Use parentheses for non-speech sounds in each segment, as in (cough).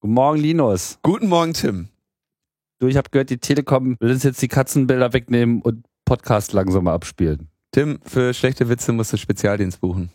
Guten Morgen, Linus. Guten Morgen, Tim. Du, ich habe gehört, die Telekom will uns jetzt die Katzenbilder wegnehmen und Podcast langsam abspielen. Tim, für schlechte Witze musst du Spezialdienst buchen.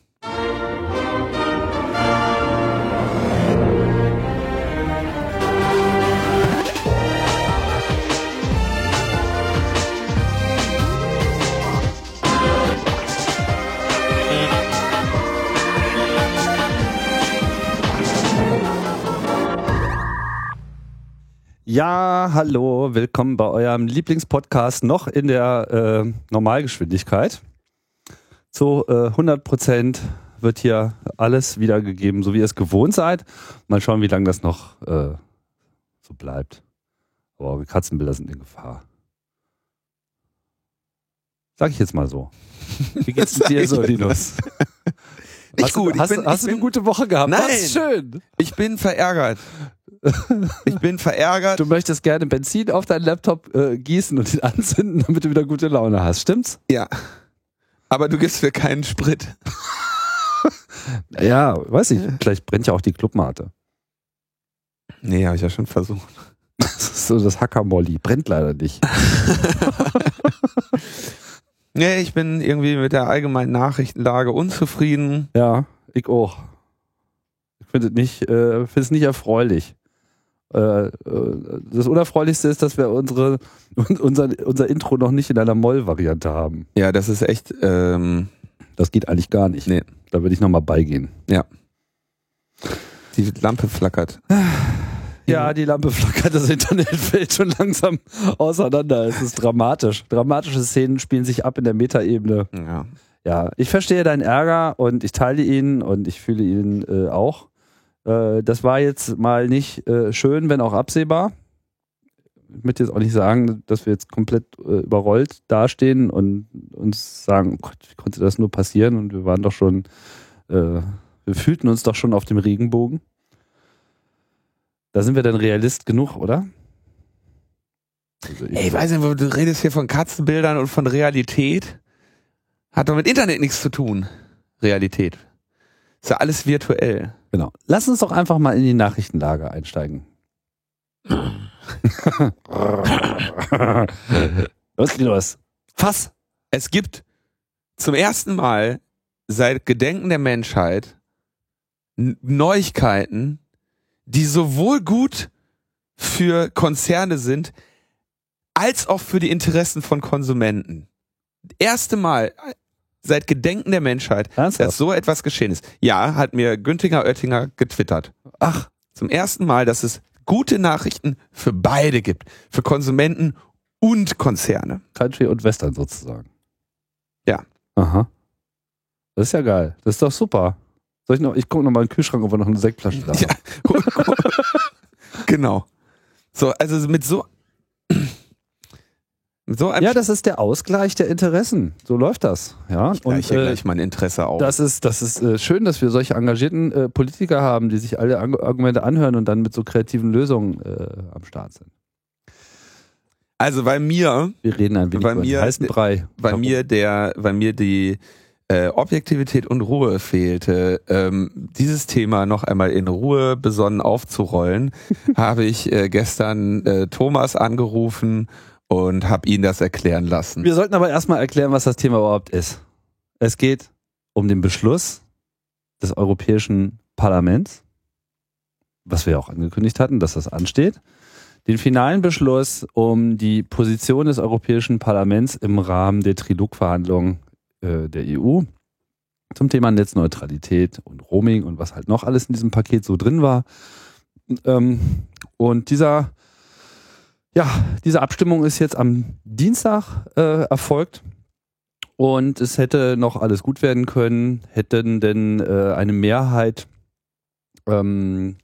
Ja, hallo, willkommen bei eurem Lieblingspodcast noch in der äh, Normalgeschwindigkeit. Zu äh, 100 Prozent wird hier alles wiedergegeben, so wie ihr es gewohnt seid. Mal schauen, wie lange das noch äh, so bleibt. Aber Katzenbilder sind in Gefahr. Sag ich jetzt mal so. Wie geht's (laughs) dir so, Linus? Nicht hast gut. Du, hast, bin, hast ich du eine gute Woche gehabt? Nein. Das ist schön. Ich bin verärgert. Ich bin verärgert. Du möchtest gerne Benzin auf deinen Laptop äh, gießen und ihn anzünden, damit du wieder gute Laune hast. Stimmt's? Ja. Aber du gibst mir keinen Sprit. Ja, weiß ich. Vielleicht brennt ja auch die Clubmate. Nee, habe ich ja schon versucht. Das ist so das Hackermolly. Brennt leider nicht. (laughs) Nee, ich bin irgendwie mit der allgemeinen Nachrichtenlage unzufrieden. Ja, ich auch. Ich finde es nicht, äh, finde es nicht erfreulich. Äh, äh, das Unerfreulichste ist, dass wir unsere, (laughs) unser, unser Intro noch nicht in einer Moll-Variante haben. Ja, das ist echt. Ähm, Das geht eigentlich gar nicht. Nee. Da würde ich nochmal beigehen. die Lampe flackert. Ja, die Lampe flackert, das Internet (laughs) fällt schon langsam auseinander. Es ist dramatisch. Dramatische Szenen spielen sich ab in der Metaebene. Ja. Ja, ich verstehe deinen Ärger und ich teile ihn und ich fühle ihn äh, auch. Äh, das war jetzt mal nicht äh, schön, wenn auch absehbar. Ich möchte jetzt auch nicht sagen, dass wir jetzt komplett äh, überrollt dastehen und uns sagen, oh Gott, wie konnte das nur passieren? Und wir waren doch schon, äh, wir fühlten uns doch schon auf dem Regenbogen. Da sind wir dann Realist genug, oder? Also Ey, ich weiß nicht, du redest hier von Katzenbildern und von Realität. Hat doch mit Internet nichts zu tun. Realität. Ist ja alles virtuell. Genau. Lass uns doch einfach mal in die Nachrichtenlage einsteigen. (laughs) Was geht los? Fass! Es gibt zum ersten Mal seit Gedenken der Menschheit Neuigkeiten, die sowohl gut für Konzerne sind, als auch für die Interessen von Konsumenten. Erste Mal seit Gedenken der Menschheit, dass Ernsthaft? so etwas geschehen ist. Ja, hat mir Güntinger Oettinger getwittert. Ach, Zum ersten Mal, dass es gute Nachrichten für beide gibt. Für Konsumenten und Konzerne. Country und Western sozusagen. Ja. Aha. Das ist ja geil. Das ist doch super. Soll ich noch, ich gucke noch mal in den Kühlschrank, ob wir noch eine Sektflasche da haben. Ja. (laughs) genau. So, also mit so so Ja, das ist der Ausgleich der Interessen. So läuft das. Ja. ich gleich, Und, äh, gleich mein Interesse auf. Das ist, das ist äh, schön, dass wir solche engagierten äh, Politiker haben, die sich alle Ang Argumente anhören und dann mit so kreativen Lösungen äh, am Start sind. also bei mir, Wir reden ein wenig Bei über den mir- heißen Brei. bei Warum? mir der, bei mir die äh, Objektivität und Ruhe fehlte, ähm, dieses Thema noch einmal in Ruhe besonnen aufzurollen, (laughs) habe ich äh, gestern Thomas angerufen und habe ihn das erklären lassen. Wir sollten aber erstmal erklären, was das Thema überhaupt ist. Es geht um den Beschluss des Europäischen Parlaments, was wir auch angekündigt hatten, dass das ansteht. Den finalen Beschluss um die Position des Europäischen Parlaments im Rahmen der Trilogverhandlungen äh, der EU zum Thema Netzneutralität und Roaming und was halt noch alles in diesem Paket so drin war. Ähm, und dieser ja, diese Abstimmung ist jetzt am Dienstag äh, erfolgt und es hätte noch alles gut werden können, hätten denn äh, eine Mehrheit ähm,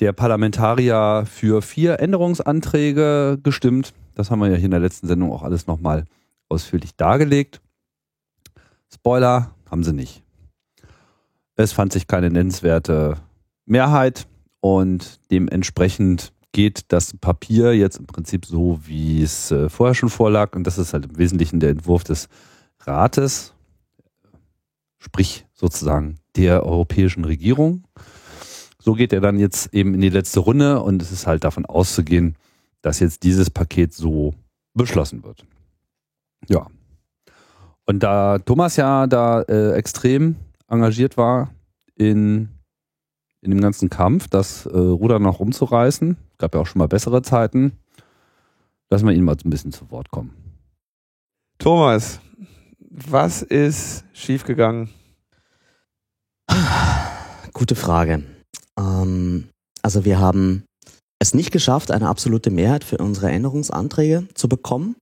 der Parlamentarier für vier Änderungsanträge gestimmt. Das haben wir ja hier in der letzten Sendung auch alles nochmal ausführlich dargelegt. Spoiler haben sie nicht. Es fand sich keine nennenswerte Mehrheit und dementsprechend geht das Papier jetzt im Prinzip so, wie es äh, vorher schon vorlag. Und das ist halt im Wesentlichen der Entwurf des Rates, sprich sozusagen der europäischen Regierung. so geht er dann jetzt eben in die letzte Runde und es ist halt davon auszugehen, dass jetzt dieses Paket so beschlossen wird. Ja. Und da Thomas ja da äh, extrem engagiert war in, in dem ganzen Kampf, das äh, Ruder noch umzureißen, gab ja auch schon mal bessere Zeiten, lassen wir ihn mal so ein bisschen zu Wort kommen. Thomas, was ist schiefgegangen? Gute Frage. Ähm, also wir haben es nicht geschafft, eine absolute Mehrheit für unsere Änderungsanträge zu bekommen.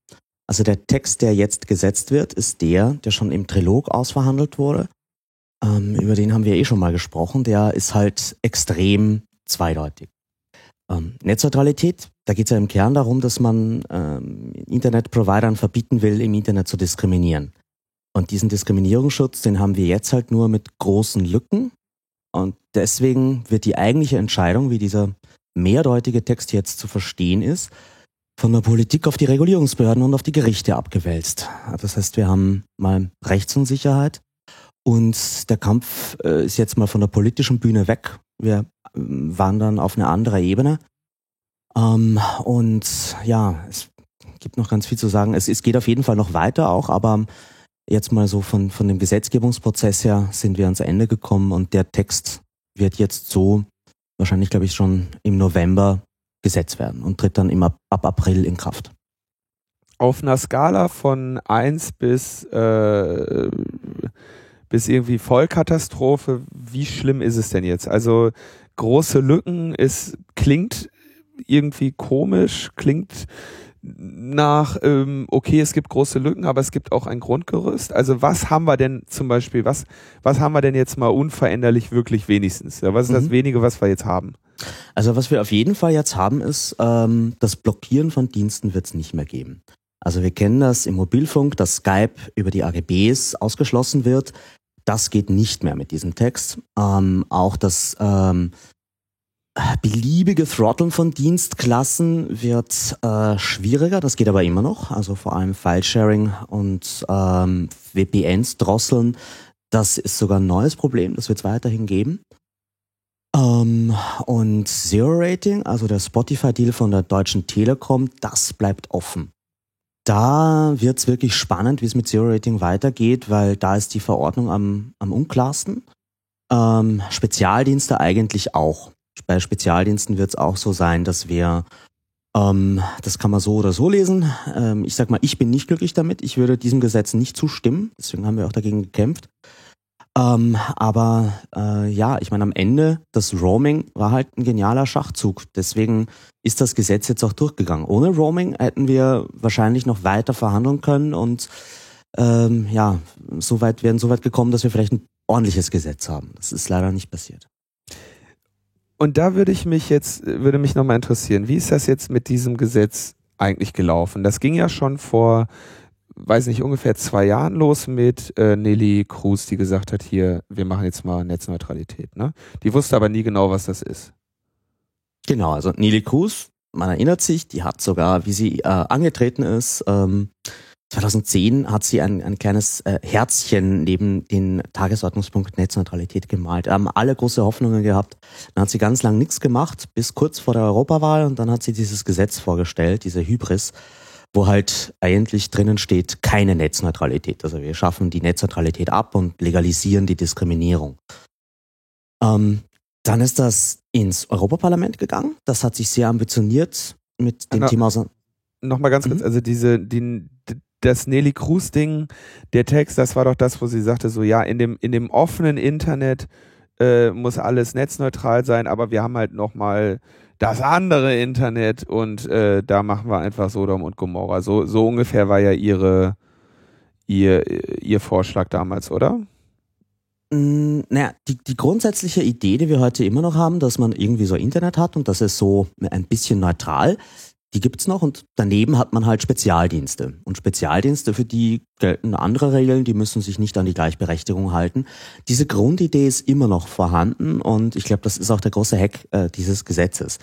Also der Text, der jetzt gesetzt wird, ist der, der schon im Trilog ausverhandelt wurde. Ähm, über den haben wir eh schon mal gesprochen. Der ist halt extrem zweideutig. Ähm, Netzneutralität, da geht es ja im Kern darum, dass man ähm, Internetprovidern verbieten will, im Internet zu diskriminieren. Und diesen Diskriminierungsschutz, den haben wir jetzt halt nur mit großen Lücken. Und deswegen wird die eigentliche Entscheidung, wie dieser mehrdeutige Text jetzt zu verstehen ist, von der Politik auf die Regulierungsbehörden und auf die Gerichte abgewälzt. Das heißt, wir haben mal Rechtsunsicherheit und der Kampf äh, ist jetzt mal von der politischen Bühne weg. Wir wandern auf eine andere Ebene. Ähm, und ja, es gibt noch ganz viel zu sagen. Es, es geht auf jeden Fall noch weiter auch, aber jetzt mal so von, von dem Gesetzgebungsprozess her sind wir ans Ende gekommen und der Text wird jetzt so wahrscheinlich, glaube ich, schon im November gesetzt werden und tritt dann immer ab April in Kraft. Auf einer Skala von eins bis, äh, bis irgendwie Vollkatastrophe, wie schlimm ist es denn jetzt? Also große Lücken, es klingt irgendwie komisch, klingt nach, ähm, okay, es gibt große Lücken, aber es gibt auch ein Grundgerüst. Also was haben wir denn zum Beispiel, was, was haben wir denn jetzt mal unveränderlich wirklich wenigstens? Ja, was ist mhm. das wenige, was wir jetzt haben? Also was wir auf jeden Fall jetzt haben, ist, ähm, das Blockieren von Diensten wird es nicht mehr geben. Also wir kennen das im Mobilfunk, dass Skype über die AGBs ausgeschlossen wird. Das geht nicht mehr mit diesem Text. Ähm, auch das ähm, beliebige Throtteln von Dienstklassen wird äh, schwieriger, das geht aber immer noch. Also vor allem File-Sharing und ähm, VPNs drosseln, das ist sogar ein neues Problem, das wird es weiterhin geben. Ähm, und Zero Rating, also der Spotify-Deal von der Deutschen Telekom, das bleibt offen. Da wird's wirklich spannend, wie es mit Zero Rating weitergeht, weil da ist die Verordnung am, am unklarsten. Ähm, Spezialdienste eigentlich auch. Bei Spezialdiensten wird's auch so sein, dass wir, ähm, das kann man so oder so lesen. Ähm, ich sag mal, ich bin nicht glücklich damit. Ich würde diesem Gesetz nicht zustimmen. Deswegen haben wir auch dagegen gekämpft. Ähm, aber äh, ja, ich meine, am Ende, das Roaming war halt ein genialer Schachzug. Deswegen ist das Gesetz jetzt auch durchgegangen. Ohne Roaming hätten wir wahrscheinlich noch weiter verhandeln können und ähm, ja, so weit wären so weit gekommen, dass wir vielleicht ein ordentliches Gesetz haben. Das ist leider nicht passiert. Und da würde ich mich jetzt, würde mich nochmal interessieren, wie ist das jetzt mit diesem Gesetz eigentlich gelaufen? Das ging ja schon vor weiß nicht, ungefähr zwei Jahren los mit äh, Nelly Cruz, die gesagt hat, hier, wir machen jetzt mal Netzneutralität. Ne? Die wusste aber nie genau, was das ist. Genau, also Nelly Cruz, man erinnert sich, die hat sogar, wie sie äh, angetreten ist, ähm, 2010 hat sie ein, ein kleines äh, Herzchen neben den Tagesordnungspunkt Netzneutralität gemalt. Haben alle große Hoffnungen gehabt. Dann hat sie ganz lang nichts gemacht, bis kurz vor der Europawahl und dann hat sie dieses Gesetz vorgestellt, diese Hybris, wo halt eigentlich drinnen steht, keine Netzneutralität. Also wir schaffen die Netzneutralität ab und legalisieren die Diskriminierung. Ähm, dann ist das ins Europaparlament gegangen. Das hat sich sehr ambitioniert mit dem Na, Thema. Nochmal ganz kurz, mhm. also diese, die, das Nelly Cruz Ding, der Text, das war doch das, wo sie sagte, so ja, in dem, in dem offenen Internet äh, muss alles netzneutral sein, aber wir haben halt nochmal das andere Internet und äh, da machen wir einfach Sodom und Gomorra. So, so ungefähr war ja ihre, ihr, ihr Vorschlag damals, oder? Mm, naja, die, die grundsätzliche Idee, die wir heute immer noch haben, dass man irgendwie so Internet hat und das ist so ein bisschen neutral, die gibt's noch und daneben hat man halt Spezialdienste. Und Spezialdienste, für die gelten andere Regeln, die müssen sich nicht an die Gleichberechtigung halten. Diese Grundidee ist immer noch vorhanden und ich glaube, das ist auch der große Hack äh, dieses Gesetzes.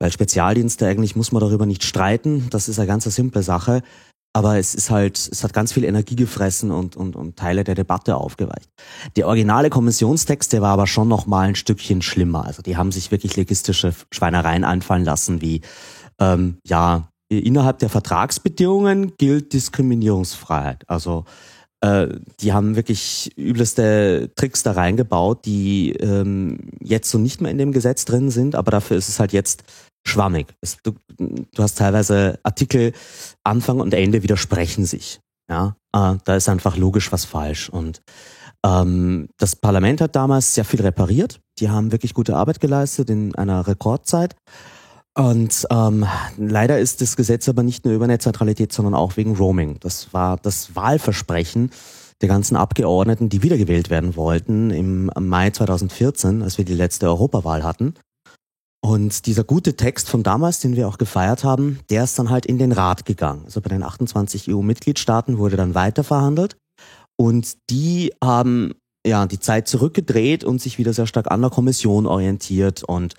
Weil Spezialdienste, eigentlich muss man darüber nicht streiten, das ist eine ganz simple Sache. aber es ist halt, es hat ganz viel Energie gefressen und, und, und Teile der Debatte aufgeweicht. Der originale Kommissionstext, der war aber schon noch mal ein Stückchen schlimmer. Also die haben sich wirklich legistische Schweinereien einfallen lassen, wie ähm, ja innerhalb der Vertragsbedingungen gilt Diskriminierungsfreiheit. Also äh, die haben wirklich übelste Tricks da reingebaut, die ähm, jetzt so nicht mehr in dem Gesetz drin sind, aber dafür ist es halt jetzt schwammig. Es, du, du hast teilweise Artikel, Anfang und Ende widersprechen sich. Ja, äh, da ist einfach logisch was falsch. Und ähm, das Parlament hat damals sehr viel repariert. Die haben wirklich gute Arbeit geleistet in einer Rekordzeit. Und ähm, leider ist das Gesetz aber nicht nur über Netzneutralität, sondern auch wegen Roaming. Das war das Wahlversprechen der ganzen Abgeordneten, die wiedergewählt werden wollten im Mai 2014, als wir die letzte Europawahl hatten. Und dieser gute Text von damals, den wir auch gefeiert haben, der ist dann halt in den Rat gegangen. Also bei den 28 EU-Mitgliedstaaten wurde dann weiter verhandelt. Und die haben ja die Zeit zurückgedreht und sich wieder sehr stark an der Kommission orientiert und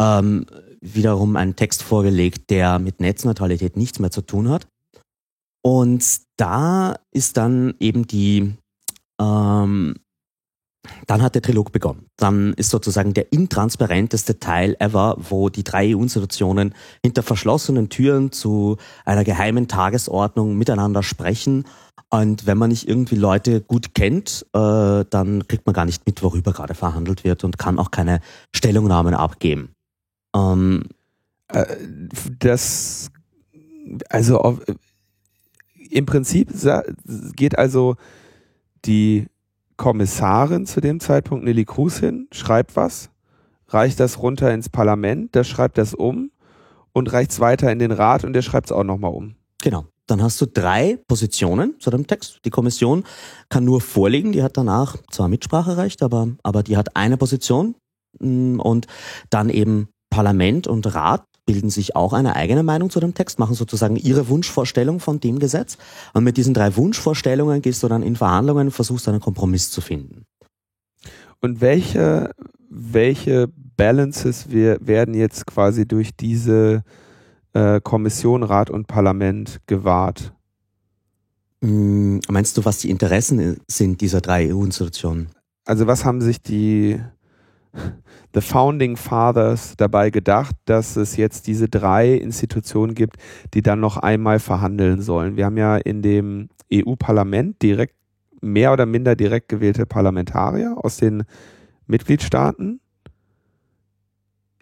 ähm, wiederum einen Text vorgelegt, der mit Netzneutralität nichts mehr zu tun hat. Und da ist dann eben die, ähm, dann hat der Trilog begonnen. Dann ist sozusagen der intransparenteste Teil ever, wo die drei EU-Institutionen hinter verschlossenen Türen zu einer geheimen Tagesordnung miteinander sprechen. Und wenn man nicht irgendwie Leute gut kennt, äh, dann kriegt man gar nicht mit, worüber gerade verhandelt wird und kann auch keine Stellungnahmen abgeben. Ähm, äh, das, also im Prinzip geht also die Kommissarin zu dem Zeitpunkt, Nelly Cruz, hin, schreibt was, reicht das runter ins Parlament, das schreibt das um und reicht es weiter in den Rat und der schreibt es auch nochmal um. Genau. Dann hast du drei Positionen zu dem Text. Die Kommission kann nur vorlegen, die hat danach zwar Mitspracherecht, aber, aber die hat eine Position mm, und dann eben Parlament und Rat bilden sich auch eine eigene Meinung zu dem Text, machen sozusagen ihre Wunschvorstellung von dem Gesetz. Und mit diesen drei Wunschvorstellungen gehst du dann in Verhandlungen, versuchst einen Kompromiss zu finden. Und welche, welche Balances wir, werden jetzt quasi durch diese äh, Kommission, Rat und Parlament gewahrt? Hm, meinst du, was die Interessen sind dieser drei EU-Institutionen? Also was haben sich die The Founding Fathers dabei gedacht, dass es jetzt diese drei Institutionen gibt, die dann noch einmal verhandeln sollen. Wir haben ja in dem EU-Parlament direkt mehr oder minder direkt gewählte Parlamentarier aus den Mitgliedstaaten.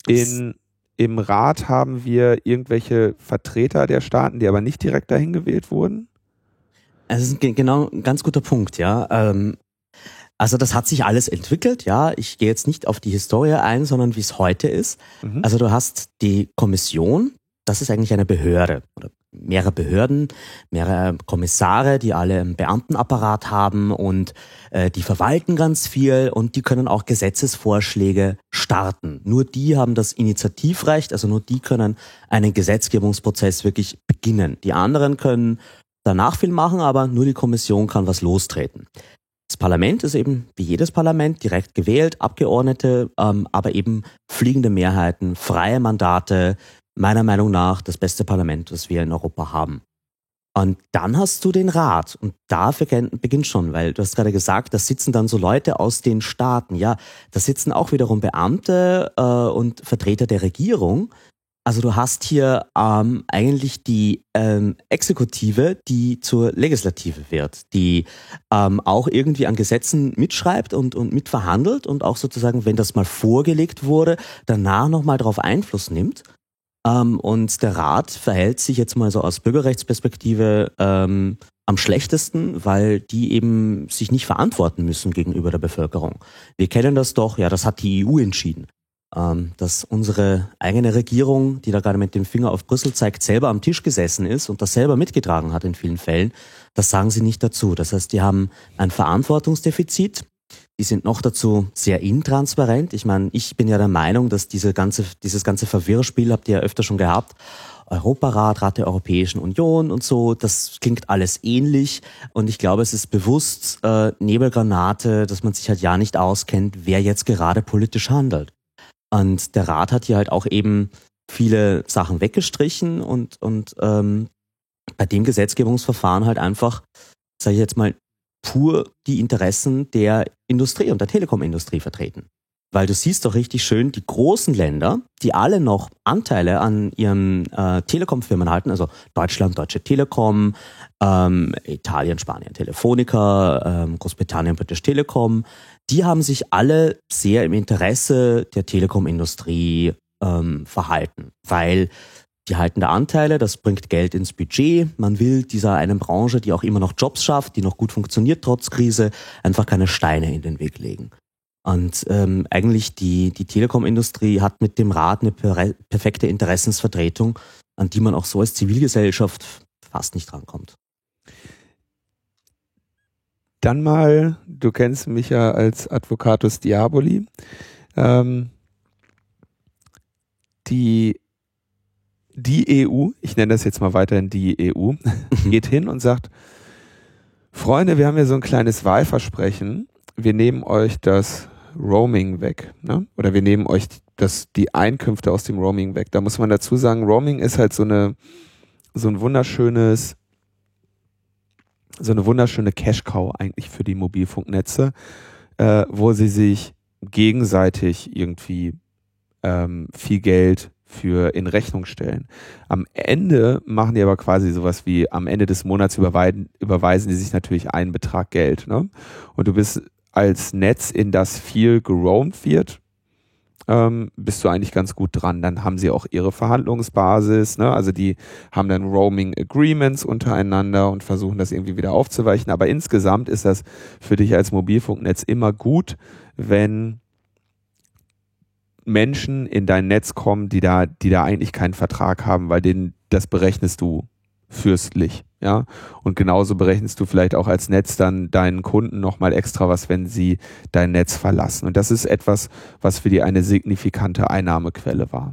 In, Im Rat haben wir irgendwelche Vertreter der Staaten, die aber nicht direkt dahin gewählt wurden. Es ist genau ein ganz guter Punkt, ja. Ähm, also das hat sich alles entwickelt, ja. Ich gehe jetzt nicht auf die Historie ein, sondern wie es heute ist. Mhm. Also du hast die Kommission, das ist eigentlich eine Behörde oder mehrere Behörden, mehrere Kommissare, die alle einen Beamtenapparat haben und äh, die verwalten ganz viel und die können auch Gesetzesvorschläge starten. Nur die haben das Initiativrecht, also nur die können einen Gesetzgebungsprozess wirklich beginnen. Die anderen können danach viel machen, aber nur die Kommission kann was lostreten. Das Parlament ist eben wie jedes Parlament direkt gewählt, Abgeordnete, ähm, aber eben fliegende Mehrheiten, freie Mandate, meiner Meinung nach das beste Parlament, das wir in Europa haben. Und dann hast du den Rat und da beginnt schon, weil du hast gerade gesagt, da sitzen dann so Leute aus den Staaten. Ja, da sitzen auch wiederum Beamte äh, und Vertreter der Regierung, also du hast hier ähm, eigentlich die ähm, Exekutive, die zur Legislative wird, die ähm, auch irgendwie an Gesetzen mitschreibt und, und mitverhandelt und auch sozusagen, wenn das mal vorgelegt wurde, danach nochmal darauf Einfluss nimmt. Ähm, und der Rat verhält sich jetzt mal so aus Bürgerrechtsperspektive ähm, am schlechtesten, weil die eben sich nicht verantworten müssen gegenüber der Bevölkerung. Wir kennen das doch, ja, das hat die EU entschieden ähm, dass unsere eigene Regierung, die da gerade mit dem Finger auf Brüssel zeigt, selber am Tisch gesessen ist und das selber mitgetragen hat in vielen Fällen. Das sagen sie nicht dazu. Das heißt, die haben ein Verantwortungsdefizit. Die sind noch dazu sehr intransparent. Ich meine, ich bin ja der Meinung, dass diese ganze, dieses ganze Verwirrspiel habt ihr ja öfter schon gehabt. Europarat, Rat der Europäischen Union und so, das klingt alles ähnlich und ich glaube, es ist bewusst äh, Nebelgranate, dass man sich halt ja nicht auskennt, wer jetzt gerade politisch handelt. Und der Rat hat hier halt auch eben viele Sachen weggestrichen und, und ähm, bei dem Gesetzgebungsverfahren halt einfach, sage ich jetzt mal, pur die Interessen der Industrie und der Telekomindustrie vertreten. Weil du siehst doch richtig schön, die großen Länder, die alle noch Anteile an ihren äh, Telekom-Firmen halten, also Deutschland, Deutsche Telekom, ähm, Italien, Spanien, Telefonica, ähm, Großbritannien, British Telekom, die haben sich alle sehr im Interesse der Telekom-Industrie ähm, verhalten, weil die halten da Anteile, das bringt Geld ins Budget. Man will dieser einen Branche, die auch immer noch Jobs schafft, die noch gut funktioniert trotz Krise, einfach keine Steine in den Weg legen. Und ähm, eigentlich die, die Telekom-Industrie hat mit dem Rat eine per perfekte Interessensvertretung, an die man auch so als Zivilgesellschaft fast nicht rankommt. Dann mal, du kennst mich ja als Advocatus Diaboli. Ähm, die, die EU, ich nenne das jetzt mal weiterhin die EU, geht hin und sagt, Freunde, wir haben ja so ein kleines Wahlversprechen. Wir nehmen euch das Roaming weg. Ne? Oder wir nehmen euch das, die Einkünfte aus dem Roaming weg. Da muss man dazu sagen, Roaming ist halt so eine, so ein wunderschönes so eine wunderschöne Cash-Cow eigentlich für die Mobilfunknetze, äh, wo sie sich gegenseitig irgendwie ähm, viel Geld für in Rechnung stellen. Am Ende machen die aber quasi sowas wie am Ende des Monats überweisen, überweisen die sich natürlich einen Betrag Geld. Ne? Und du bist als Netz, in das viel geroamt wird, ähm, bist du eigentlich ganz gut dran. Dann haben sie auch ihre Verhandlungsbasis, ne? also die haben dann Roaming Agreements untereinander und versuchen das irgendwie wieder aufzuweichen. Aber insgesamt ist das für dich als Mobilfunknetz immer gut, wenn Menschen in dein Netz kommen, die da, die da eigentlich keinen Vertrag haben, weil denen das berechnest du fürstlich. Ja, und genauso berechnest du vielleicht auch als Netz dann deinen Kunden nochmal extra was, wenn sie dein Netz verlassen. Und das ist etwas, was für die eine signifikante Einnahmequelle war.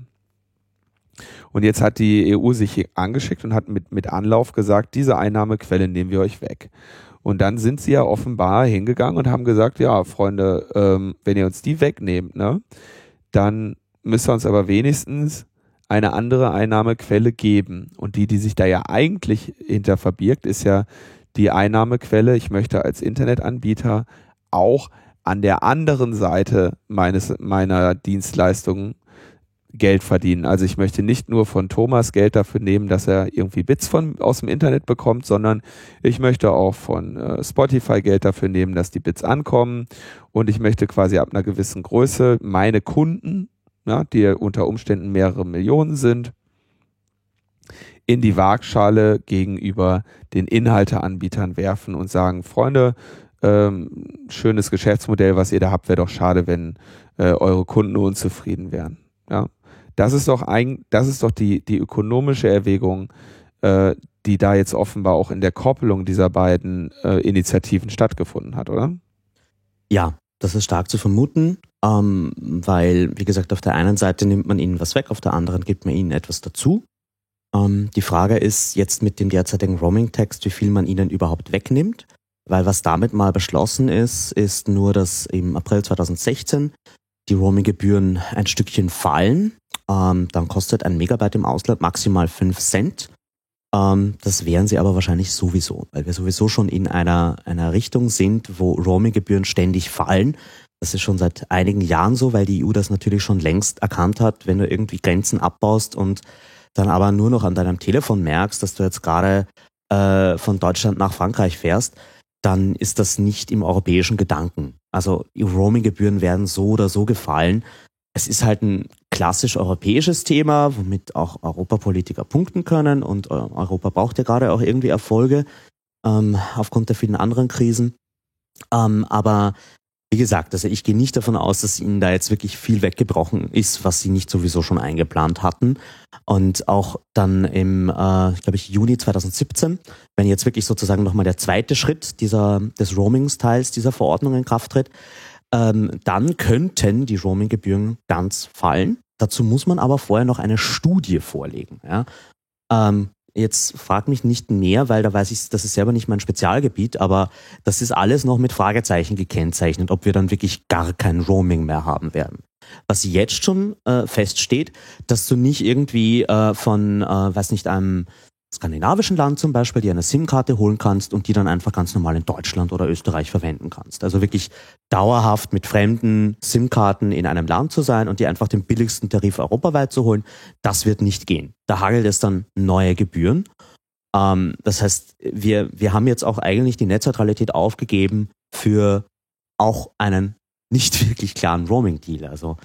Und jetzt hat die EU sich angeschickt und hat mit, mit Anlauf gesagt, diese Einnahmequelle nehmen wir euch weg. Und dann sind sie ja offenbar hingegangen und haben gesagt, ja, Freunde, ähm, wenn ihr uns die wegnehmt, ne, dann müsst ihr uns aber wenigstens eine andere Einnahmequelle geben. Und die, die sich da ja eigentlich hinter verbirgt, ist ja die Einnahmequelle. Ich möchte als Internetanbieter auch an der anderen Seite meines, meiner Dienstleistungen Geld verdienen. Also ich möchte nicht nur von Thomas Geld dafür nehmen, dass er irgendwie Bits von, aus dem Internet bekommt, sondern ich möchte auch von äh, Spotify Geld dafür nehmen, dass die Bits ankommen. Und ich möchte quasi ab einer gewissen Größe meine Kunden ja, die unter Umständen mehrere Millionen sind, in die Waagschale gegenüber den Inhalteanbietern werfen und sagen, Freunde, ähm, schönes Geschäftsmodell, was ihr da habt, wäre doch schade, wenn äh, eure Kunden unzufrieden wären. Ja, das ist doch ein, das ist doch die die ökonomische Erwägung, äh, die da jetzt offenbar auch in der Koppelung dieser beiden äh, Initiativen stattgefunden hat, oder? Ja, das ist stark zu vermuten, ähm, weil, wie gesagt, auf der einen Seite nimmt man ihnen was weg, auf der anderen gibt man ihnen etwas dazu. Ähm, die Frage ist jetzt mit dem derzeitigen Roaming-Text, wie viel man ihnen überhaupt wegnimmt. Weil was damit mal beschlossen ist, ist nur, dass im April 2016 die Roaming-Gebühren ein Stückchen fallen. Ähm, dann kostet ein Megabyte im Ausland maximal 5 Cent. Ähm, das wären sie aber wahrscheinlich sowieso, weil wir sowieso schon in einer, einer Richtung sind, wo Roaminggebühren ständig fallen. Das ist schon seit einigen Jahren so, weil die EU das natürlich schon längst erkannt hat, wenn du irgendwie Grenzen abbaust und dann aber nur noch an deinem Telefon merkst, dass du jetzt gerade äh, von Deutschland nach Frankreich fährst, dann ist das nicht im europäischen Gedanken. Also Roaminggebühren werden so oder so gefallen es ist halt ein klassisch europäisches Thema, womit auch Europapolitiker punkten können und äh, Europa braucht ja gerade auch irgendwie Erfolge ähm, aufgrund der vielen anderen Krisen. Ähm, aber wie gesagt, also ich gehe nicht davon aus, dass ihnen da jetzt wirklich viel weggebrochen ist, was sie nicht sowieso schon eingeplant hatten. Und auch dann im, äh, glaube ich, Juni 2017, wenn jetzt wirklich sozusagen nochmal der zweite Schritt dieser, des Roamings-Teils dieser Verordnung in Kraft tritt, ähm, dann könnten die Roaminggebühren ganz fallen. Dazu muss man aber vorher noch eine Studie vorlegen. Ja? Ähm, jetzt frag mich nicht mehr, weil da weiß ich, das ist selber nicht mein Spezialgebiet, aber das ist alles noch mit Fragezeichen gekennzeichnet, ob wir dann wirklich gar kein Roaming mehr haben werden. Was jetzt schon äh, feststeht, dass du nicht irgendwie äh, von, äh, weiß nicht, einem skandinavischen Land zum Beispiel, dir eine SIM-Karte holen kannst und die dann einfach ganz normal in Deutschland oder Österreich verwenden kannst. Also wirklich dauerhaft mit fremden SIM-Karten in einem Land zu sein und dir einfach den billigsten Tarif europaweit zu holen, das wird nicht gehen. Da hagelt es dann neue Gebühren. Ähm, das heißt, wir, wir haben jetzt auch eigentlich die Netzneutralität aufgegeben für auch einen (laughs) nicht wirklich klaren Roaming-Deal. Also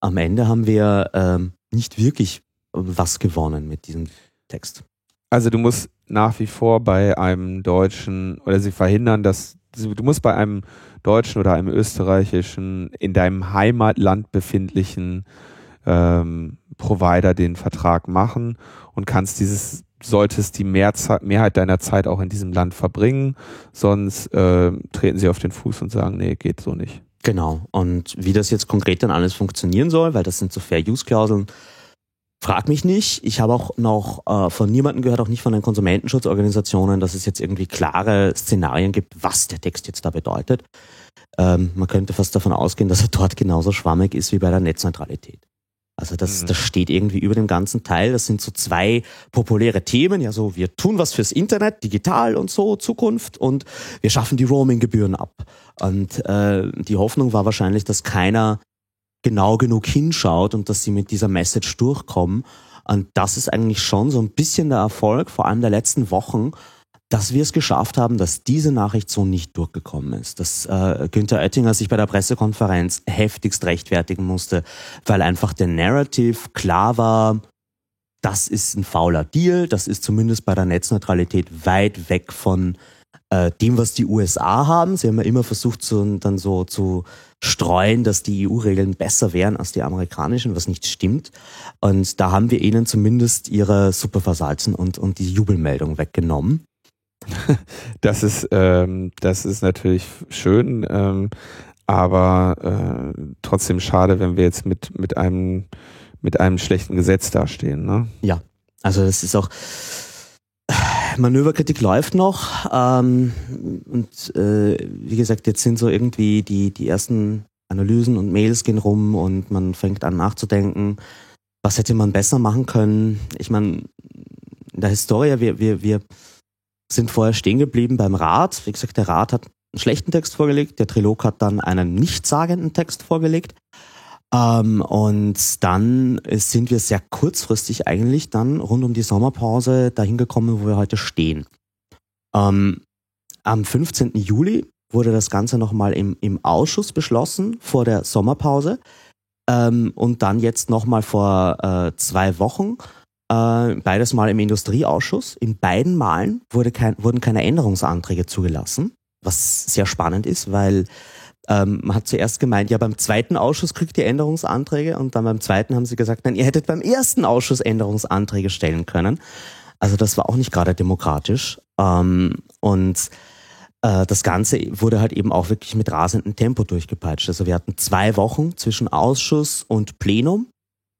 am Ende haben wir ähm, nicht wirklich was gewonnen mit diesem Text. Also du musst nach wie vor bei einem deutschen oder sie verhindern, dass du musst bei einem deutschen oder einem österreichischen in deinem Heimatland befindlichen ähm, Provider den Vertrag machen und kannst dieses solltest die Mehrzei Mehrheit deiner Zeit auch in diesem Land verbringen, sonst äh, treten sie auf den Fuß und sagen, nee, geht so nicht. Genau. Und wie das jetzt konkret dann alles funktionieren soll, weil das sind so Fair-Use-Klauseln, frag mich nicht. Ich habe auch noch äh, von niemandem gehört, auch nicht von den Konsumentenschutzorganisationen, dass es jetzt irgendwie klare Szenarien gibt, was der Text jetzt da bedeutet. Ähm, man könnte fast davon ausgehen, dass er dort genauso schwammig ist wie bei der Netzneutralität. Also das, mhm. das steht irgendwie über dem ganzen Teil. Das sind so zwei populäre Themen. Ja, so wir tun was fürs Internet, digital und so, Zukunft und wir schaffen die Roaming-Gebühren ab. Und äh, die Hoffnung war wahrscheinlich, dass keiner genau genug hinschaut und dass sie mit dieser Message durchkommen. Und das ist eigentlich schon so ein bisschen der Erfolg, vor allem der letzten Wochen, dass wir es geschafft haben, dass diese Nachricht so nicht durchgekommen ist. Dass äh, Günther Oettinger sich bei der Pressekonferenz heftigst rechtfertigen musste, weil einfach der Narrative klar war, das ist ein fauler Deal, das ist zumindest bei der Netzneutralität weit weg von äh, dem, was die USA haben. Sie haben ja immer versucht, so, dann so zu streuen, dass die EU-Regeln besser wären als die amerikanischen, was nicht stimmt. Und da haben wir ihnen zumindest ihre Superversalzen und, und die Jubelmeldung weggenommen. (laughs) Das ist, ähm, das ist natürlich schön, ähm, aber äh, trotzdem schade, wenn wir jetzt mit, mit einem mit einem schlechten Gesetz dastehen. Ne? Ja, also das ist auch Manöverkritik läuft noch ähm, und äh, wie gesagt, jetzt sind so irgendwie die die ersten Analysen und Mails gehen rum und man fängt an nachzudenken, was hätte man besser machen können. Ich meine, in der Historie, wir, wir, wir sind vorher stehen geblieben beim Rat. Wie gesagt, der Rat hat einen schlechten Text vorgelegt, der Trilog hat dann einen nichtssagenden Text vorgelegt. Ähm, und dann sind wir sehr kurzfristig eigentlich dann rund um die Sommerpause dahin gekommen, wo wir heute stehen. Ähm, am 15. Juli wurde das Ganze nochmal im, im Ausschuss beschlossen vor der Sommerpause ähm, und dann jetzt nochmal vor äh, zwei Wochen äh, beides Mal im Industrieausschuss. In beiden Malen wurde kein, wurden keine Änderungsanträge zugelassen, was sehr spannend ist, weil ähm, man hat zuerst gemeint, ja, beim zweiten Ausschuss kriegt ihr Änderungsanträge und dann beim zweiten haben sie gesagt, nein, ihr hättet beim ersten Ausschuss Änderungsanträge stellen können. Also das war auch nicht gerade demokratisch. Ähm, und äh, das Ganze wurde halt eben auch wirklich mit rasendem Tempo durchgepeitscht. Also wir hatten zwei Wochen zwischen Ausschuss und Plenum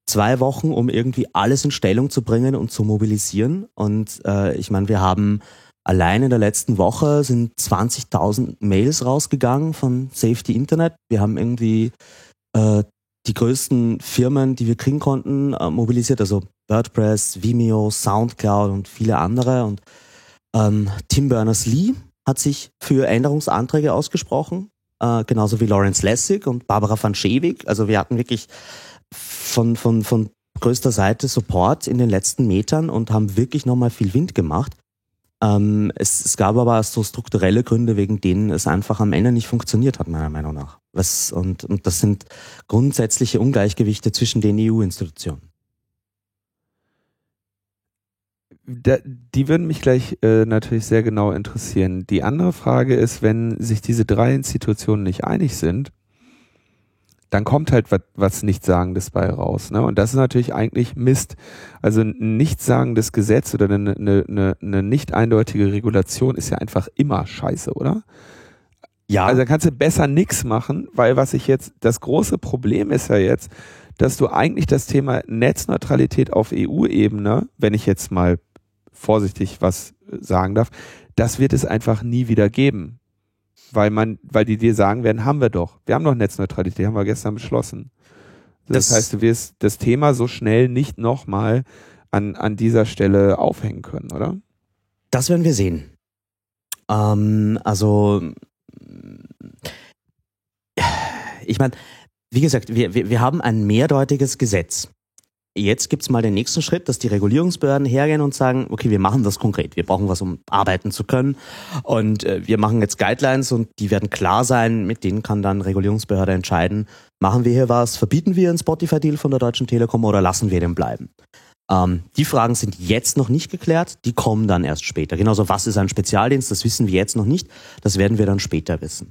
zwei Wochen, um irgendwie alles in Stellung zu bringen und zu mobilisieren. Und äh, ich meine, wir haben allein in der letzten Woche sind 20.000 Mails rausgegangen von Safety Internet. Wir haben irgendwie äh, die größten Firmen, die wir kriegen konnten, äh, mobilisiert, also WordPress, Vimeo, Soundcloud und viele andere. Und ähm, Tim Berners-Lee hat sich für Änderungsanträge ausgesprochen, äh, genauso wie Lawrence Lessig und Barbara van Schewig. Also wir hatten wirklich von, von, von größter Seite Support in den letzten Metern und haben wirklich nochmal viel Wind gemacht. Ähm, es, es gab aber so strukturelle Gründe, wegen denen es einfach am Ende nicht funktioniert hat, meiner Meinung nach. Was, und, und das sind grundsätzliche Ungleichgewichte zwischen den EU-Institutionen. die würden mich gleich äh, natürlich sehr genau interessieren. Die andere Frage ist, wenn sich diese drei Institutionen nicht einig sind, dann kommt halt was, was Nichtsagendes bei raus. Ne? Und das ist natürlich eigentlich Mist. Also ein nichtssagendes Gesetz oder eine, eine, eine, eine nicht eindeutige Regulation ist ja einfach immer scheiße, oder? Ja. Also dann kannst du besser nix machen, weil was ich jetzt, das große Problem ist ja jetzt, dass du eigentlich das Thema Netzneutralität auf EU-Ebene, wenn ich jetzt mal vorsichtig was sagen darf, das wird es einfach nie wieder geben weil man, weil die dir sagen werden, haben wir doch. Wir haben doch Netzneutralität, haben wir gestern beschlossen. Das, das heißt, du wirst das Thema so schnell nicht nochmal an, an dieser Stelle aufhängen können, oder? Das werden wir sehen. Ähm, also, ich meine, wie gesagt, wir, wir, wir haben ein mehrdeutiges Gesetz. Jetzt gibt's mal den nächsten Schritt, dass die Regulierungsbehörden hergehen und sagen, okay, wir machen das konkret, wir brauchen was, um arbeiten zu können. Und äh, wir machen jetzt Guidelines und die werden klar sein, mit denen kann dann Regulierungsbehörde entscheiden, machen wir hier was, verbieten wir einen Spotify-Deal von der Deutschen Telekom oder lassen wir den bleiben. Ähm, die Fragen sind jetzt noch nicht geklärt, die kommen dann erst später. Genauso, was ist ein Spezialdienst, das wissen wir jetzt noch nicht, das werden wir dann später wissen.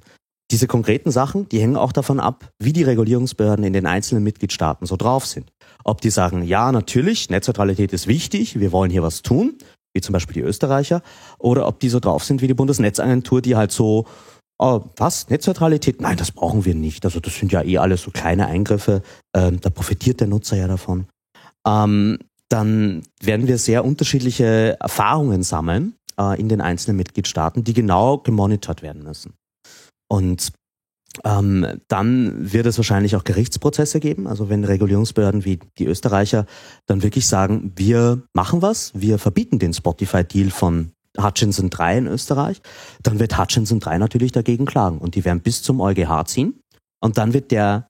Diese konkreten Sachen, die hängen auch davon ab, wie die Regulierungsbehörden in den einzelnen Mitgliedstaaten so drauf sind. Ob die sagen, ja, natürlich, Netzneutralität ist wichtig, wir wollen hier was tun, wie zum Beispiel die Österreicher, oder ob die so drauf sind wie die Bundesnetzagentur, die halt so, oh, was, Netzneutralität? Nein, das brauchen wir nicht. Also das sind ja eh alles so kleine Eingriffe, ähm, da profitiert der Nutzer ja davon. Ähm, dann werden wir sehr unterschiedliche Erfahrungen sammeln äh, in den einzelnen Mitgliedstaaten, die genau gemonitort werden müssen. Und ähm, dann wird es wahrscheinlich auch Gerichtsprozesse geben. Also wenn Regulierungsbehörden wie die Österreicher dann wirklich sagen, wir machen was, wir verbieten den Spotify-Deal von Hutchinson 3 in Österreich, dann wird Hutchinson 3 natürlich dagegen klagen und die werden bis zum EuGH ziehen und dann wird der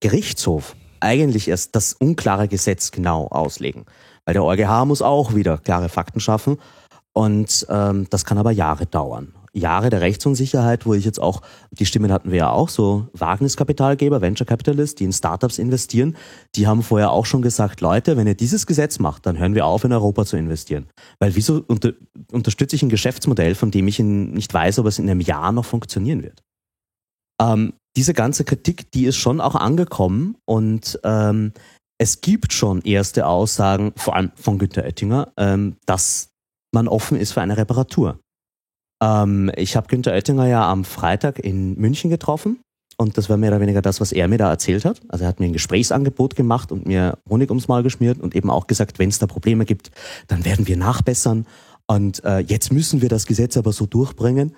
Gerichtshof eigentlich erst das unklare Gesetz genau auslegen. Weil der EuGH muss auch wieder klare Fakten schaffen und ähm, das kann aber Jahre dauern. Jahre der Rechtsunsicherheit, wo ich jetzt auch, die Stimmen hatten wir ja auch, so Wagniskapitalgeber, Venture Capitalists, die in Startups investieren, die haben vorher auch schon gesagt, Leute, wenn ihr dieses Gesetz macht, dann hören wir auf, in Europa zu investieren. Weil wieso unter, unterstütze ich ein Geschäftsmodell, von dem ich nicht weiß, ob es in einem Jahr noch funktionieren wird? Ähm, diese ganze Kritik, die ist schon auch angekommen und ähm, es gibt schon erste Aussagen, vor allem von Günter Oettinger, ähm, dass man offen ist für eine Reparatur. Ähm, ich habe Günther Oettinger ja am Freitag in München getroffen und das war mehr oder weniger das, was er mir da erzählt hat. Also er hat mir ein Gesprächsangebot gemacht und mir Honig ums Maul geschmiert und eben auch gesagt, wenn es da Probleme gibt, dann werden wir nachbessern. Und äh, jetzt müssen wir das Gesetz aber so durchbringen.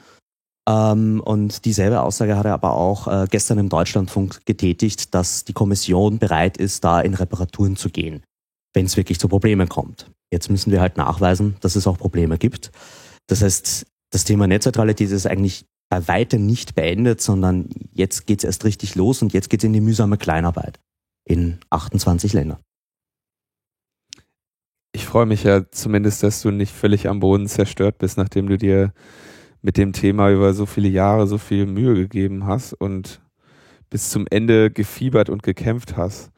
Ähm, und dieselbe Aussage hat er aber auch äh, gestern im Deutschlandfunk getätigt, dass die Kommission bereit ist, da in Reparaturen zu gehen, wenn es wirklich zu Problemen kommt. Jetzt müssen wir halt nachweisen, dass es auch Probleme gibt. Das heißt, das Thema Netzneutralität ist eigentlich bei weitem nicht beendet, sondern jetzt geht's erst richtig los und jetzt geht's in die mühsame Kleinarbeit in 28 Ländern. Ich freue mich ja zumindest, dass du nicht völlig am Boden zerstört bist, nachdem du dir mit dem Thema über so viele Jahre so viel Mühe gegeben hast und bis zum Ende gefiebert und gekämpft hast.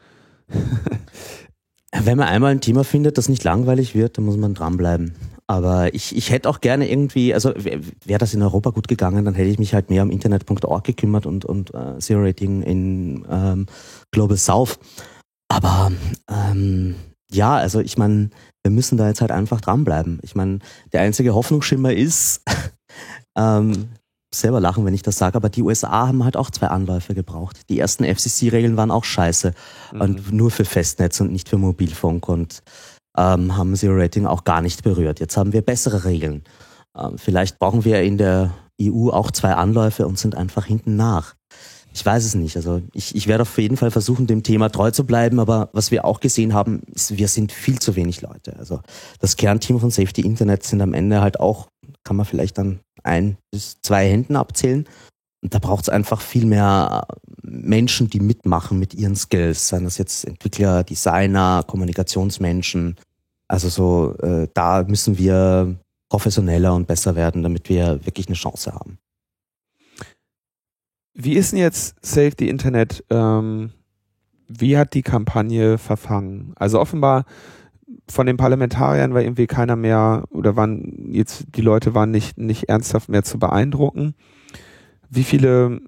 Wenn man einmal ein Thema findet, das nicht langweilig wird, dann muss man dranbleiben. Aber ich, ich hätte auch gerne irgendwie, also wäre wär das in Europa gut gegangen, dann hätte ich mich halt mehr um Internet.org gekümmert und, und uh, Zero Rating in ähm, Global South. Aber ähm, ja, also ich meine, wir müssen da jetzt halt einfach dranbleiben. Ich meine, der einzige Hoffnungsschimmer ist, (laughs) ähm, selber lachen, wenn ich das sage, aber die USA haben halt auch zwei Anläufe gebraucht. Die ersten FCC-Regeln waren auch scheiße mhm. und nur für Festnetz und nicht für Mobilfunk und ähm, haben Zero Rating auch gar nicht berührt. Jetzt haben wir bessere Regeln. Ähm, vielleicht brauchen wir in der EU auch zwei Anläufe und sind einfach hinten nach. Ich weiß es nicht. Also ich, ich werde auf jeden Fall versuchen, dem Thema treu zu bleiben, aber was wir auch gesehen haben, ist, wir sind viel zu wenig Leute. Also das Kernteam von Safety Internet sind am Ende halt auch, kann man vielleicht dann ein bis zwei Händen abzählen. Und da braucht es einfach viel mehr Menschen, die mitmachen mit ihren Skills, seien das jetzt Entwickler, Designer, Kommunikationsmenschen. Also so, äh, da müssen wir professioneller und besser werden, damit wir wirklich eine Chance haben. Wie ist denn jetzt Save the Internet? Ähm, wie hat die Kampagne verfangen? Also offenbar von den Parlamentariern war irgendwie keiner mehr oder waren jetzt die Leute waren nicht nicht ernsthaft mehr zu beeindrucken. Wie viele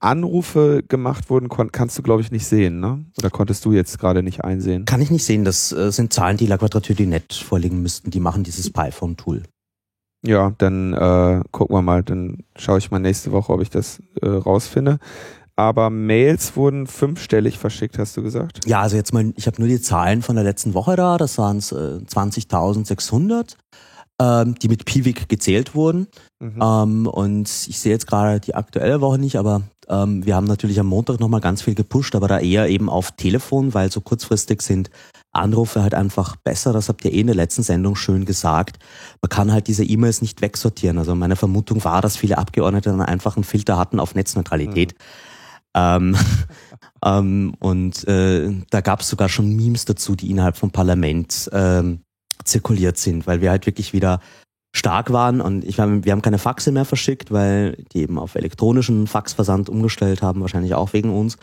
Anrufe gemacht wurden, kannst du, glaube ich, nicht sehen, ne? Oder konntest du jetzt gerade nicht einsehen? Kann ich nicht sehen. Das äh, sind Zahlen, die La Quadrature du Net vorliegen müssten. Die machen dieses PyPhone-Tool. Ja, dann äh, gucken wir mal. Dann schaue ich mal nächste Woche, ob ich das äh, rausfinde. Aber Mails wurden fünfstellig verschickt, hast du gesagt? Ja, also jetzt mal, ich habe nur die Zahlen von der letzten Woche da. Das waren äh, 20.600 ähm, die mit Piwik gezählt wurden. Mhm. Ähm, und ich sehe jetzt gerade die aktuelle Woche nicht, aber ähm, wir haben natürlich am Montag nochmal ganz viel gepusht, aber da eher eben auf Telefon, weil so kurzfristig sind Anrufe halt einfach besser. Das habt ihr eh in der letzten Sendung schön gesagt. Man kann halt diese E-Mails nicht wegsortieren. Also meine Vermutung war, dass viele Abgeordnete dann einfach einen Filter hatten auf Netzneutralität. Mhm. Ähm, (laughs) ähm, und äh, da gab es sogar schon Memes dazu, die innerhalb vom Parlament ähm, zirkuliert sind, weil wir halt wirklich wieder stark waren und ich meine, wir haben keine Faxe mehr verschickt, weil die eben auf elektronischen Faxversand umgestellt haben, wahrscheinlich auch wegen uns.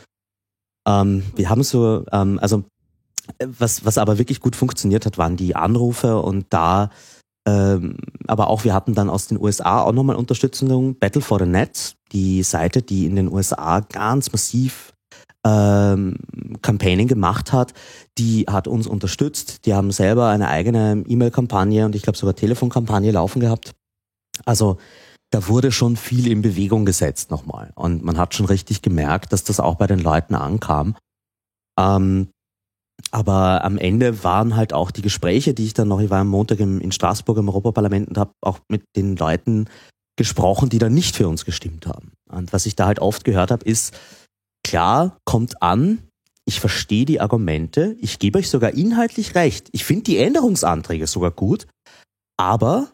Ähm, wir haben so, ähm, also was, was aber wirklich gut funktioniert hat, waren die Anrufe und da ähm, aber auch wir hatten dann aus den USA auch nochmal Unterstützung, Battle for the Net, die Seite, die in den USA ganz massiv ähm, Campaigning gemacht hat, die hat uns unterstützt. Die haben selber eine eigene E-Mail-Kampagne und ich glaube sogar Telefonkampagne laufen gehabt. Also da wurde schon viel in Bewegung gesetzt nochmal. Und man hat schon richtig gemerkt, dass das auch bei den Leuten ankam. Ähm, aber am Ende waren halt auch die Gespräche, die ich dann noch, ich war am Montag im, in Straßburg im Europaparlament und habe auch mit den Leuten gesprochen, die dann nicht für uns gestimmt haben. Und was ich da halt oft gehört habe, ist, klar, kommt an, ich verstehe die Argumente, ich gebe euch sogar inhaltlich recht. Ich finde die Änderungsanträge sogar gut, aber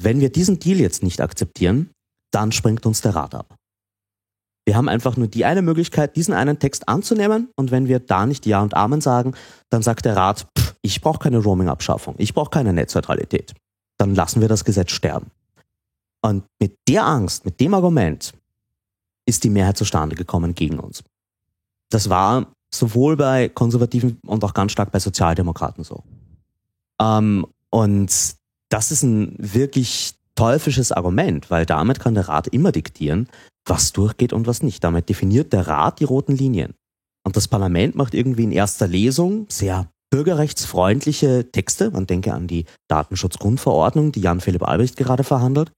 wenn wir diesen Deal jetzt nicht akzeptieren, dann springt uns der Rat ab. Wir haben einfach nur die eine Möglichkeit, diesen einen Text anzunehmen und wenn wir da nicht Ja und Amen sagen, dann sagt der Rat, pff, ich brauche keine Roaming-Abschaffung, ich brauche keine Netzneutralität. Dann lassen wir das Gesetz sterben. Und mit der Angst, mit dem Argument ist die Mehrheit zustande gekommen gegen uns. Das war sowohl bei Konservativen und auch ganz stark bei Sozialdemokraten so. Ähm, und das ist ein wirklich teuflisches Argument, weil damit kann der Rat immer diktieren, was durchgeht und was nicht. Damit definiert der Rat die roten Linien. Und das Parlament macht irgendwie in erster Lesung sehr bürgerrechtsfreundliche Texte. Man denke an die Datenschutzgrundverordnung, die Jan-Philipp Albrecht gerade verhandelt.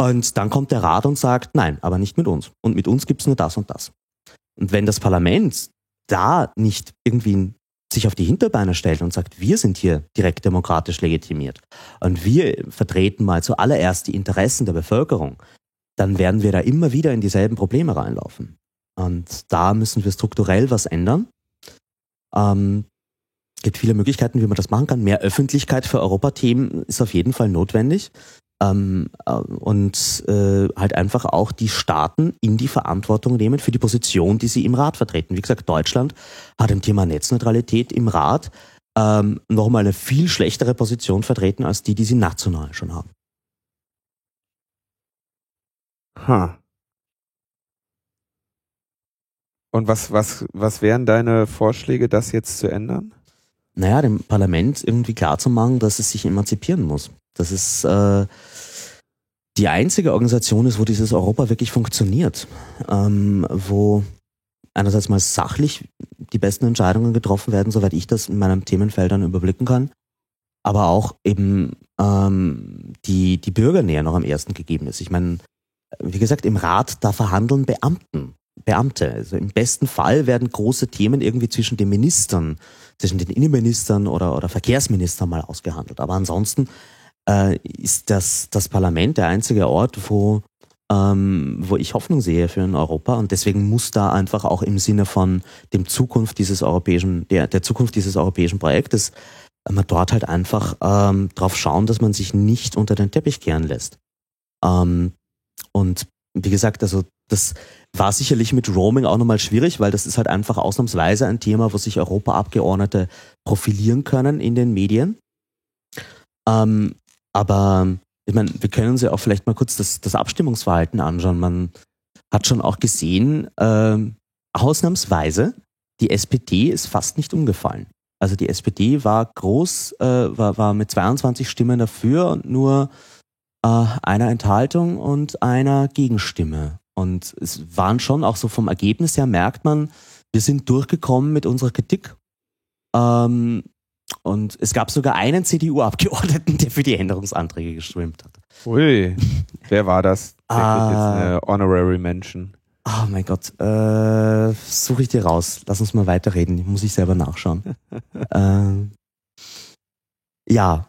Und dann kommt der Rat und sagt, nein, aber nicht mit uns. Und mit uns gibt's nur das und das. Und wenn das Parlament da nicht irgendwie sich auf die Hinterbeine stellt und sagt, wir sind hier direkt demokratisch legitimiert und wir vertreten mal zuallererst die Interessen der Bevölkerung, dann werden wir da immer wieder in dieselben Probleme reinlaufen. Und da müssen wir strukturell was ändern. Ähm, es gibt viele Möglichkeiten, wie man das machen kann. Mehr Öffentlichkeit für Europathemen ist auf jeden Fall notwendig. Ähm, äh, und äh, halt einfach auch die Staaten in die Verantwortung nehmen für die Position, die sie im Rat vertreten. Wie gesagt, Deutschland hat im Thema Netzneutralität im Rat ähm, nochmal eine viel schlechtere Position vertreten als die, die sie national schon haben. Ha. Und was, was, was wären deine Vorschläge, das jetzt zu ändern? Naja, dem Parlament irgendwie klarzumachen, dass es sich emanzipieren muss. Das ist äh, die einzige Organisation ist, wo dieses Europa wirklich funktioniert, ähm, wo einerseits mal sachlich die besten Entscheidungen getroffen werden, soweit ich das in meinen Themenfeldern überblicken kann, aber auch eben ähm, die, die Bürgernähe noch am ersten gegeben ist. Ich meine, wie gesagt, im Rat, da verhandeln Beamten, Beamte. Also im besten Fall werden große Themen irgendwie zwischen den Ministern, zwischen den Innenministern oder, oder Verkehrsministern mal ausgehandelt. Aber ansonsten äh, ist das, das Parlament der einzige Ort, wo, ähm, wo ich Hoffnung sehe für ein Europa. Und deswegen muss da einfach auch im Sinne von dem Zukunft dieses europäischen, der, der Zukunft dieses europäischen Projektes, äh, man dort halt einfach ähm, drauf schauen, dass man sich nicht unter den Teppich kehren lässt. Ähm, und wie gesagt, also das war sicherlich mit Roaming auch nochmal schwierig, weil das ist halt einfach ausnahmsweise ein Thema, wo sich Europaabgeordnete profilieren können in den Medien. Ähm, aber ich meine, wir können uns ja auch vielleicht mal kurz das, das Abstimmungsverhalten anschauen. Man hat schon auch gesehen, äh, ausnahmsweise, die SPD ist fast nicht umgefallen. Also die SPD war groß, äh, war, war mit 22 Stimmen dafür und nur äh, einer Enthaltung und einer Gegenstimme. Und es waren schon auch so vom Ergebnis her, merkt man, wir sind durchgekommen mit unserer Kritik. Ähm, und es gab sogar einen CDU-Abgeordneten, der für die Änderungsanträge gestimmt hat. Ui, wer war das? Der ah, jetzt eine Honorary Mention. Oh mein Gott, äh, suche ich dir raus. Lass uns mal weiterreden. Muss ich selber nachschauen. (laughs) äh, ja.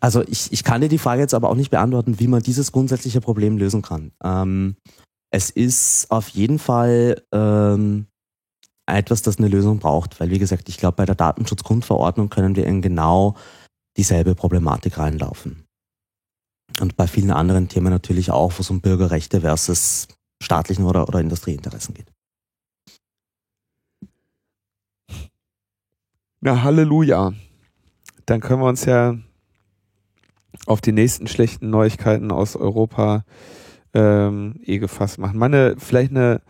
Also ich, ich kann dir die Frage jetzt aber auch nicht beantworten, wie man dieses grundsätzliche Problem lösen kann. Ähm, es ist auf jeden Fall ähm, etwas, das eine Lösung braucht, weil wie gesagt, ich glaube, bei der Datenschutzgrundverordnung können wir in genau dieselbe Problematik reinlaufen. Und bei vielen anderen Themen natürlich auch, wo es um Bürgerrechte versus staatlichen oder, oder Industrieinteressen geht. Na, Halleluja. Dann können wir uns ja auf die nächsten schlechten Neuigkeiten aus Europa ähm, eh gefasst machen. Meine, vielleicht eine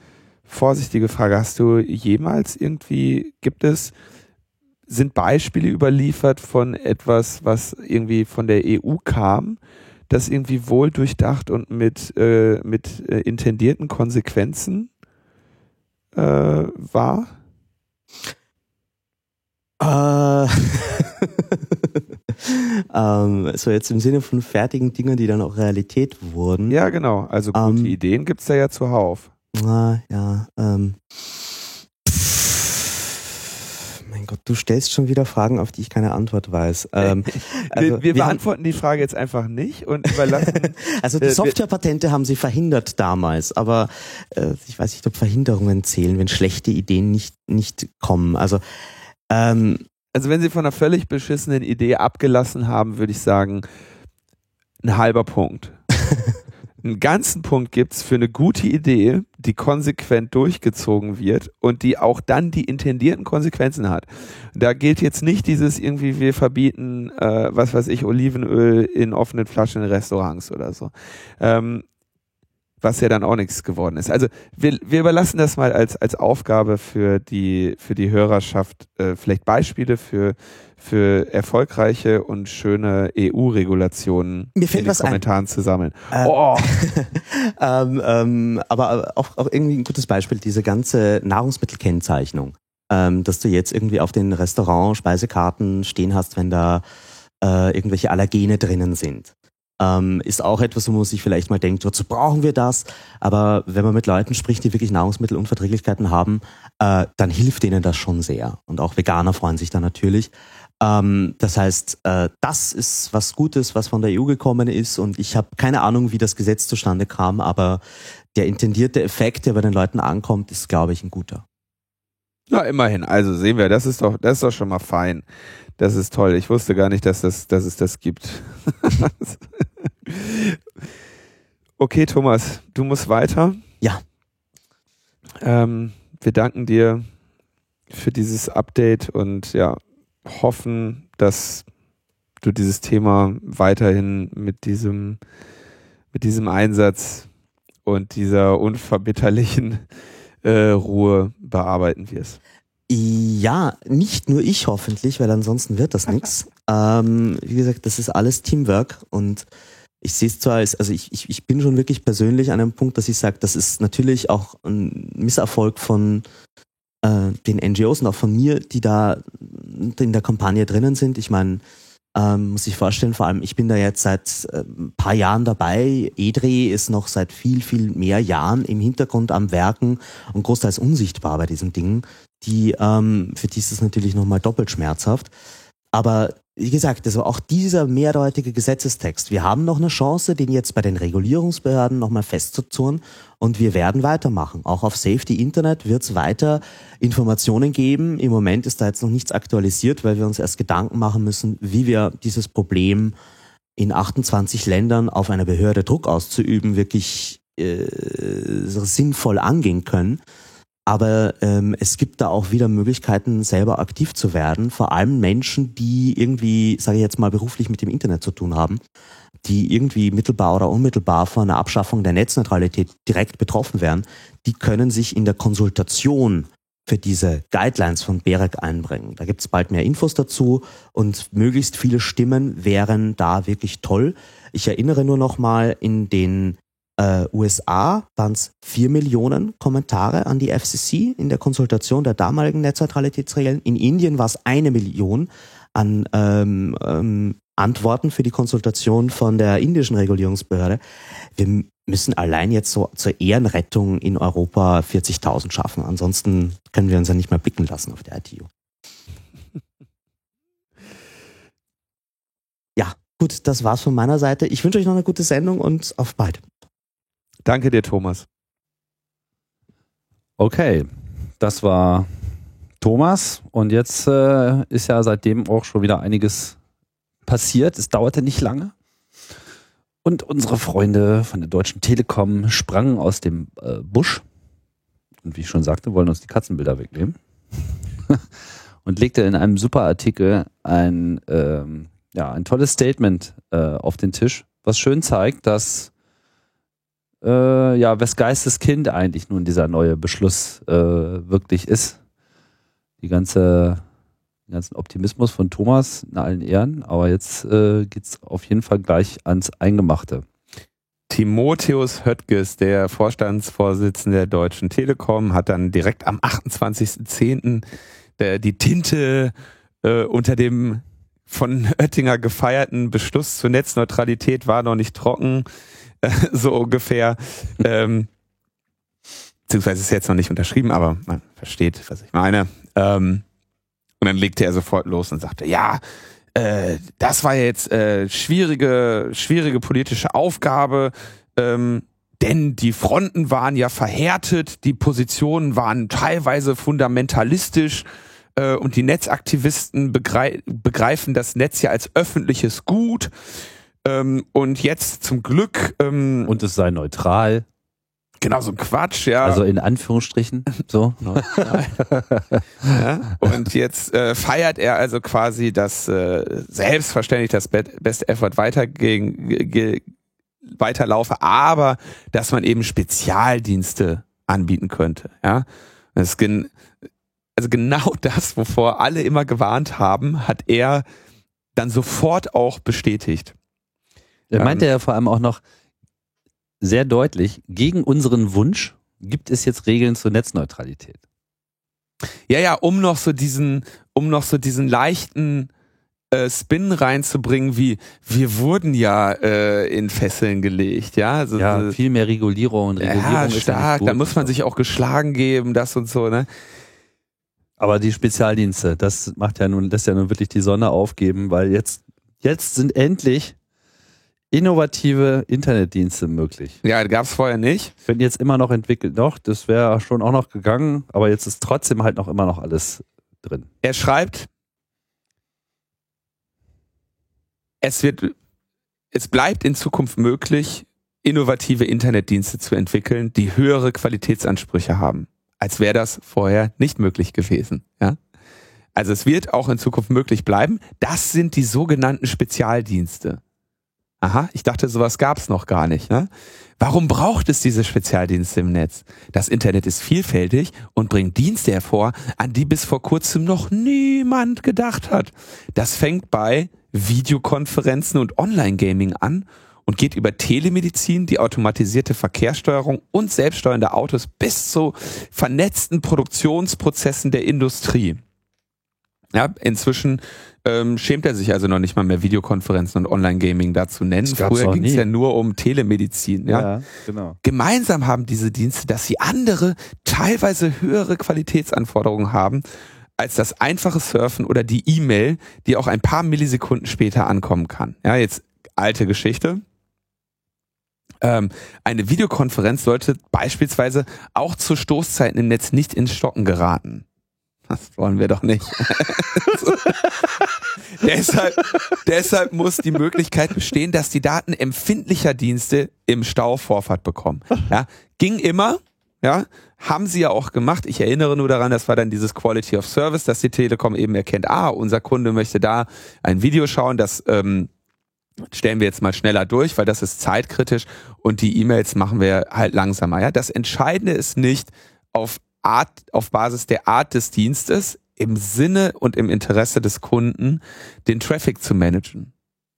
vorsichtige Frage. Hast du jemals irgendwie, gibt es, sind Beispiele überliefert von etwas, was irgendwie von der EU kam, das irgendwie wohl durchdacht und mit, äh, mit äh, intendierten Konsequenzen äh, war? Äh, (laughs) ähm, so jetzt im Sinne von fertigen Dingen, die dann auch Realität wurden. Ja, genau. Also gute Ähm, Ideen gibt's da ja zuhauf. Na, ja, ähm. Mein Gott, du stellst schon wieder Fragen, auf die ich keine Antwort weiß. Ähm, also wir wir wir haben- beantworten die Frage jetzt einfach nicht und überlassen. (laughs) Also Äh, die wir- Softwarepatente haben sie verhindert damals, aber äh, ich weiß nicht, ob Verhinderungen zählen, wenn schlechte Ideen nicht, nicht kommen. Also ähm, also wenn sie von einer völlig beschissenen Idee abgelassen haben, würde ich sagen, ein halber Punkt. Einen ganzen Punkt gibt's für eine gute Idee, die konsequent durchgezogen wird und die auch dann die intendierten Konsequenzen hat. Da gilt jetzt nicht dieses irgendwie, wir verbieten, äh, was weiß ich, Olivenöl in offenen Flaschen in Restaurants oder so. Ähm, was ja dann auch nichts geworden ist. Also wir, wir überlassen das mal als, als Aufgabe für die, für die Hörerschaft, äh, vielleicht Beispiele für, für erfolgreiche und schöne EU-Regulationen in den was ein. Kommentaren zu sammeln. Äh, Oh, (laughs) ähm, ähm, aber auch, auch irgendwie ein gutes Beispiel, diese ganze Nahrungsmittelkennzeichnung, ähm, dass du jetzt irgendwie auf den Restaurant-Speisekarten stehen hast, wenn da äh, irgendwelche Allergene drinnen sind. Ähm, ist auch etwas, wo man sich vielleicht mal denkt, wozu brauchen wir das? Aber wenn man mit Leuten spricht, die wirklich Nahrungsmittelunverträglichkeiten haben, äh, dann hilft denen das schon sehr. Und auch Veganer freuen sich da natürlich. Ähm, das heißt, äh, das ist was Gutes, was von der EU gekommen ist. Und ich habe keine Ahnung, wie das Gesetz zustande kam, aber der intendierte Effekt, der bei den Leuten ankommt, ist, glaube ich, ein guter. na immerhin. Also sehen wir, das ist doch, das ist doch schon mal fein. Das ist toll. Ich wusste gar nicht, dass, das, dass es das gibt. (laughs) okay, Thomas, du musst weiter. Ja. Ähm, wir danken dir für dieses Update und ja, hoffen, dass du dieses Thema weiterhin mit diesem, mit diesem Einsatz und dieser unverbitterlichen äh, Ruhe bearbeiten wirst. Ja, nicht nur ich hoffentlich, weil ansonsten wird das nichts. (laughs) Ähm, wie gesagt, das ist alles Teamwork und ich sehe es zwar als, also ich, ich, ich bin schon wirklich persönlich an einem Punkt, dass ich sage, das ist natürlich auch ein Misserfolg von äh, den NGOs und auch von mir, die da in der Kampagne drinnen sind. Ich meine, ähm, muss ich vorstellen, vor allem ich bin da jetzt seit äh, ein paar Jahren dabei. EDRE ist noch seit viel, viel mehr Jahren im Hintergrund am Werken und großteils unsichtbar bei diesen Dingen. Die, ähm, für die ist es natürlich nochmal doppelt schmerzhaft. Aber wie gesagt, also auch dieser mehrdeutige Gesetzestext, wir haben noch eine Chance, den jetzt bei den Regulierungsbehörden nochmal festzuzurren und wir werden weitermachen. Auch auf Safety Internet wird es weiter Informationen geben. Im Moment ist da jetzt noch nichts aktualisiert, weil wir uns erst Gedanken machen müssen, wie wir dieses Problem in 28 Ländern auf eine Behörde Druck auszuüben, wirklich äh, sinnvoll angehen können. Aber ähm, es gibt da auch wieder Möglichkeiten, selber aktiv zu werden. Vor allem Menschen, die irgendwie, sage ich jetzt mal, beruflich mit dem Internet zu tun haben, die irgendwie mittelbar oder unmittelbar von einer Abschaffung der Netzneutralität direkt betroffen wären, die können sich in der Konsultation für diese Guidelines von BEREC einbringen. Da gibt es bald mehr Infos dazu und möglichst viele Stimmen wären da wirklich toll. Ich erinnere nur noch mal in den äh, USA waren es vier Millionen Kommentare an die FCC in der Konsultation der damaligen Netzneutralitätsregeln. In Indien war es eine Million an ähm, ähm, Antworten für die Konsultation von der indischen Regulierungsbehörde. Wir müssen allein jetzt so zur Ehrenrettung in Europa 40.000 schaffen. Ansonsten können wir uns ja nicht mehr blicken lassen auf der ITU. Ja, gut, das war's von meiner Seite. Ich wünsche euch noch eine gute Sendung und auf bald. Danke dir, Thomas. Okay, das war Thomas. Und jetzt äh, ist ja seitdem auch schon wieder einiges passiert. Es dauerte nicht lange. Und unsere Freunde von der Deutschen Telekom sprangen aus dem äh, Busch. Und wie ich schon sagte, wollen uns die Katzenbilder wegnehmen. (laughs) und legte in einem super Artikel ein, ähm, ja, ein tolles Statement äh, auf den Tisch, was schön zeigt, dass äh, ja, wes Geistes Kind eigentlich nun dieser neue Beschluss äh, wirklich ist. Die ganze, den ganzen Optimismus von Thomas in allen Ehren, aber jetzt äh, es auf jeden Fall gleich ans Eingemachte. Timotheus Höttges, der Vorstandsvorsitzende der Deutschen Telekom, hat dann direkt am 28.10. die Tinte äh, unter dem von Oettinger gefeierten Beschluss zur Netzneutralität war noch nicht trocken, äh, (laughs) so ungefähr. ähm, beziehungsweise ist jetzt noch nicht unterschrieben, aber man versteht, was ich meine. Ähm, und dann legte er sofort los und sagte, ja, äh, das war jetzt äh, schwierige, schwierige politische Aufgabe, ähm, denn die Fronten waren ja verhärtet, die Positionen waren teilweise fundamentalistisch äh, und die Netzaktivisten begrei begreifen das Netz ja als öffentliches Gut. Ähm, und jetzt zum Glück. Ähm, und es sei neutral. Genau, so ein Quatsch, ja. Also in Anführungsstrichen, so. (laughs) ja, und jetzt äh, feiert er also quasi, dass äh, selbstverständlich das Best Effort weiter gegen, weiterlaufe, aber dass man eben Spezialdienste anbieten könnte. Ja, das gen also genau (laughs) das, wovor alle immer gewarnt haben, hat er dann sofort auch bestätigt. Er meinte ähm, ja vor allem auch noch, sehr deutlich, gegen unseren Wunsch gibt es jetzt Regeln zur Netzneutralität. Ja, ja, um noch so diesen, um noch so diesen leichten äh, Spin reinzubringen, wie wir wurden ja äh, in Fesseln gelegt, ja. Also, ja, viel mehr Regulierung und Regulierung ja, stark. Ja da muss man sich auch geschlagen geben, das und so, ne? Aber die Spezialdienste, das macht ja nun, das ist ja nun wirklich die Sonne aufgeben, weil jetzt, jetzt sind endlich innovative Internetdienste möglich. Ja, gab es vorher nicht. Werden jetzt immer noch entwickelt. Doch, das wäre schon auch noch gegangen, aber jetzt ist trotzdem halt noch immer noch alles drin. Er schreibt, es wird, es bleibt in Zukunft möglich, innovative Internetdienste zu entwickeln, die höhere Qualitätsansprüche haben, als wäre das vorher nicht möglich gewesen. Ja? Also es wird auch in Zukunft möglich bleiben. Das sind die sogenannten Spezialdienste. Aha, ich dachte, sowas gab's noch gar nicht. Ne? Warum braucht es diese Spezialdienste im Netz? Das Internet ist vielfältig und bringt Dienste hervor, an die bis vor kurzem noch niemand gedacht hat. Das fängt bei Videokonferenzen und Online-Gaming an und geht über Telemedizin, die automatisierte Verkehrssteuerung und selbststeuernde Autos bis zu vernetzten Produktionsprozessen der Industrie. Ja, inzwischen ähm, schämt er sich also noch nicht mal mehr Videokonferenzen und Online-Gaming da zu nennen. Früher ging es ja nur um Telemedizin. Ja? ja, genau. Gemeinsam haben diese Dienste, dass sie andere, teilweise höhere Qualitätsanforderungen haben als das einfache Surfen oder die E-Mail, die auch ein paar Millisekunden später ankommen kann. Ja, jetzt alte Geschichte. Ähm, eine Videokonferenz sollte beispielsweise auch zu Stoßzeiten im Netz nicht ins Stocken geraten. Das wollen wir doch nicht. (laughs) (laughs) (laughs) deshalb, deshalb muss die Möglichkeit bestehen, dass die Daten empfindlicher Dienste im Stau Vorfahrt bekommen. Ja, ging immer, ja, haben sie ja auch gemacht. Ich erinnere nur daran, das war dann dieses Quality of Service, dass die Telekom eben erkennt, ah, unser Kunde möchte da ein Video schauen, das ähm, stellen wir jetzt mal schneller durch, weil das ist zeitkritisch und die E-Mails machen wir halt langsamer. Ja, das Entscheidende ist nicht auf Art, auf Basis der Art des Dienstes im Sinne und im Interesse des Kunden den Traffic zu managen.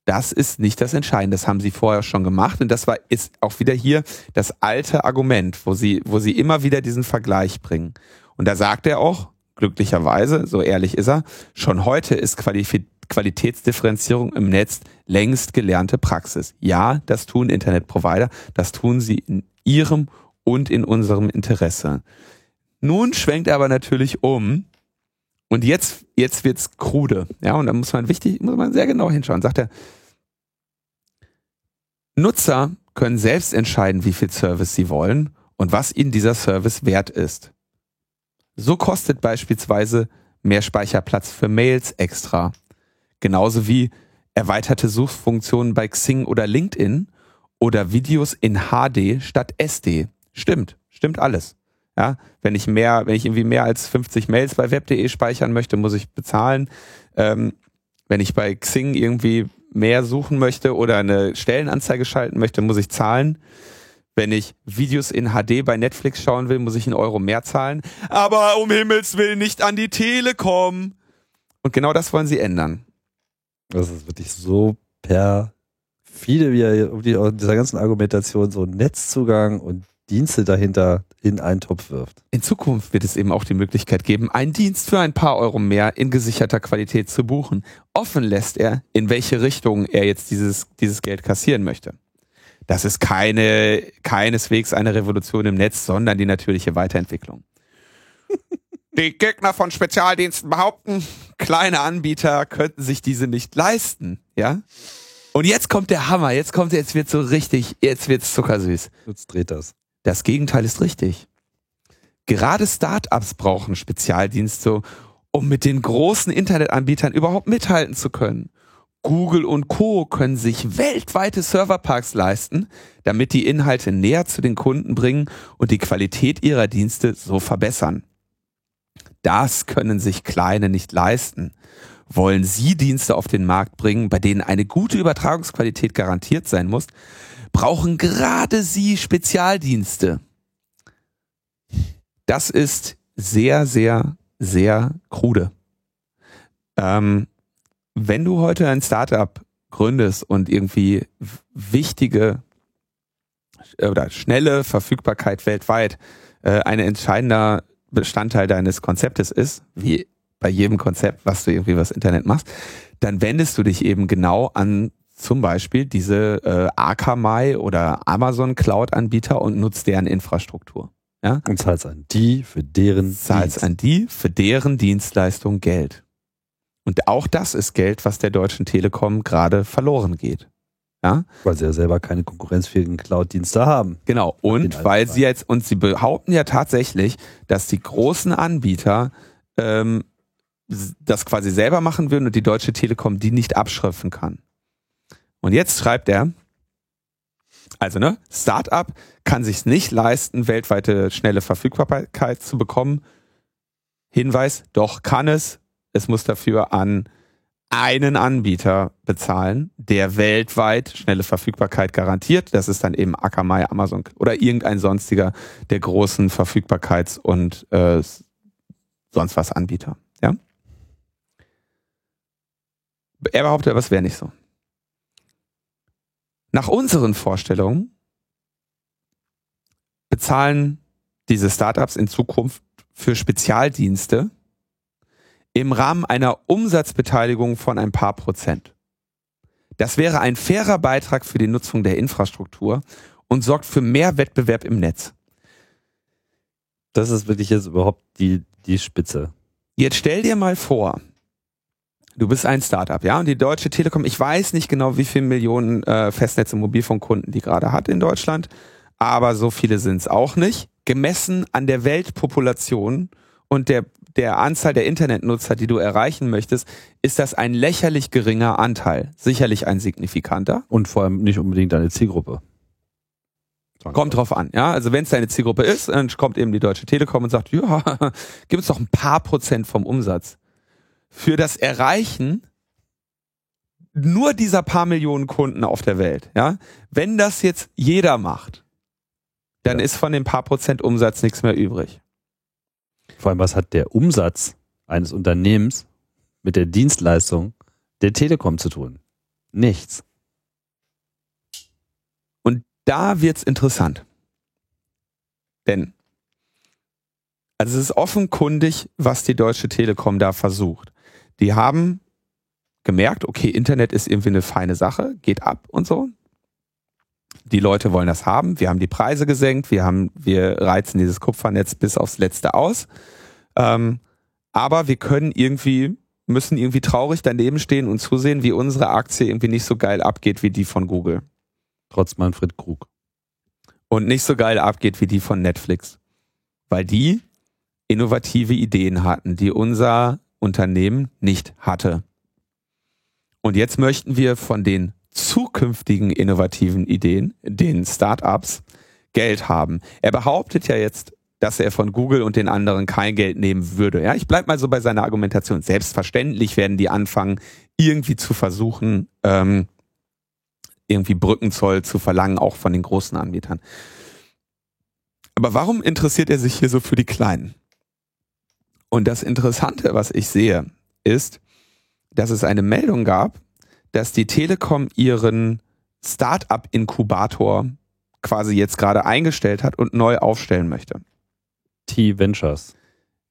Das ist nicht das Entscheidende. Das haben sie vorher schon gemacht. Und das war, ist auch wieder hier das alte Argument, wo sie, wo sie immer wieder diesen Vergleich bringen. Und da sagt er auch, glücklicherweise, so ehrlich ist er, schon heute ist Qualitätsdifferenzierung im Netz längst gelernte Praxis. Ja, das tun Internetprovider. Das tun sie in ihrem und in unserem Interesse. Nun schwenkt er aber natürlich um und jetzt, jetzt wird's krude. Ja, und da muss man wichtig, muss man sehr genau hinschauen. Sagt er, Nutzer können selbst entscheiden, wie viel Service sie wollen und was ihnen dieser Service wert ist. So kostet beispielsweise mehr Speicherplatz für Mails extra. Genauso wie erweiterte Suchfunktionen bei Xing oder LinkedIn oder Videos in HD statt SD. Stimmt, stimmt alles. Ja, wenn ich mehr, wenn ich irgendwie mehr als 50 Mails bei web.de speichern möchte, muss ich bezahlen. Ähm, wenn ich bei Xing irgendwie mehr suchen möchte oder eine Stellenanzeige schalten möchte, muss ich zahlen. Wenn ich Videos in HD bei Netflix schauen will, muss ich einen Euro mehr zahlen. Aber um Himmels Willen nicht an die Telekom. Und genau das wollen sie ändern. Das ist wirklich so perfide, wie er um die, dieser ganzen Argumentation so Netzzugang und Dienste dahinter in einen Topf wirft. In Zukunft wird es eben auch die Möglichkeit geben, einen Dienst für ein paar Euro mehr in gesicherter Qualität zu buchen. Offen lässt er, in welche Richtung er jetzt dieses, dieses Geld kassieren möchte. Das ist keine, keineswegs eine Revolution im Netz, sondern die natürliche Weiterentwicklung. (laughs) Die Gegner von Spezialdiensten behaupten, kleine Anbieter könnten sich diese nicht leisten, ja? Und jetzt kommt der Hammer, jetzt kommt, jetzt wird so richtig, jetzt wird's zuckersüß. Jetzt dreht das. Das Gegenteil ist richtig. Gerade Startups brauchen Spezialdienste, um mit den großen Internetanbietern überhaupt mithalten zu können. Google und Co. können sich weltweite Serverparks leisten, damit die Inhalte näher zu den Kunden bringen und die Qualität ihrer Dienste so verbessern. Das können sich Kleine nicht leisten. Wollen Sie Dienste auf den Markt bringen, bei denen eine gute Übertragungsqualität garantiert sein muss, brauchen gerade Sie Spezialdienste. Das ist sehr, sehr, sehr krude. Ähm, wenn du heute ein Startup gründest und irgendwie wichtige oder schnelle Verfügbarkeit weltweit äh, ein entscheidender Bestandteil deines Konzeptes ist, wie bei jedem Konzept, was du irgendwie was Internet machst, dann wendest du dich eben genau an zum Beispiel diese äh, Akamai oder Amazon Cloud Anbieter und nutzt deren Infrastruktur. Ja? Und zahlst an die für deren Zahlst Dienst. an die für deren Dienstleistung Geld. Und auch das ist Geld, was der Deutschen Telekom gerade verloren geht. Ja? Weil sie ja selber keine konkurrenzfähigen Cloud-Dienste haben. Genau. Und weil sie jetzt, und sie behaupten ja tatsächlich, dass die großen Anbieter ähm, das quasi selber machen würden und die Deutsche Telekom die nicht abschriften kann. Und jetzt schreibt er, also ne, Startup kann sich nicht leisten, weltweite schnelle Verfügbarkeit zu bekommen. Hinweis, doch kann es. Es muss dafür an einen Anbieter bezahlen, der weltweit schnelle Verfügbarkeit garantiert. Das ist dann eben Akamai, Amazon oder irgendein sonstiger der großen Verfügbarkeits- und äh, sonst was Anbieter. Ja? Er behauptet, aber es wäre nicht so. Nach unseren Vorstellungen bezahlen diese Startups in Zukunft für Spezialdienste im Rahmen einer Umsatzbeteiligung von ein paar Prozent. Das wäre ein fairer Beitrag für die Nutzung der Infrastruktur und sorgt für mehr Wettbewerb im Netz. Das ist wirklich jetzt überhaupt die, die Spitze. Jetzt stell dir mal vor, du bist ein Startup, ja, und die Deutsche Telekom, ich weiß nicht genau, wie viele Millionen äh, Festnetz- und Mobilfunkkunden die gerade hat in Deutschland, aber so viele sind es auch nicht. Gemessen an der Weltpopulation und der, der Anzahl der Internetnutzer, die du erreichen möchtest, ist das ein lächerlich geringer Anteil. Sicherlich ein signifikanter. Und vor allem nicht unbedingt deine Zielgruppe. Kommt drauf an, ja. Also wenn es deine Zielgruppe ist, dann kommt eben die Deutsche Telekom und sagt, ja, (laughs) gib uns doch ein paar Prozent vom Umsatz. Für das Erreichen nur dieser paar Millionen Kunden auf der Welt, ja. Wenn das jetzt jeder macht, dann Ja. ist von den paar Prozent Umsatz nichts mehr übrig. Vor allem, was hat der Umsatz eines Unternehmens mit der Dienstleistung der Telekom zu tun? Nichts. Und da wird's interessant. Denn also es ist offenkundig, was die Deutsche Telekom da versucht. Die haben gemerkt, okay, Internet ist irgendwie eine feine Sache, geht ab und so. Die Leute wollen das haben. Wir haben die Preise gesenkt. Wir haben, wir reizen dieses Kupfernetz bis aufs Letzte aus. Ähm, aber wir können irgendwie, müssen irgendwie traurig daneben stehen und zusehen, wie unsere Aktie irgendwie nicht so geil abgeht wie die von Google Trotz Manfred Krug. und nicht so geil abgeht wie die von Netflix. Weil die innovative Ideen hatten, die unser Unternehmen nicht hatte. Und jetzt möchten wir von den zukünftigen innovativen Ideen, den Startups, Geld haben. Er behauptet ja jetzt, dass er von Google und den anderen kein Geld nehmen würde. Ja, ich bleib mal so bei seiner Argumentation. Selbstverständlich werden die anfangen, irgendwie zu versuchen, ähm, irgendwie Brückenzoll zu verlangen, auch von den großen Anbietern. Aber warum interessiert er sich hier so für die Kleinen? Und das Interessante, was ich sehe, ist, dass es eine Meldung gab, dass die Telekom ihren Startup-Inkubator quasi jetzt gerade eingestellt hat und neu aufstellen möchte. T-Ventures.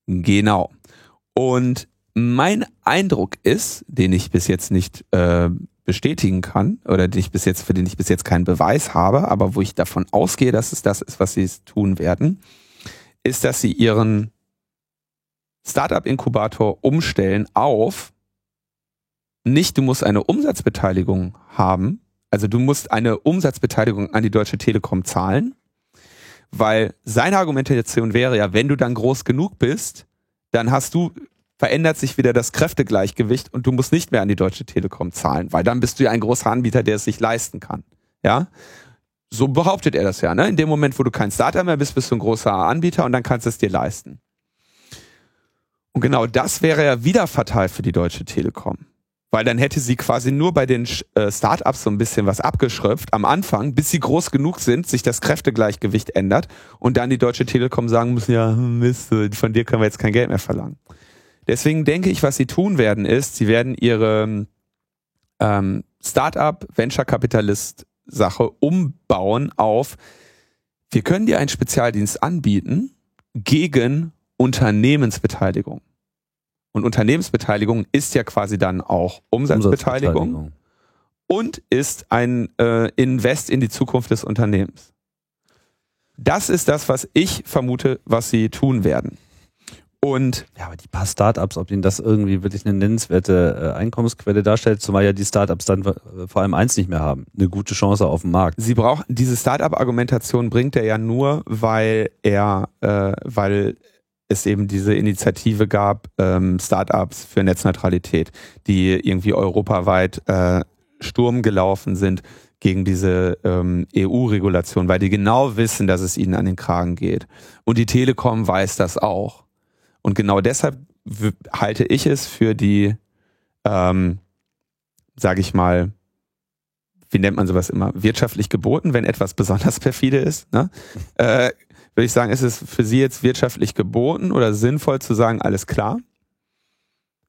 Genau. Und mein Eindruck ist, den ich bis jetzt nicht äh, bestätigen kann oder den ich bis jetzt, für den ich bis jetzt keinen Beweis habe, aber wo ich davon ausgehe, dass es das ist, was sie tun werden, ist, dass sie ihren Startup-Inkubator umstellen auf nicht, du musst eine Umsatzbeteiligung haben, also du musst eine Umsatzbeteiligung an die Deutsche Telekom zahlen, weil seine Argumentation wäre ja, wenn du dann groß genug bist, dann hast du verändert sich wieder das Kräftegleichgewicht und du musst nicht mehr an die Deutsche Telekom zahlen, weil dann bist du ja ein großer Anbieter, der es sich leisten kann. Ja? So behauptet er das ja, ne? In dem Moment, wo du kein Starter mehr bist, bist du ein großer Anbieter und dann kannst du es dir leisten. Und genau das wäre ja wieder fatal für die Deutsche Telekom. Weil dann hätte sie quasi nur bei den äh, Startups so ein bisschen was abgeschröpft am Anfang, bis sie groß genug sind, sich das Kräftegleichgewicht ändert und dann die Deutsche Telekom sagen muss, ja, Mist, von dir können wir jetzt kein Geld mehr verlangen. Deswegen denke ich, was sie tun werden, ist, sie werden ihre ähm, Startup Venture Capitalist Sache umbauen auf, wir können dir einen Spezialdienst anbieten gegen Unternehmensbeteiligung. Und Unternehmensbeteiligung ist ja quasi dann auch Umsatzbeteiligung, Umsatzbeteiligung. und ist ein äh, Invest in die Zukunft des Unternehmens. Das ist das, was ich vermute, was sie tun werden. Und ja, aber die paar Startups, ob ihnen das irgendwie wirklich eine nennenswerte äh, Einkommensquelle darstellt, zumal ja die Startups dann äh, vor allem eins nicht mehr haben, eine gute Chance auf dem Markt. Sie brauchen diese Startup-Argumentation bringt er ja nur, weil er, äh, weil es eben diese Initiative gab, ähm, Startups für Netzneutralität, die irgendwie europaweit äh, Sturm gelaufen sind gegen diese ähm, EU-Regulation, weil die genau wissen, dass es ihnen an den Kragen geht. Und die Telekom weiß das auch. Und genau deshalb halte ich es für die, ähm, sage ich mal, wie nennt man sowas immer, wirtschaftlich geboten, wenn etwas besonders perfide ist. Ne? Äh, Würde ich sagen, ist es für Sie jetzt wirtschaftlich geboten oder sinnvoll zu sagen, alles klar,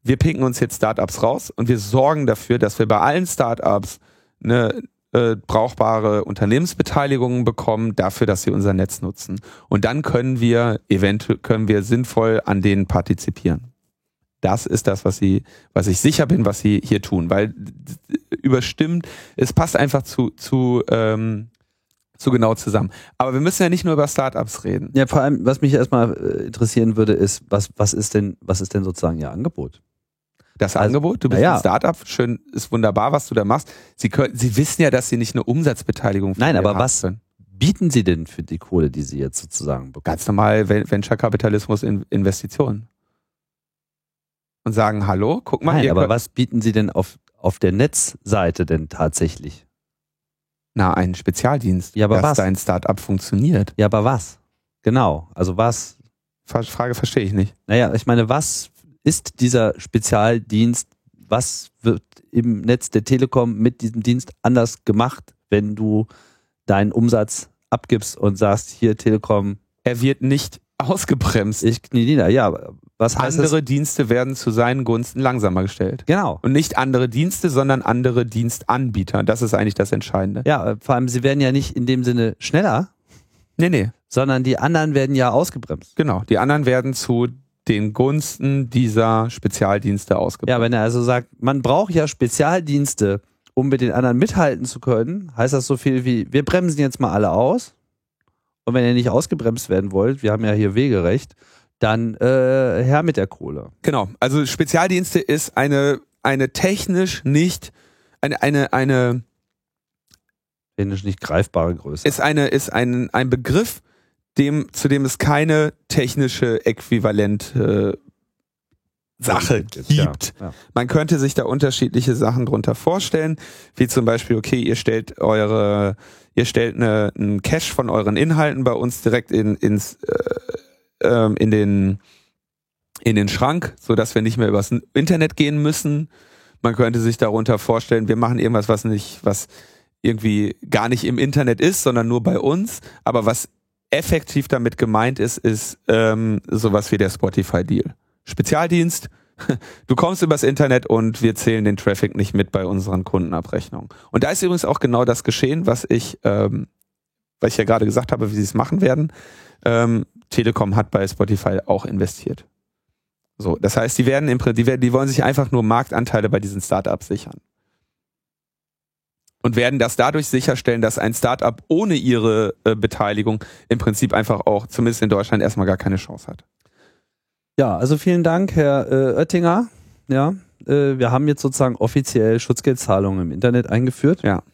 wir picken uns jetzt Startups raus und wir sorgen dafür, dass wir bei allen Startups eine äh, brauchbare Unternehmensbeteiligungen bekommen dafür, dass sie unser Netz nutzen. Und dann können wir eventuell können wir sinnvoll an denen partizipieren. Das ist das, was sie, was ich sicher bin, was sie hier tun, weil überstimmt, es passt einfach zu zu ähm, zu genau zusammen. Aber wir müssen ja nicht nur über Startups reden. Ja, vor allem, was mich erstmal äh, interessieren würde, ist, was, was ist denn, was ist denn sozusagen Ihr Angebot? das also, Angebot. Du bist ja. ein Startup, schön, ist wunderbar, was du da machst. Sie können, Sie wissen ja, dass Sie nicht eine Umsatzbeteiligung Nein, aber was können. bieten Sie denn für die Kohle, die Sie jetzt sozusagen bekommen? Ganz normal Venture Kapitalismus in Investitionen. Und sagen, hallo, guck mal. Nein, aber was bieten Sie denn auf, auf der Netzseite denn tatsächlich? Na, einen Spezialdienst, ja, aber dass was? dein Startup funktioniert. Ja, aber was? Genau. Also was? Frage verstehe ich nicht. Naja, ich meine, was ist dieser Spezialdienst, was wird im Netz der Telekom mit diesem Dienst anders gemacht, wenn du deinen Umsatz abgibst und sagst, hier Telekom. Er wird nicht ausgebremst. Ich knie nieder, ja. Was heißt andere das? Dienste werden zu seinen Gunsten langsamer gestellt. Genau. Und nicht andere Dienste, sondern andere Dienstanbieter. Das ist eigentlich das Entscheidende. Ja, vor allem, sie werden ja nicht in dem Sinne schneller. Nee, nee. Sondern die anderen werden ja ausgebremst. Genau. Die anderen werden zu den Gunsten dieser Spezialdienste ausgebaut. Ja, wenn er also sagt, man braucht ja Spezialdienste, um mit den anderen mithalten zu können, heißt das so viel wie, wir bremsen jetzt mal alle aus. Und wenn ihr nicht ausgebremst werden wollt, wir haben ja hier Wegerecht, dann äh, her mit der Kohle. Genau. Also Spezialdienste ist eine, eine technisch nicht, eine, eine, eine technisch nicht greifbare Größe. Ist eine, ist ein, ein Begriff, dem, zu dem es keine technische Äquivalent äh, Sache gibt. Ja, ja. Man könnte sich da unterschiedliche Sachen drunter vorstellen, wie zum Beispiel, okay, ihr stellt eure, ihr stellt eine, einen Cache von euren Inhalten bei uns direkt in, ins, äh, ähm, in den, in den Schrank, so dass wir nicht mehr übers Internet gehen müssen. Man könnte sich darunter vorstellen, wir machen irgendwas, was nicht, was irgendwie gar nicht im Internet ist, sondern nur bei uns, aber was effektiv damit gemeint ist, ist ähm, sowas wie der Spotify-Deal. Spezialdienst. Du kommst übers Internet und wir zählen den Traffic nicht mit bei unseren Kundenabrechnungen. Und da ist übrigens auch genau das geschehen, was ich, ähm, was ich ja gerade gesagt habe, wie sie es machen werden. Ähm, Telekom hat bei Spotify auch investiert. So, das heißt, die werden im die, werden, die wollen sich einfach nur Marktanteile bei diesen Startups sichern. Und werden das dadurch sicherstellen, dass ein Startup ohne ihre äh, Beteiligung im Prinzip einfach auch, zumindest in Deutschland, erstmal gar keine Chance hat. Ja, also vielen Dank, Herr äh, Oettinger. Ja, äh, wir haben jetzt sozusagen offiziell Schutzgeldzahlungen im Internet eingeführt. Ja.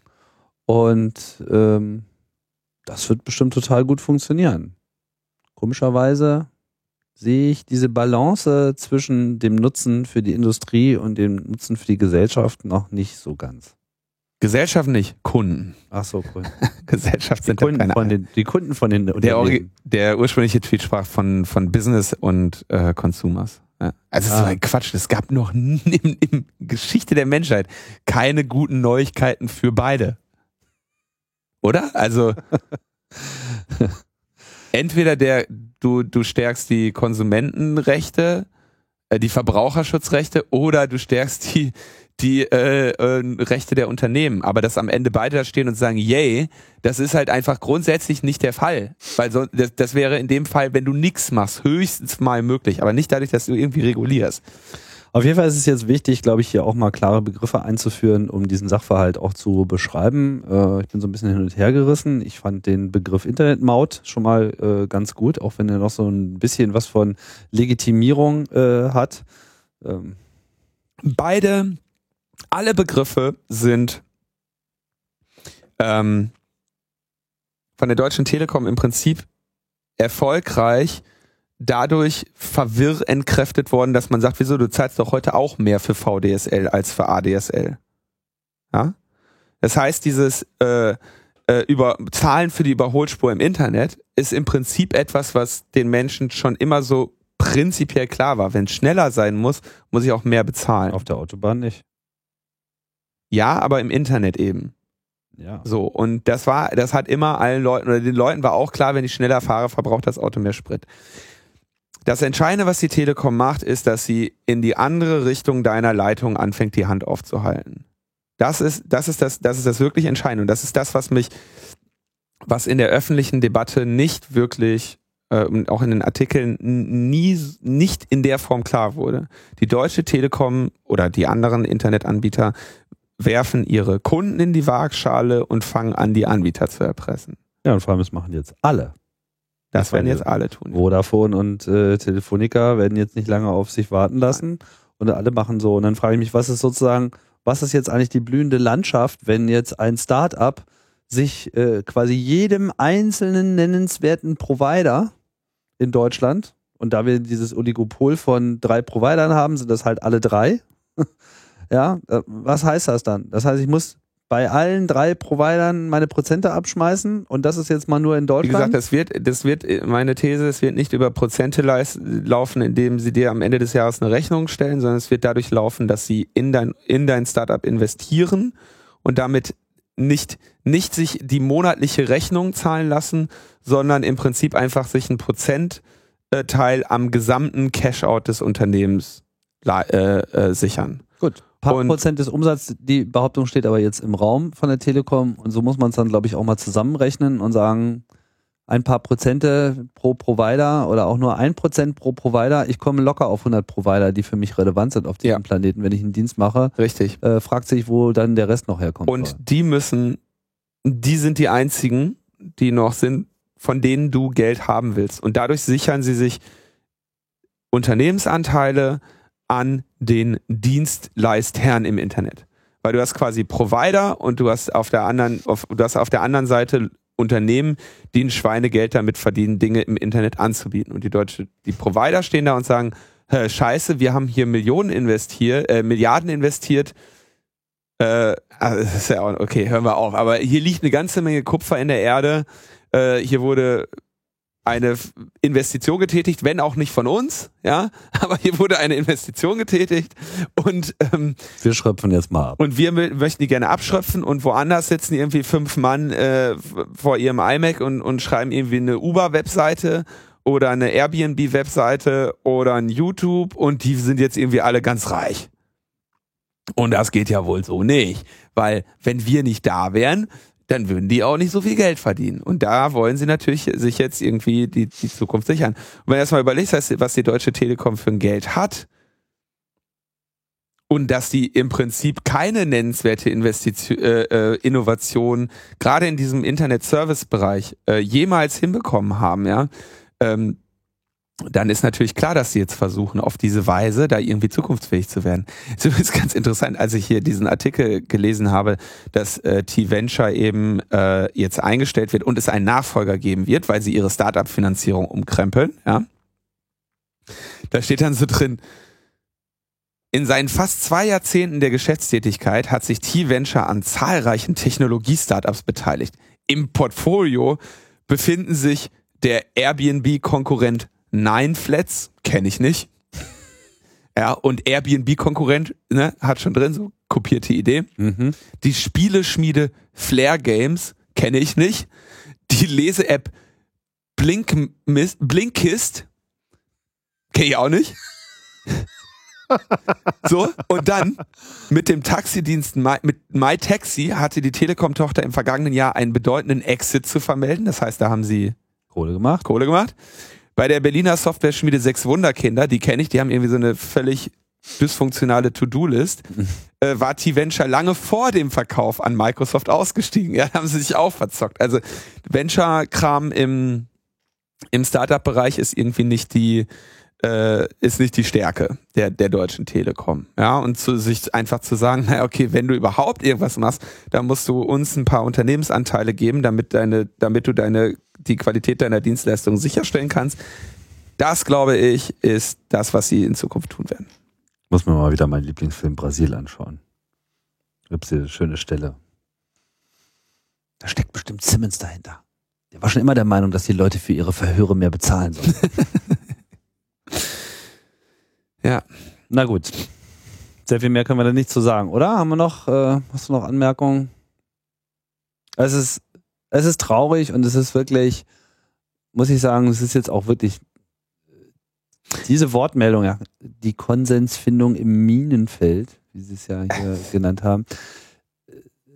Und ähm, das wird bestimmt total gut funktionieren. Komischerweise sehe ich diese Balance zwischen dem Nutzen für die Industrie und dem Nutzen für die Gesellschaft noch nicht so ganz. Gesellschaft nicht, Kunden. Ach so, cool. (laughs) Gesellschaft sind die Kunden, keine von den, die Kunden von den der, der ursprüngliche Tweet sprach von, von Business und äh, Consumers. Ja. Also Ah. ist so ein Quatsch. Es gab noch in, (laughs) in Geschichte der Menschheit keine guten Neuigkeiten für beide. Oder? Also (laughs) entweder der du du stärkst die Konsumentenrechte, äh, die Verbraucherschutzrechte oder du stärkst die die äh, äh, Rechte der Unternehmen. Aber dass am Ende beide da stehen und sagen, yay, das ist halt einfach grundsätzlich nicht der Fall. Weil so, das, das wäre in dem Fall, wenn du nichts machst, höchstens mal möglich, aber nicht dadurch, dass du irgendwie regulierst. Auf jeden Fall ist es jetzt wichtig, glaube ich, hier auch mal klare Begriffe einzuführen, um diesen Sachverhalt auch zu beschreiben. Äh, ich bin so ein bisschen hin und her gerissen. Ich fand den Begriff Internetmaut schon mal äh, ganz gut, auch wenn er noch so ein bisschen was von Legitimierung äh, hat. Ähm, beide, alle Begriffe sind ähm, von der Deutschen Telekom im Prinzip erfolgreich dadurch verwirr entkräftet worden, dass man sagt, wieso, du zahlst doch heute auch mehr für VDSL als für ADSL. Ja? Das heißt, dieses äh, äh, über Zahlen für die Überholspur im Internet ist im Prinzip etwas, was den Menschen schon immer so prinzipiell klar war. Wenn es schneller sein muss, muss ich auch mehr bezahlen. auf der Autobahn nicht. Ja, aber im Internet eben. Ja. So. Und das war, das hat immer allen Leuten, oder den Leuten war auch klar, wenn ich schneller fahre, verbraucht das Auto mehr Sprit. Das Entscheidende, was die Telekom macht, ist, dass sie in die andere Richtung deiner Leitung anfängt, die Hand aufzuhalten. Das ist, das ist das, das ist das wirklich Entscheidende. Und das ist das, was mich, was in der öffentlichen Debatte nicht wirklich, äh, und auch in den Artikeln nie, nicht in der Form klar wurde. Die Deutsche Telekom oder die anderen Internetanbieter werfen ihre Kunden in die Waagschale und fangen an, die Anbieter zu erpressen. Ja, und vor allem, das machen jetzt alle. Das werden jetzt alle tun. Vodafone und äh, Telefonica werden jetzt nicht lange auf sich warten lassen und alle machen so. Und dann frage ich mich, was ist sozusagen, was ist jetzt eigentlich die blühende Landschaft, wenn jetzt ein Start-up sich äh, quasi jedem einzelnen nennenswerten Provider in Deutschland, und da wir dieses Oligopol von drei Providern haben, sind das halt alle drei. Ja, äh, was heißt das dann? Das heißt, ich muss bei allen drei Providern meine Prozente abschmeißen und das ist jetzt mal nur in Wie Deutschland. gesagt, das wird, das wird, meine These, es wird nicht über Prozente laufen, indem sie dir am Ende des Jahres eine Rechnung stellen, sondern es wird dadurch laufen, dass sie in dein, in dein Startup investieren und damit nicht, nicht sich die monatliche Rechnung zahlen lassen, sondern im Prinzip einfach sich ein Prozentteil am gesamten Cash-out des Unternehmens äh, äh, sichern. Gut. Paar Und- Prozent des Umsatzes, die Behauptung steht aber jetzt im Raum von der Telekom und so muss man es dann, glaube ich, auch mal zusammenrechnen und sagen, ein paar Prozente pro Provider oder auch nur ein Prozent pro Provider. Ich komme locker auf 100 Provider, die für mich relevant sind auf diesem Ja. Planeten, wenn ich einen Dienst mache. Richtig. Äh, fragt sich, wo dann der Rest noch herkommt. Und die müssen, die sind die einzigen, die noch sind, von denen du Geld haben willst. Und dadurch sichern sie sich Unternehmensanteile an den Dienstleistherren im Internet. Weil du hast quasi Provider und du hast auf der anderen, auf, du hast auf der anderen Seite Unternehmen, die ein Schweinegeld damit verdienen, Dinge im Internet anzubieten. Und die deutsche, die Provider stehen da und sagen, scheiße, wir haben hier Millionen investiert, äh, Milliarden investiert. Äh, also okay, hören wir auf. Aber hier liegt eine ganze Menge Kupfer in der Erde. Äh, hier wurde eine Investition getätigt, wenn auch nicht von uns, ja, (laughs) aber hier wurde eine Investition getätigt und ähm, Wir schröpfen jetzt mal ab. und wir mö- möchten die gerne abschröpfen und woanders sitzen irgendwie fünf Mann äh, vor ihrem iMac und, und schreiben irgendwie eine Uber-Webseite oder eine Airbnb-Webseite oder ein YouTube und die sind jetzt irgendwie alle ganz reich. Und das geht ja wohl so nicht, weil wenn wir nicht da wären, dann würden die auch nicht so viel Geld verdienen. Und da wollen sie natürlich sich jetzt irgendwie die, die Zukunft sichern. Und wenn du erstmal überlegst, was- die Deutsche Telekom für ein Geld hat, und dass die im Prinzip keine nennenswerte Investition, äh, äh, Innovation gerade in diesem Internet-Service-Bereich äh, jemals hinbekommen haben, ja, ähm, dann ist natürlich klar, dass sie jetzt versuchen, auf diese Weise da irgendwie zukunftsfähig zu werden. (laughs) Es ist übrigens ganz interessant, als ich hier diesen Artikel gelesen habe, dass äh, T-Venture eben äh, jetzt eingestellt wird und es einen Nachfolger geben wird, weil sie ihre Startup-Finanzierung umkrempeln, ja. Da steht dann so drin, in seinen fast zwei Jahrzehnten der Geschäftstätigkeit hat sich T-Venture an zahlreichen Technologie-Startups beteiligt. Im Portfolio befinden sich der Airbnb-Konkurrent Nineflats, kenne ich nicht. Ja, und Airbnb-Konkurrent, ne, hat schon drin, so kopierte Idee. Mhm. Die Spieleschmiede Flair Games, kenne ich nicht. Die Lese-App Blink Blinkist, kenne ich auch nicht. (laughs) So, und dann mit dem Taxidienst My, mit MyTaxi hatte die Telekom-Tochter im vergangenen Jahr einen bedeutenden Exit zu vermelden. Das heißt, da haben sie Kohle gemacht. Kohle gemacht. Bei der Berliner Software-Schmiede Sechs Wunderkinder, die kenne ich, die haben irgendwie so eine völlig dysfunktionale To-Do-List, äh, war T-Venture lange vor dem Verkauf an Microsoft ausgestiegen. Ja, da haben sie sich auch verzockt. Also Venture-Kram im, im Startup-Bereich ist irgendwie nicht die, äh, ist nicht die Stärke der, der Deutschen Telekom. Ja, und zu, sich einfach zu sagen, naja, okay, wenn du überhaupt irgendwas machst, dann musst du uns ein paar Unternehmensanteile geben, damit deine, damit du deine, die Qualität deiner Dienstleistung sicherstellen kannst. Das, glaube ich, ist das, was sie in Zukunft tun werden. Muss mir mal wieder meinen Lieblingsfilm Brasil anschauen. Gibt's hier eine schöne Stelle. Da steckt bestimmt Simmons dahinter. Der war schon immer der Meinung, dass die Leute für ihre Verhöre mehr bezahlen sollen. (laughs) Ja. Na gut. Sehr viel mehr können wir da nicht zu sagen, oder? Haben wir noch, äh, hast du noch Anmerkungen? Es ist, es ist traurig und es ist wirklich, muss ich sagen, es ist jetzt auch wirklich diese Wortmeldung, ja, die Konsensfindung im Minenfeld, wie sie es ja hier (laughs) genannt haben.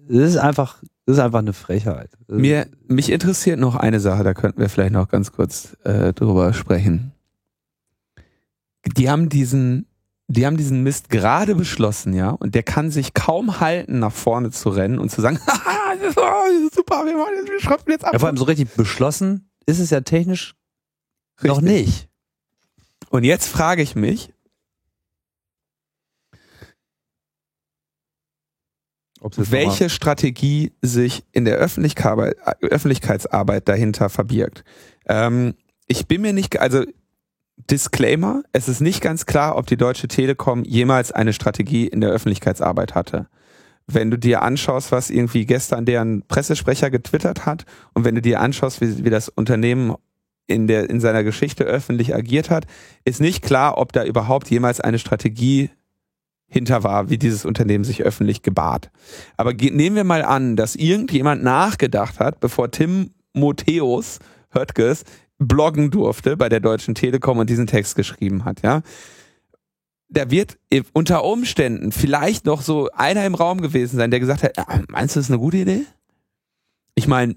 Das ist einfach, das ist einfach eine Frechheit. Mir, mich interessiert noch eine Sache, da könnten wir vielleicht noch ganz kurz äh, drüber sprechen. Die haben diesen, die haben diesen Mist gerade beschlossen, ja, und der kann sich kaum halten, nach vorne zu rennen und zu sagen, (laughs) haha, das ist oh, super, wir, machen jetzt, wir schröpfen jetzt ab. ja, vor allem so richtig beschlossen ist es ja technisch noch Richtig. nicht. Und jetzt frage ich mich, welche Strategie sich in der Öffentlichkeit, Öffentlichkeitsarbeit dahinter verbirgt. Ähm, ich bin mir nicht, also Disclaimer, es ist nicht ganz klar, ob die Deutsche Telekom jemals eine Strategie in der Öffentlichkeitsarbeit hatte. Wenn du dir anschaust, was irgendwie gestern deren Pressesprecher getwittert hat und wenn du dir anschaust, wie, wie das Unternehmen in, der, in seiner Geschichte öffentlich agiert hat, ist nicht klar, ob da überhaupt jemals eine Strategie hinter war, wie dieses Unternehmen sich öffentlich gebahrt. Aber nehmen wir mal an, dass irgendjemand nachgedacht hat, bevor Tim Motheus Höttges bloggen durfte bei der Deutschen Telekom und diesen Text geschrieben hat, ja. Da wird unter Umständen vielleicht noch so einer im Raum gewesen sein, der gesagt hat, ja, meinst du, das ist eine gute Idee? Ich meine,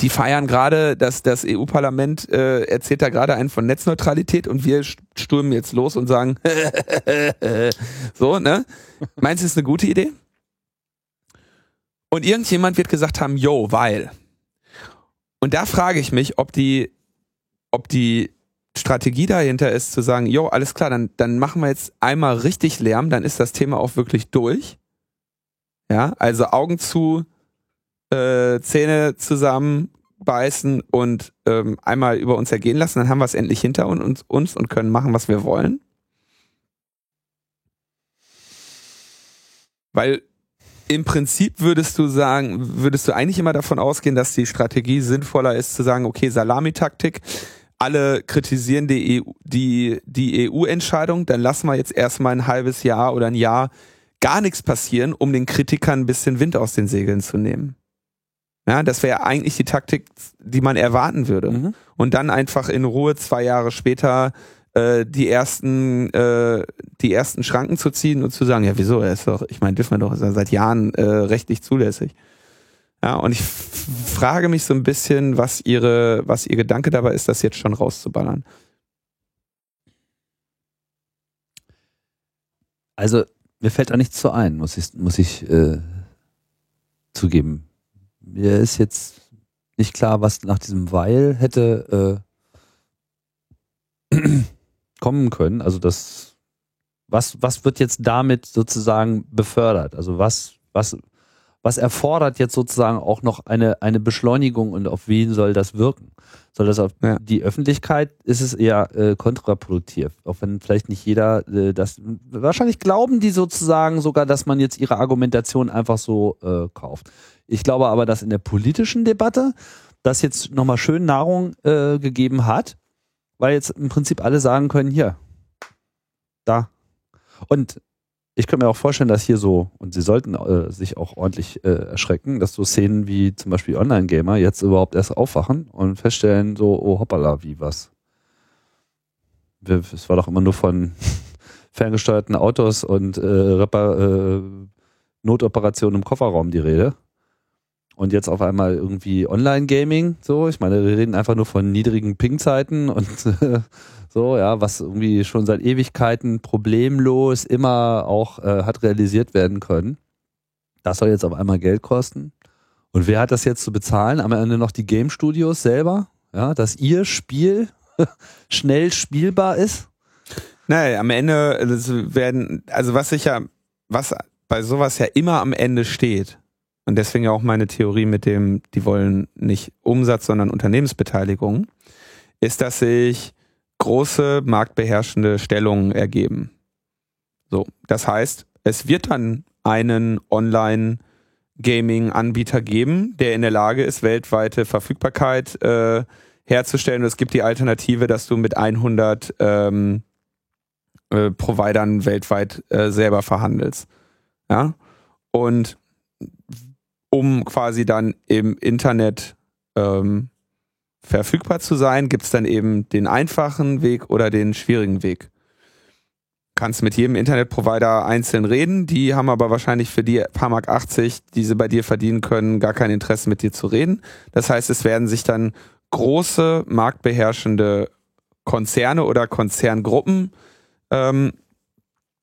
die feiern gerade, dass das EU-Parlament äh, erzählt da gerade einen von Netzneutralität und wir st- stürmen jetzt los und sagen, (laughs) so, ne? Meinst du, das ist eine gute Idee? Und irgendjemand wird gesagt haben, yo, weil. Und da frage ich mich, ob die, ob die Strategie dahinter ist, zu sagen, jo, alles klar, dann, dann machen wir jetzt einmal richtig Lärm, dann ist das Thema auch wirklich durch. Ja, also Augen zu, äh, Zähne zusammenbeißen und ähm, einmal über uns ergehen lassen, dann haben wir es endlich hinter uns, uns und können machen, was wir wollen. Weil im Prinzip würdest du sagen, würdest du eigentlich immer davon ausgehen, dass die Strategie sinnvoller ist zu sagen, okay, Salamitaktik, alle kritisieren die EU, die, die EU-Entscheidung, dann lassen wir jetzt erstmal ein halbes Jahr oder ein Jahr gar nichts passieren, um den Kritikern ein bisschen Wind aus den Segeln zu nehmen. Ja, das wäre eigentlich die Taktik, die man erwarten würde. Mhm. Und dann einfach in Ruhe zwei Jahre später äh, die ersten äh, die ersten Schranken zu ziehen und zu sagen, ja wieso, er ist doch, ich meine, dürfen wir doch, ist ja seit Jahren äh, rechtlich zulässig. Ja, und ich frage mich so ein bisschen, was ihre, was ihr Gedanke dabei ist, das jetzt schon rauszuballern. Also mir fällt da nichts zu ein, muss ich, muss ich äh, zugeben. Mir ist jetzt nicht klar, was nach diesem Weil hätte äh, (clears throat) kommen können. Also das, was, was wird jetzt damit sozusagen befördert? Also was, was, was erfordert jetzt sozusagen auch noch eine, eine Beschleunigung und auf wen soll das wirken? Soll das auf ja. die Öffentlichkeit, ist es eher äh, kontraproduktiv, auch wenn vielleicht nicht jeder äh, das, wahrscheinlich glauben die sozusagen sogar, dass man jetzt ihre Argumentation einfach so äh, kauft. Ich glaube aber, dass in der politischen Debatte das jetzt nochmal schön Nahrung äh, gegeben hat, weil jetzt im Prinzip alle sagen können, hier, da. Und ich könnte mir auch vorstellen, dass hier so, und sie sollten äh, sich auch ordentlich äh, erschrecken, dass so Szenen wie zum Beispiel Online-Gamer jetzt überhaupt erst aufwachen und feststellen, so, oh hoppala, wie was. Es war doch immer nur von (laughs) ferngesteuerten Autos und äh, Repar äh, Notoperationen im Kofferraum die Rede. Und jetzt auf einmal irgendwie Online-Gaming, so. Ich meine, wir reden einfach nur von niedrigen Ping-Zeiten und (laughs) so, ja, was irgendwie schon seit Ewigkeiten problemlos immer auch äh, hat realisiert werden können. Das soll jetzt auf einmal Geld kosten. Und wer hat das jetzt zu bezahlen? Am Ende noch die Game Studios selber, ja, dass ihr Spiel (laughs) schnell spielbar ist? Nein, am Ende werden, also was sich ja, was bei sowas ja immer am Ende steht, und deswegen auch meine Theorie mit dem, die wollen nicht Umsatz, sondern Unternehmensbeteiligung, ist, dass sich große marktbeherrschende Stellungen ergeben. So, das heißt, es wird dann einen Online- Gaming-Anbieter geben, der in der Lage ist, weltweite Verfügbarkeit äh, herzustellen. Und es gibt die Alternative, dass du mit 100 ähm, äh, Providern weltweit äh, selber verhandelst. Ja, und um quasi dann im Internet ähm, verfügbar zu sein, gibt es dann eben den einfachen Weg oder den schwierigen Weg. Kannst mit jedem Internetprovider einzeln reden, die haben aber wahrscheinlich für die paar Mark 80, die sie bei dir verdienen können, gar kein Interesse mit dir zu reden. Das heißt, es werden sich dann große marktbeherrschende Konzerne oder Konzerngruppen ähm,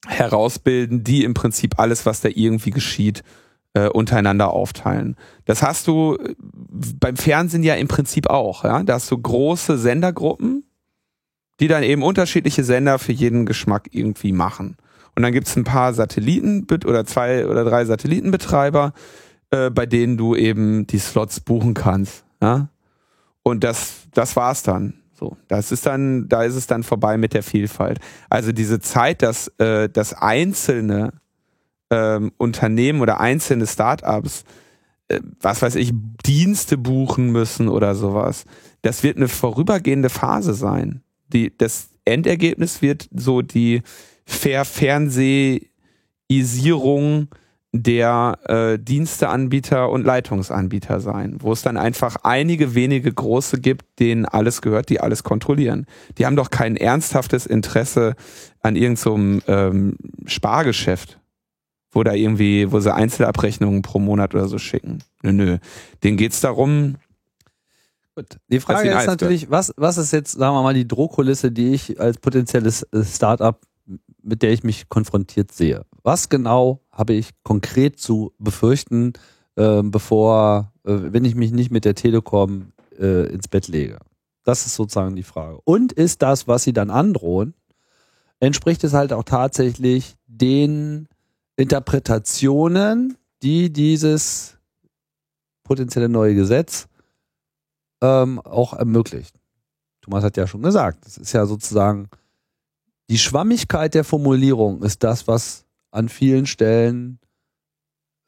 herausbilden, die im Prinzip alles, was da irgendwie geschieht, äh, untereinander aufteilen. Das hast du äh, beim Fernsehen ja im Prinzip auch. Ja? Da hast du große Sendergruppen, die dann eben unterschiedliche Sender für jeden Geschmack irgendwie machen. Und dann gibt's ein paar Satelliten oder zwei oder drei Satellitenbetreiber, äh, bei denen du eben die Slots buchen kannst. Ja? Und das, das war's dann. So, das ist dann, da ist es dann vorbei mit der Vielfalt. Also diese Zeit, dass äh, das einzelne ähm, Unternehmen oder einzelne Startups, äh, was weiß ich, Dienste buchen müssen oder sowas. Das wird eine vorübergehende Phase sein. Die, das Endergebnis wird so die Verfernsehisiierung der äh, Diensteanbieter und Leitungsanbieter sein, wo es dann einfach einige wenige große gibt, denen alles gehört, die alles kontrollieren. Die haben doch kein ernsthaftes Interesse an irgendeinem so ähm, Spargeschäft wo da irgendwie, wo sie Einzelabrechnungen pro Monat oder so schicken. Nö, nö. Denen geht's darum. Gut. Die Frage ist natürlich, was, was ist jetzt, sagen wir mal, die Drohkulisse, die ich als potenzielles äh, Startup, mit der ich mich konfrontiert sehe? Was genau habe ich konkret zu befürchten, äh, bevor, äh, wenn ich mich nicht mit der Telekom äh, ins Bett lege? Das ist sozusagen die Frage. Und ist das, was sie dann androhen, entspricht es halt auch tatsächlich den Interpretationen, die dieses potenzielle neue Gesetz ähm, auch ermöglicht. Thomas hat ja schon gesagt, das ist ja sozusagen die Schwammigkeit der Formulierung ist das, was an vielen Stellen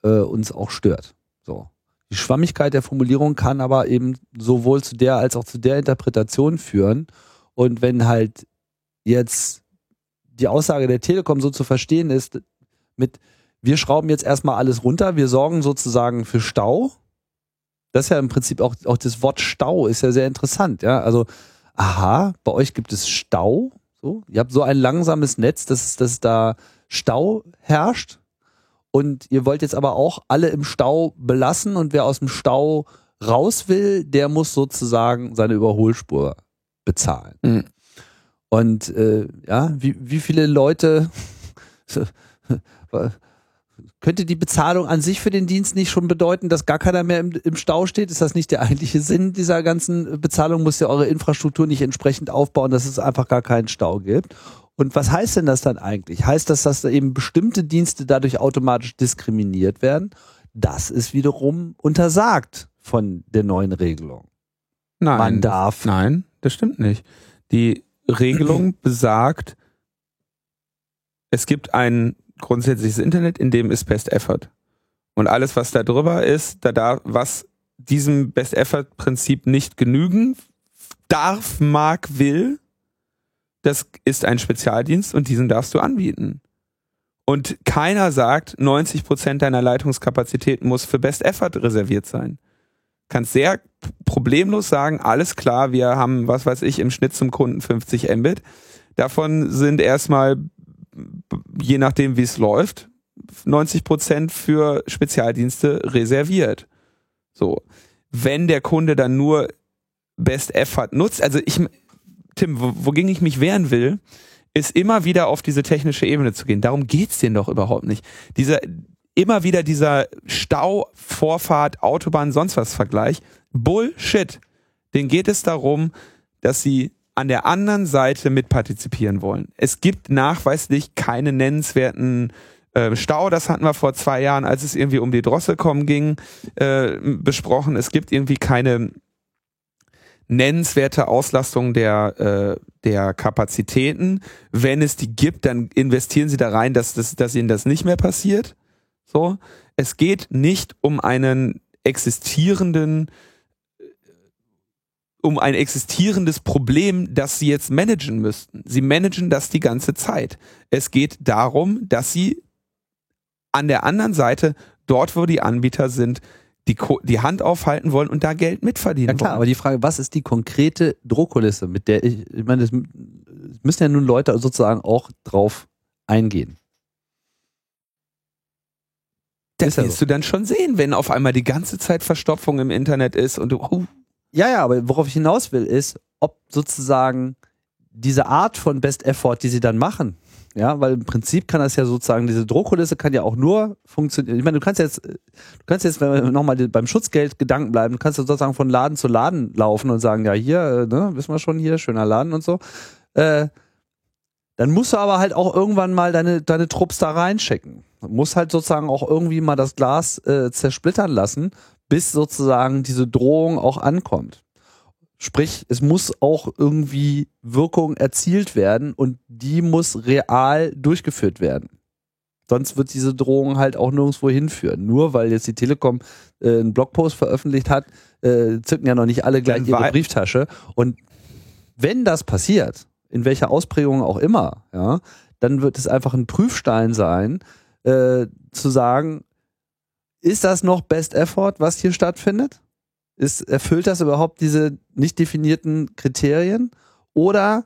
äh, uns auch stört. So. Die Schwammigkeit der Formulierung kann aber eben sowohl zu der als auch zu der Interpretation führen. Und wenn halt jetzt die Aussage der Telekom so zu verstehen ist, mit wir schrauben jetzt erstmal alles runter, wir sorgen sozusagen für Stau. Das ist ja im Prinzip auch, auch das Wort Stau ist ja sehr interessant, ja. Also, aha, bei euch gibt es Stau, so. Ihr habt so ein langsames Netz, dass, dass da Stau herrscht. Und ihr wollt jetzt aber auch alle im Stau belassen und wer aus dem Stau raus will, der muss sozusagen seine Überholspur bezahlen. Mhm. Und äh, ja, wie, wie viele Leute (laughs) könnte die Bezahlung an sich für den Dienst nicht schon bedeuten, dass gar keiner mehr im, im Stau steht? Ist das nicht der eigentliche Sinn dieser ganzen Bezahlung? Muss ja eure Infrastruktur nicht entsprechend aufbauen, dass es einfach gar keinen Stau gibt? Und was heißt denn das dann eigentlich? Heißt das, dass da eben bestimmte Dienste dadurch automatisch diskriminiert werden? Das ist wiederum untersagt von der neuen Regelung. Nein. Man darf. Nein, das stimmt nicht. Die Regelung besagt, es gibt ein grundsätzliches Internet, in dem ist Best Effort. Und alles, was da drüber ist, da darf, was diesem Best Effort Prinzip nicht genügen darf, mag, will, das ist ein Spezialdienst und diesen darfst du anbieten. Und keiner sagt, 90 Prozent deiner Leitungskapazität muss für Best Effort reserviert sein. Kannst sehr problemlos sagen, alles klar, wir haben, was weiß ich, im Schnitt zum Kunden 50 Mbit. Davon sind erstmal, je nachdem wie es läuft, 90 Prozent für Spezialdienste reserviert. So. Wenn der Kunde dann nur Best Effort nutzt, also ich, Tim, wogegen ich mich wehren will, ist immer wieder auf diese technische Ebene zu gehen. Darum geht's denen doch überhaupt nicht. Dieser, immer wieder dieser Stau, Vorfahrt, Autobahn, sonst was Vergleich. Bullshit. Den geht es darum, dass sie an der anderen Seite mitpartizipieren wollen. Es gibt nachweislich keine nennenswerten äh, Stau, das hatten wir vor zwei Jahren, als es irgendwie um die Drosselkom ging, äh, besprochen. Es gibt irgendwie keine nennenswerte Auslastung der, äh, der Kapazitäten. Wenn es die gibt, dann investieren sie da rein, dass, das, dass ihnen das nicht mehr passiert. So. Es geht nicht um einen existierenden, um ein existierendes Problem, das sie jetzt managen müssten. Sie managen das die ganze Zeit. Es geht darum, dass sie an der anderen Seite, dort wo die Anbieter sind, die, die Hand aufhalten wollen und da Geld mitverdienen Ja klar, wollen. aber die Frage, was ist die konkrete Drohkulisse, mit der ich, ich meine, es müssen ja nun Leute sozusagen auch drauf eingehen. Das so. du dann schon sehen, wenn auf einmal die ganze Zeit Verstopfung im Internet ist und du, oh, Ja, ja, aber worauf ich hinaus will, ist, ob sozusagen diese Art von Best Effort, die sie dann machen, ja, weil im Prinzip kann das ja sozusagen, diese Drohkulisse kann ja auch nur funktionieren. Ich meine, du kannst jetzt, du kannst jetzt, wenn wir nochmal beim Schutzgeld Gedanken bleiben, kannst du sozusagen von Laden zu Laden laufen und sagen, ja, hier, äh, ne, wissen wir schon hier, schöner Laden und so. Äh, dann musst du aber halt auch irgendwann mal deine, deine Trupps da reinschicken. Du musst halt sozusagen auch irgendwie mal das Glas äh, zersplittern lassen, bis sozusagen diese Drohung auch ankommt. Sprich, es muss auch irgendwie Wirkung erzielt werden und die muss real durchgeführt werden. Sonst wird diese Drohung halt auch nirgendwo hinführen. Nur weil jetzt die Telekom äh, einen Blogpost veröffentlicht hat, äh, zücken ja noch nicht alle gleich ihre Brieftasche. Und wenn das passiert, in welcher Ausprägung auch immer, ja, dann wird es einfach ein Prüfstein sein, äh, zu sagen, ist das noch Best Effort, was hier stattfindet? Ist, erfüllt das überhaupt diese nicht definierten Kriterien? Oder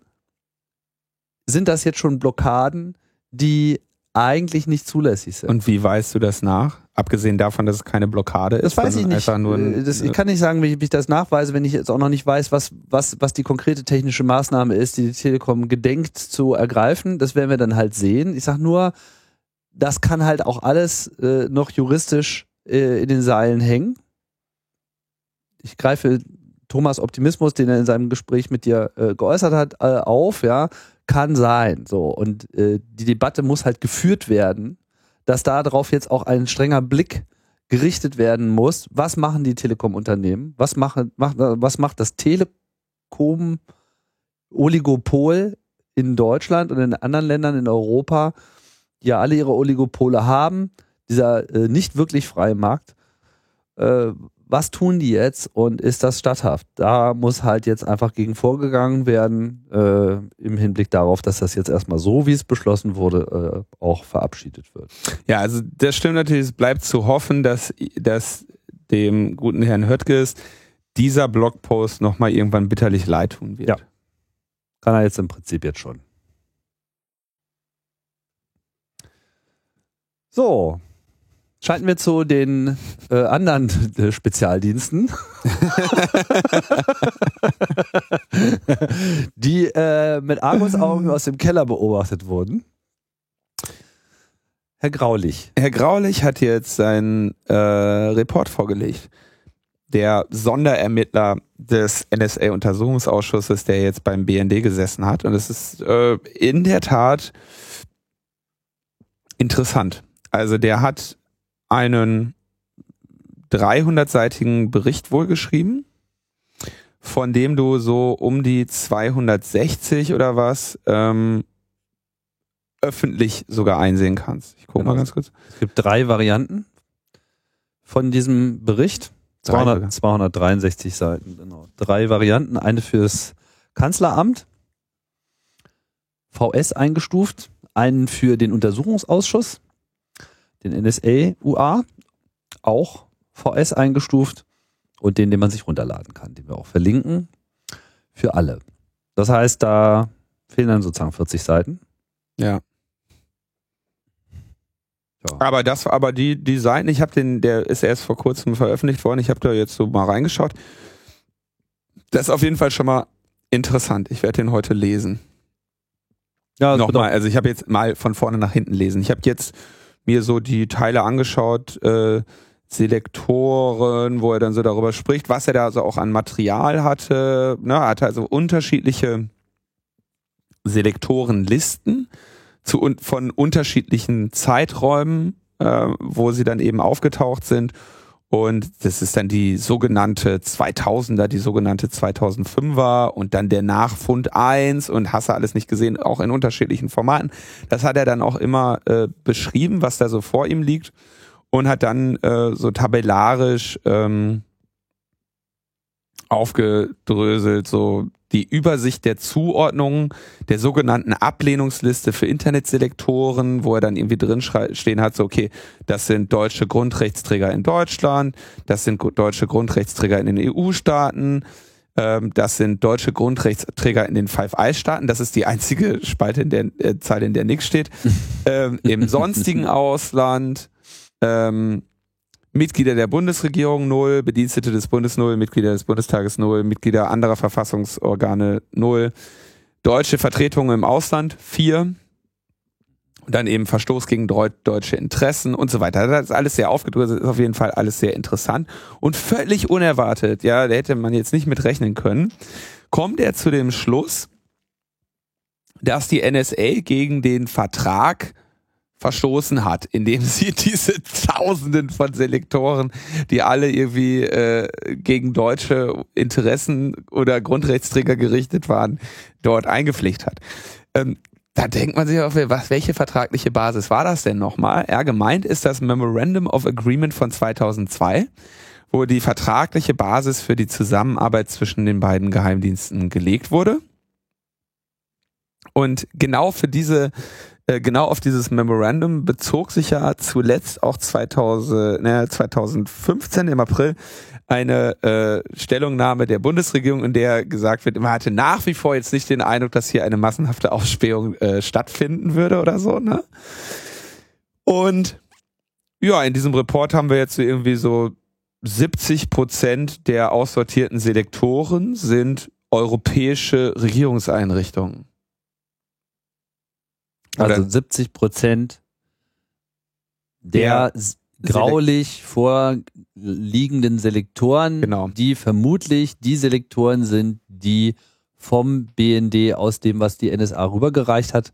sind das jetzt schon Blockaden, die eigentlich nicht zulässig sind? und wie weißt du das nach? Abgesehen davon, dass es keine Blockade ist, das weiß ich nicht. ein, Äh, das, ich kann nicht sagen, wie ich, wie ich das nachweise, wenn ich jetzt auch noch nicht weiß, was, was, was die konkrete technische Maßnahme ist, die die Telekom gedenkt zu ergreifen. Das werden wir dann halt sehen. Ich sag nur, das kann halt auch alles äh, noch juristisch äh, in den Seilen hängen. Ich greife Thomas Optimismus, den er in seinem Gespräch mit dir äh, geäußert hat, äh, auf, ja, kann sein. So. Und äh, die Debatte muss halt geführt werden, dass darauf jetzt auch ein strenger Blick gerichtet werden muss. Was machen die Telekom-Unternehmen? Was, machen, macht, was macht das Telekom-Oligopol in Deutschland und in anderen Ländern in Europa, die ja alle ihre Oligopole haben, dieser äh, nicht wirklich freie Markt? Äh, was tun die jetzt und ist das statthaft? Da muss halt jetzt einfach gegen vorgegangen werden, äh, im Hinblick darauf, dass das jetzt erstmal so, wie es beschlossen wurde, äh, auch verabschiedet wird. Ja, also das stimmt natürlich, es bleibt zu hoffen, dass, dass dem guten Herrn Höttges dieser Blogpost nochmal irgendwann bitterlich leid tun wird. Ja. Kann er jetzt im Prinzip jetzt schon. So, Schalten wir zu den äh, anderen äh, Spezialdiensten, (laughs) die äh, mit Argusaugen aus dem Keller beobachtet wurden. Herr Graulich. Herr Graulich hat jetzt seinen äh, Report vorgelegt. Der Sonderermittler des NSA-Untersuchungsausschusses, der jetzt beim BND gesessen hat. Und es ist äh, in der Tat interessant. Also der hat einen 300-seitigen Bericht wohl geschrieben, von dem du so um die 260 oder was ähm, öffentlich sogar einsehen kannst. Ich gucke genau. mal ganz kurz. Es gibt drei Varianten von diesem Bericht. 200, 263 Seiten, genau. Drei Varianten. Eine fürs Kanzleramt, VS eingestuft, einen für den Untersuchungsausschuss den NSA UA, auch VS eingestuft und den, den man sich runterladen kann, den wir auch verlinken für alle. Das heißt, da fehlen dann sozusagen 40 Seiten. Ja. ja. Aber das, aber die, die Seiten, ich habe den, der ist erst vor kurzem veröffentlicht worden, ich habe da jetzt so mal reingeschaut. Das ist auf jeden Fall schon mal interessant. Ich werde den heute lesen. Ja, nochmal, also ich habe jetzt mal von vorne nach hinten lesen. Ich habe jetzt mir so die Teile angeschaut, äh, Selektoren, wo er dann so darüber spricht, was er da so auch an Material hatte. Ne, er hatte also unterschiedliche Selektorenlisten zu, von unterschiedlichen Zeiträumen, äh, wo sie dann eben aufgetaucht sind und das ist dann die sogenannte 2000er, die sogenannte 2005er und dann der Nachfund 1 und hast du alles nicht gesehen, auch in unterschiedlichen Formaten. Das hat er dann auch immer äh, beschrieben, was da so vor ihm liegt und hat dann äh, so tabellarisch ähm, aufgedröselt, so die Übersicht der Zuordnung der sogenannten Ablehnungsliste für Internetselektoren, wo er dann irgendwie drin stehen hat, so okay, das sind deutsche Grundrechtsträger in Deutschland, das sind deutsche Grundrechtsträger in den EU-Staaten, ähm, das sind deutsche Grundrechtsträger in den Five Eyes-Staaten. Das ist die einzige Spalte in der äh, Zahl, in der nichts steht. (laughs) ähm, Im sonstigen Ausland. Ähm, Mitglieder der Bundesregierung null, Bedienstete des Bundes null, Mitglieder des Bundestages null, Mitglieder anderer Verfassungsorgane null, deutsche Vertretungen im Ausland vier, dann eben Verstoß gegen deutsche Interessen und so weiter. Das ist alles sehr aufgedröselt, ist auf jeden Fall alles sehr interessant und völlig unerwartet, ja, da hätte man jetzt nicht mit rechnen können, kommt er zu dem Schluss, dass die NSA gegen den Vertrag verstoßen hat, indem (laughs) sie diese Tausenden von Selektoren, die alle irgendwie äh, gegen deutsche Interessen oder Grundrechtsträger gerichtet waren, dort eingepflegt hat. Ähm, da denkt man sich auf, was, welche vertragliche Basis war das denn nochmal? Ja, gemeint ist das Memorandum of Agreement von 2002, wo die vertragliche Basis für die Zusammenarbeit zwischen den beiden Geheimdiensten gelegt wurde. Und genau für diese äh, genau auf dieses Memorandum bezog sich ja zuletzt auch 2000, ne, 2015 im April eine äh, Stellungnahme der Bundesregierung, in der gesagt wird, man hatte nach wie vor jetzt nicht den Eindruck, dass hier eine massenhafte Ausspähung äh, stattfinden würde oder so. Ne? Und ja, in diesem Report haben wir jetzt so irgendwie so 70 Prozent der aussortierten Selektoren sind europäische Regierungseinrichtungen. Also Oder 70 Prozent der, der graulich vorliegenden Selektoren, genau. die vermutlich die Selektoren sind, die vom BND aus dem, was die NSA rübergereicht hat,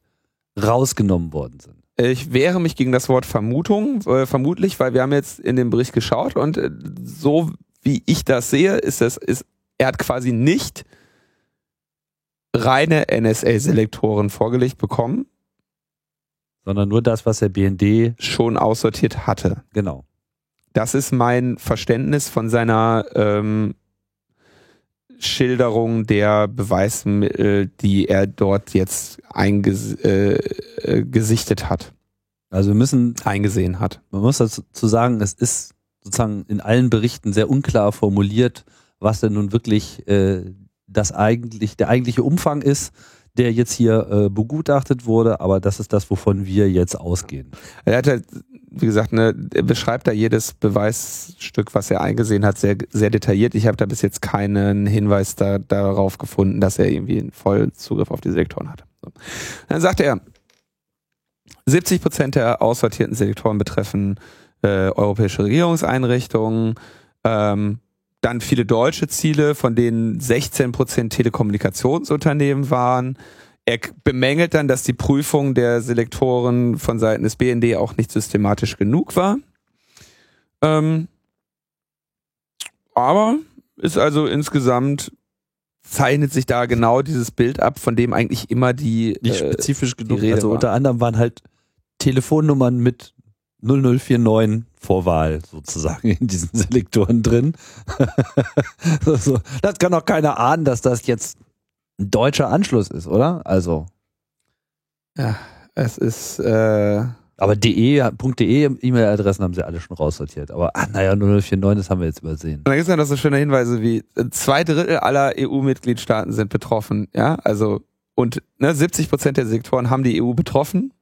rausgenommen worden sind. Ich wehre mich gegen das Wort Vermutung, äh, vermutlich, weil wir haben jetzt in dem Bericht geschaut und äh, so wie ich das sehe, ist es, ist, er hat quasi nicht reine NSA-Selektoren vorgelegt bekommen, Sondern nur das, was der BND, schon aussortiert hatte. genau. Das ist mein Verständnis von seiner ähm, Schilderung der Beweismittel, die er dort jetzt eingesichtet äh, äh, gesichtet hat, Also wir müssen, eingesehen hat. man muss dazu sagen, es ist sozusagen in allen Berichten sehr unklar formuliert, was denn nun wirklich äh, das eigentlich, der eigentliche Umfang ist, der jetzt hier äh, begutachtet wurde, aber das ist das, wovon wir jetzt ausgehen. Er hat halt, wie gesagt, ne, beschreibt da jedes Beweisstück, was er eingesehen hat, sehr, sehr detailliert. Ich habe da bis jetzt keinen Hinweis da, darauf gefunden, dass er irgendwie einen vollen Zugriff auf die Selektoren hatte. So. Dann sagt er, 70 Prozent der aussortierten Selektoren betreffen äh, europäische Regierungseinrichtungen, ähm, dann viele deutsche Ziele, von denen 16 Prozent Telekommunikationsunternehmen waren. Er bemängelt dann, dass die Prüfung der Selektoren von Seiten des BND auch nicht systematisch genug war. Ähm, aber ist also insgesamt zeichnet sich da genau dieses Bild ab, von dem eigentlich immer die Nicht äh, spezifisch genug. Rede Also war. unter anderem waren halt Telefonnummern mit 0049 Vorwahl sozusagen in diesen Selektoren drin. (laughs) das kann doch keiner ahnen, dass das jetzt ein deutscher Anschluss ist, oder? Also, es ist äh, aber de, .de E-Mail-Adressen haben sie alle schon raussortiert. Aber ah, naja, 0049, das haben wir jetzt übersehen. Und da gibt es ja noch so schöne Hinweise wie äh, zwei Drittel aller EU-Mitgliedstaaten sind betroffen, ja, also und ne, 70 Prozent der Sektoren haben die EU betroffen.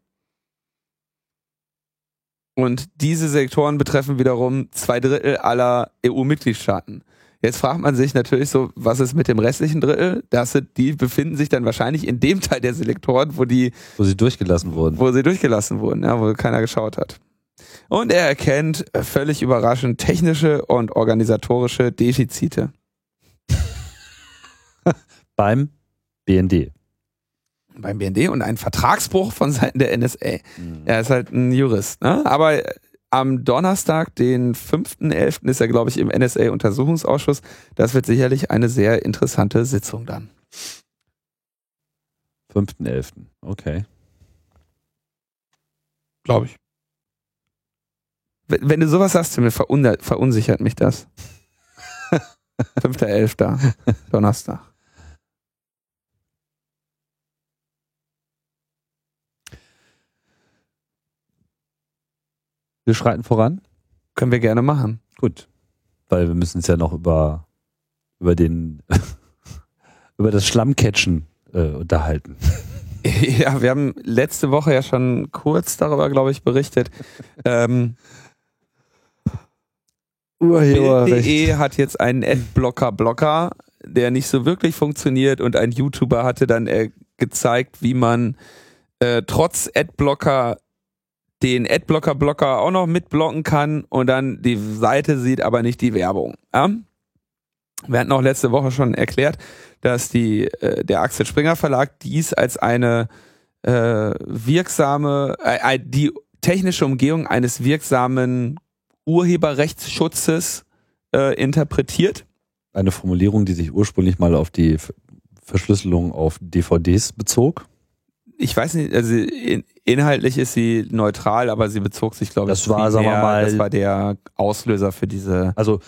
Und diese Sektoren betreffen wiederum zwei Drittel aller EU-Mitgliedstaaten. Jetzt fragt man sich natürlich so, was ist mit dem restlichen Drittel? Das sind, die befinden sich dann wahrscheinlich in dem Teil der Selektoren, wo die Wo sie durchgelassen wurden. wo sie durchgelassen wurden, ja, wo keiner geschaut hat. Und er erkennt völlig überraschend technische und organisatorische Defizite. (laughs) Beim BND. Beim BND und einen Vertragsbruch von Seiten der NSA. Er ist halt ein Jurist. Ne? Aber äh, am Donnerstag, den 5.11., ist er, glaube ich, im NSA-Untersuchungsausschuss. Das wird sicherlich eine sehr interessante Sitzung dann. 5.11. Okay. Glaube ich. Wenn wenn du sowas sagst, verunsichert mich das. (laughs) 5.11. Donnerstag. Wir schreiten voran. Können wir gerne machen. Gut. Weil wir müssen uns ja noch über, über den, (laughs) über das Schlammcatchen äh, unterhalten. (laughs) Ja, wir haben letzte Woche ja schon kurz darüber, glaube ich, berichtet. ähm, Bild.de hat jetzt einen Adblocker-Blocker, der nicht so wirklich funktioniert und ein YouTuber hatte dann äh, gezeigt, wie man äh, trotz Adblocker den Adblocker-Blocker auch noch mitblocken kann und dann die Seite sieht, aber nicht die Werbung. Ja? Wir hatten auch letzte Woche schon erklärt, dass die, äh, der Axel Springer Verlag dies als eine äh, wirksame, äh, äh, die technische Umgehung eines wirksamen Urheberrechtsschutzes äh, interpretiert. Eine Formulierung, die sich ursprünglich mal auf die Ver- Verschlüsselung auf DVDs bezog. Ich weiß nicht, also in, inhaltlich ist sie neutral, aber sie bezog sich, glaube ich, Das war, sagen wir mal- das war der Auslöser für diese. Also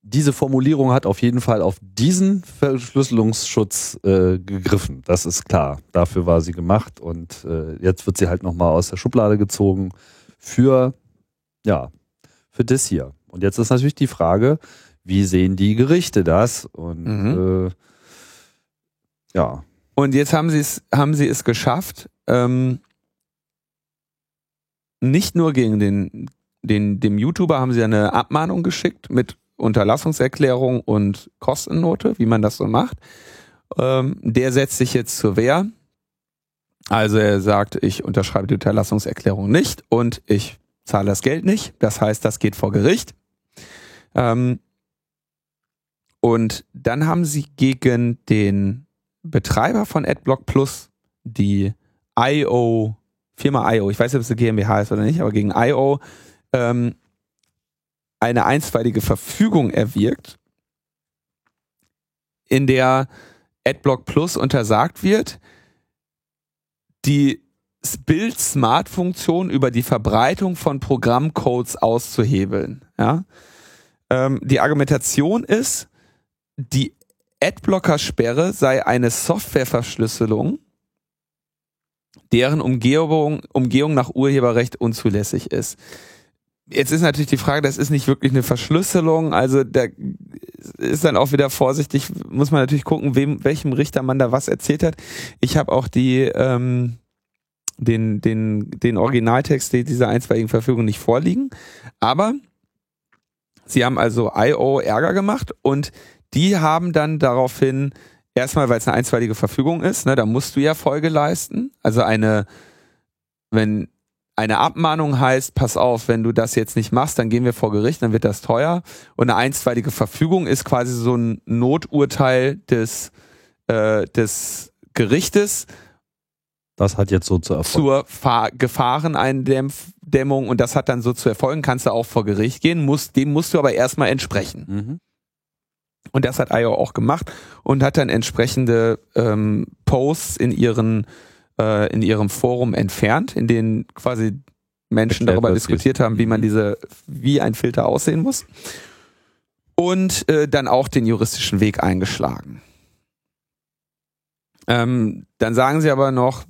diese Formulierung hat auf jeden Fall auf diesen Verschlüsselungsschutz äh, gegriffen. Das ist klar. Dafür war sie gemacht und äh, jetzt wird sie halt nochmal aus der Schublade gezogen für, ja, für das hier. Und jetzt ist natürlich die Frage, wie sehen die Gerichte das? Und Mhm. äh, ja, Und jetzt haben sie es, haben sie es geschafft, ähm, nicht nur gegen den, den, dem YouTuber haben sie eine Abmahnung geschickt mit Unterlassungserklärung und Kostennote, wie man das so macht. Ähm, der setzt sich jetzt zur Wehr. Also er sagt, ich unterschreibe die Unterlassungserklärung nicht und ich zahle das Geld nicht. Das heißt, das geht vor Gericht. Ähm, und dann haben sie gegen den Betreiber von AdBlock Plus die IO Firma IO, ich weiß nicht, ob es eine GmbH ist oder nicht, aber gegen IO ähm, eine einstweilige Verfügung erwirkt, in der AdBlock Plus untersagt wird, die Build-Smart-Funktion über die Verbreitung von Programmcodes auszuhebeln. Ja? Ähm, die Argumentation ist, die Adblocker-Sperre sei eine Softwareverschlüsselung, deren Umgehung, Umgehung nach Urheberrecht unzulässig ist. Jetzt ist natürlich die Frage, das ist nicht wirklich eine Verschlüsselung, also da ist dann auch wieder vorsichtig, muss man natürlich gucken, wem, welchem Richter man da was erzählt hat. Ich habe auch die ähm, den, den, den Originaltext dieser einstweiligen Verfügung nicht vorliegen, aber sie haben also IO Ärger gemacht und die haben dann daraufhin erstmal, weil es eine einstweilige Verfügung ist, ne, da musst du ja Folge leisten. Also eine, wenn eine Abmahnung heißt, pass auf, wenn du das jetzt nicht machst, dann gehen wir vor Gericht, dann wird das teuer. Und eine einstweilige Verfügung ist quasi so ein Noturteil des, äh, des Gerichtes. Das hat jetzt so zu erfolgen. Zur Fahr Gefahreneindämmung und das hat dann so zu erfolgen, kannst du auch vor Gericht gehen, musst, dem musst du aber erstmal entsprechen. Mhm. Und das hat IO auch gemacht und hat dann entsprechende ähm, Posts in ihren äh, in ihrem Forum entfernt, in denen quasi Menschen Erklärt, darüber diskutiert haben, wie man diese, wie ein Filter aussehen muss. Und äh, dann auch den juristischen Weg eingeschlagen. Ähm, dann sagen sie aber noch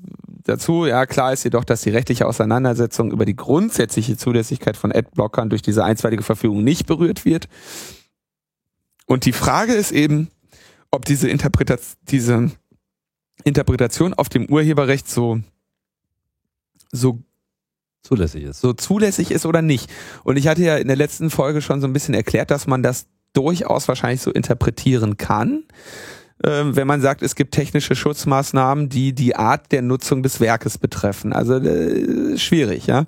dazu, ja klar ist jedoch, dass die rechtliche Auseinandersetzung über die grundsätzliche Zulässigkeit von Adblockern durch diese einstweilige Verfügung nicht berührt wird. Und die Frage ist eben, ob diese, Interpreta diese Interpretation auf dem Urheberrecht so, so zulässig ist. so zulässig ist oder nicht. Und ich hatte ja in der letzten Folge schon so ein bisschen erklärt, dass man das durchaus wahrscheinlich so interpretieren kann, ähm, wenn man sagt, es gibt technische Schutzmaßnahmen, die die Art der Nutzung des Werkes betreffen. Also äh, schwierig, ja.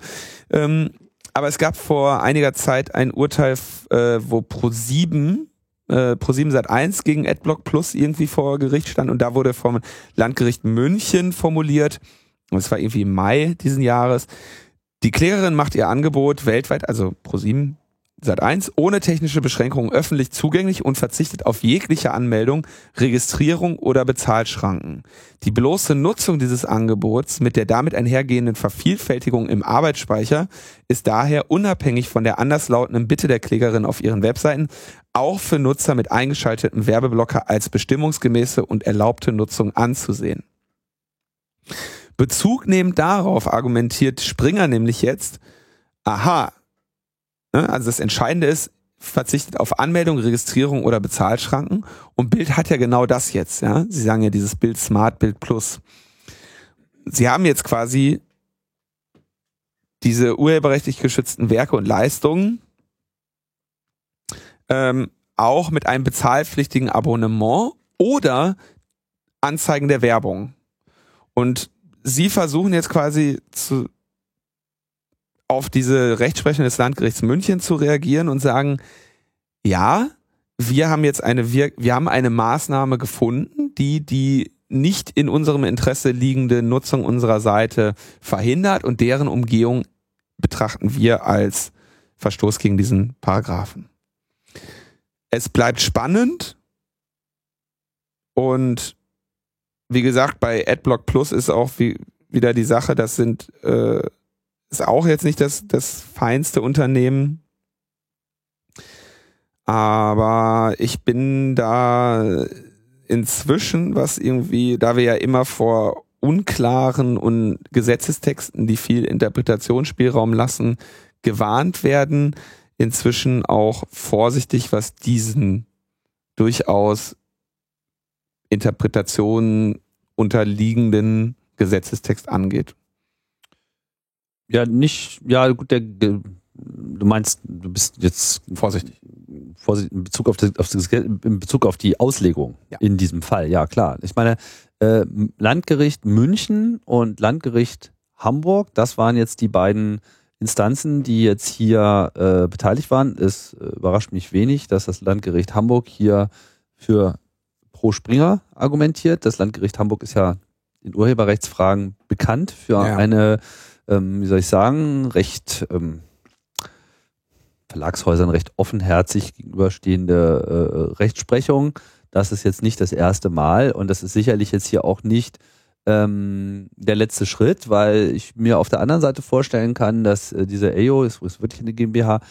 Ähm, aber es gab vor einiger Zeit ein Urteil, äh, wo Pro7 äh, Pro7 Sat 1 gegen Adblock Plus irgendwie vor Gericht stand und da wurde vom Landgericht München formuliert, und es war irgendwie im Mai diesen Jahres, die Klägerin macht ihr Angebot weltweit, also Pro7 Sat 1, ohne technische Beschränkungen öffentlich zugänglich und verzichtet auf jegliche Anmeldung, Registrierung oder Bezahlschranken. Die bloße Nutzung dieses Angebots mit der damit einhergehenden Vervielfältigung im Arbeitsspeicher ist daher unabhängig von der anderslautenden Bitte der Klägerin auf ihren Webseiten auch für Nutzer mit eingeschaltetem Werbeblocker als bestimmungsgemäße und erlaubte Nutzung anzusehen. Bezug nehmend darauf argumentiert Springer nämlich jetzt, aha, ne, also das Entscheidende ist, verzichtet auf Anmeldung, Registrierung oder Bezahlschranken und Bild hat ja genau das jetzt, ja. Sie sagen ja dieses Bild Smart, Bild Plus. Sie haben jetzt quasi diese urheberrechtlich geschützten Werke und Leistungen ähm, auch mit einem bezahlpflichtigen Abonnement oder Anzeigen der Werbung. Und sie versuchen jetzt quasi zu, auf diese Rechtsprechung des Landgerichts München zu reagieren und sagen, ja, wir haben jetzt eine, wir, wir haben eine Maßnahme gefunden, die die nicht in unserem Interesse liegende Nutzung unserer Seite verhindert und deren Umgehung betrachten wir als Verstoß gegen diesen Paragraphen. Es bleibt spannend und wie gesagt, bei AdBlock Plus ist auch wie, wieder die Sache, das sind äh, ist auch jetzt nicht das, das feinste Unternehmen. Aber ich bin da inzwischen, was irgendwie, da wir ja immer vor unklaren und Gesetzestexten, die viel Interpretationsspielraum lassen, gewarnt werden, inzwischen auch vorsichtig, was diesen durchaus Interpretationen unterliegenden Gesetzestext angeht. Ja, nicht, ja, gut, der, du meinst, du bist jetzt vorsichtig. Vorsichtig in Bezug auf, das, auf das, in Bezug auf die Auslegung Ja. in diesem Fall, ja klar. Ich meine, äh, Landgericht München und Landgericht Hamburg, das waren jetzt die beiden Instanzen, die jetzt hier äh, beteiligt waren. Es äh, überrascht mich wenig, dass das Landgericht Hamburg hier für pro Springer argumentiert. Das Landgericht Hamburg ist ja in Urheberrechtsfragen bekannt für Ja. eine, ähm, wie soll ich sagen, recht ähm, Verlagshäusern recht offenherzig gegenüberstehende äh, Rechtsprechung. Das ist jetzt nicht das erste Mal und das ist sicherlich jetzt hier auch nicht ähm, der letzte Schritt, weil ich mir auf der anderen Seite vorstellen kann, dass äh, diese AO, ist, ist wirklich eine GmbH,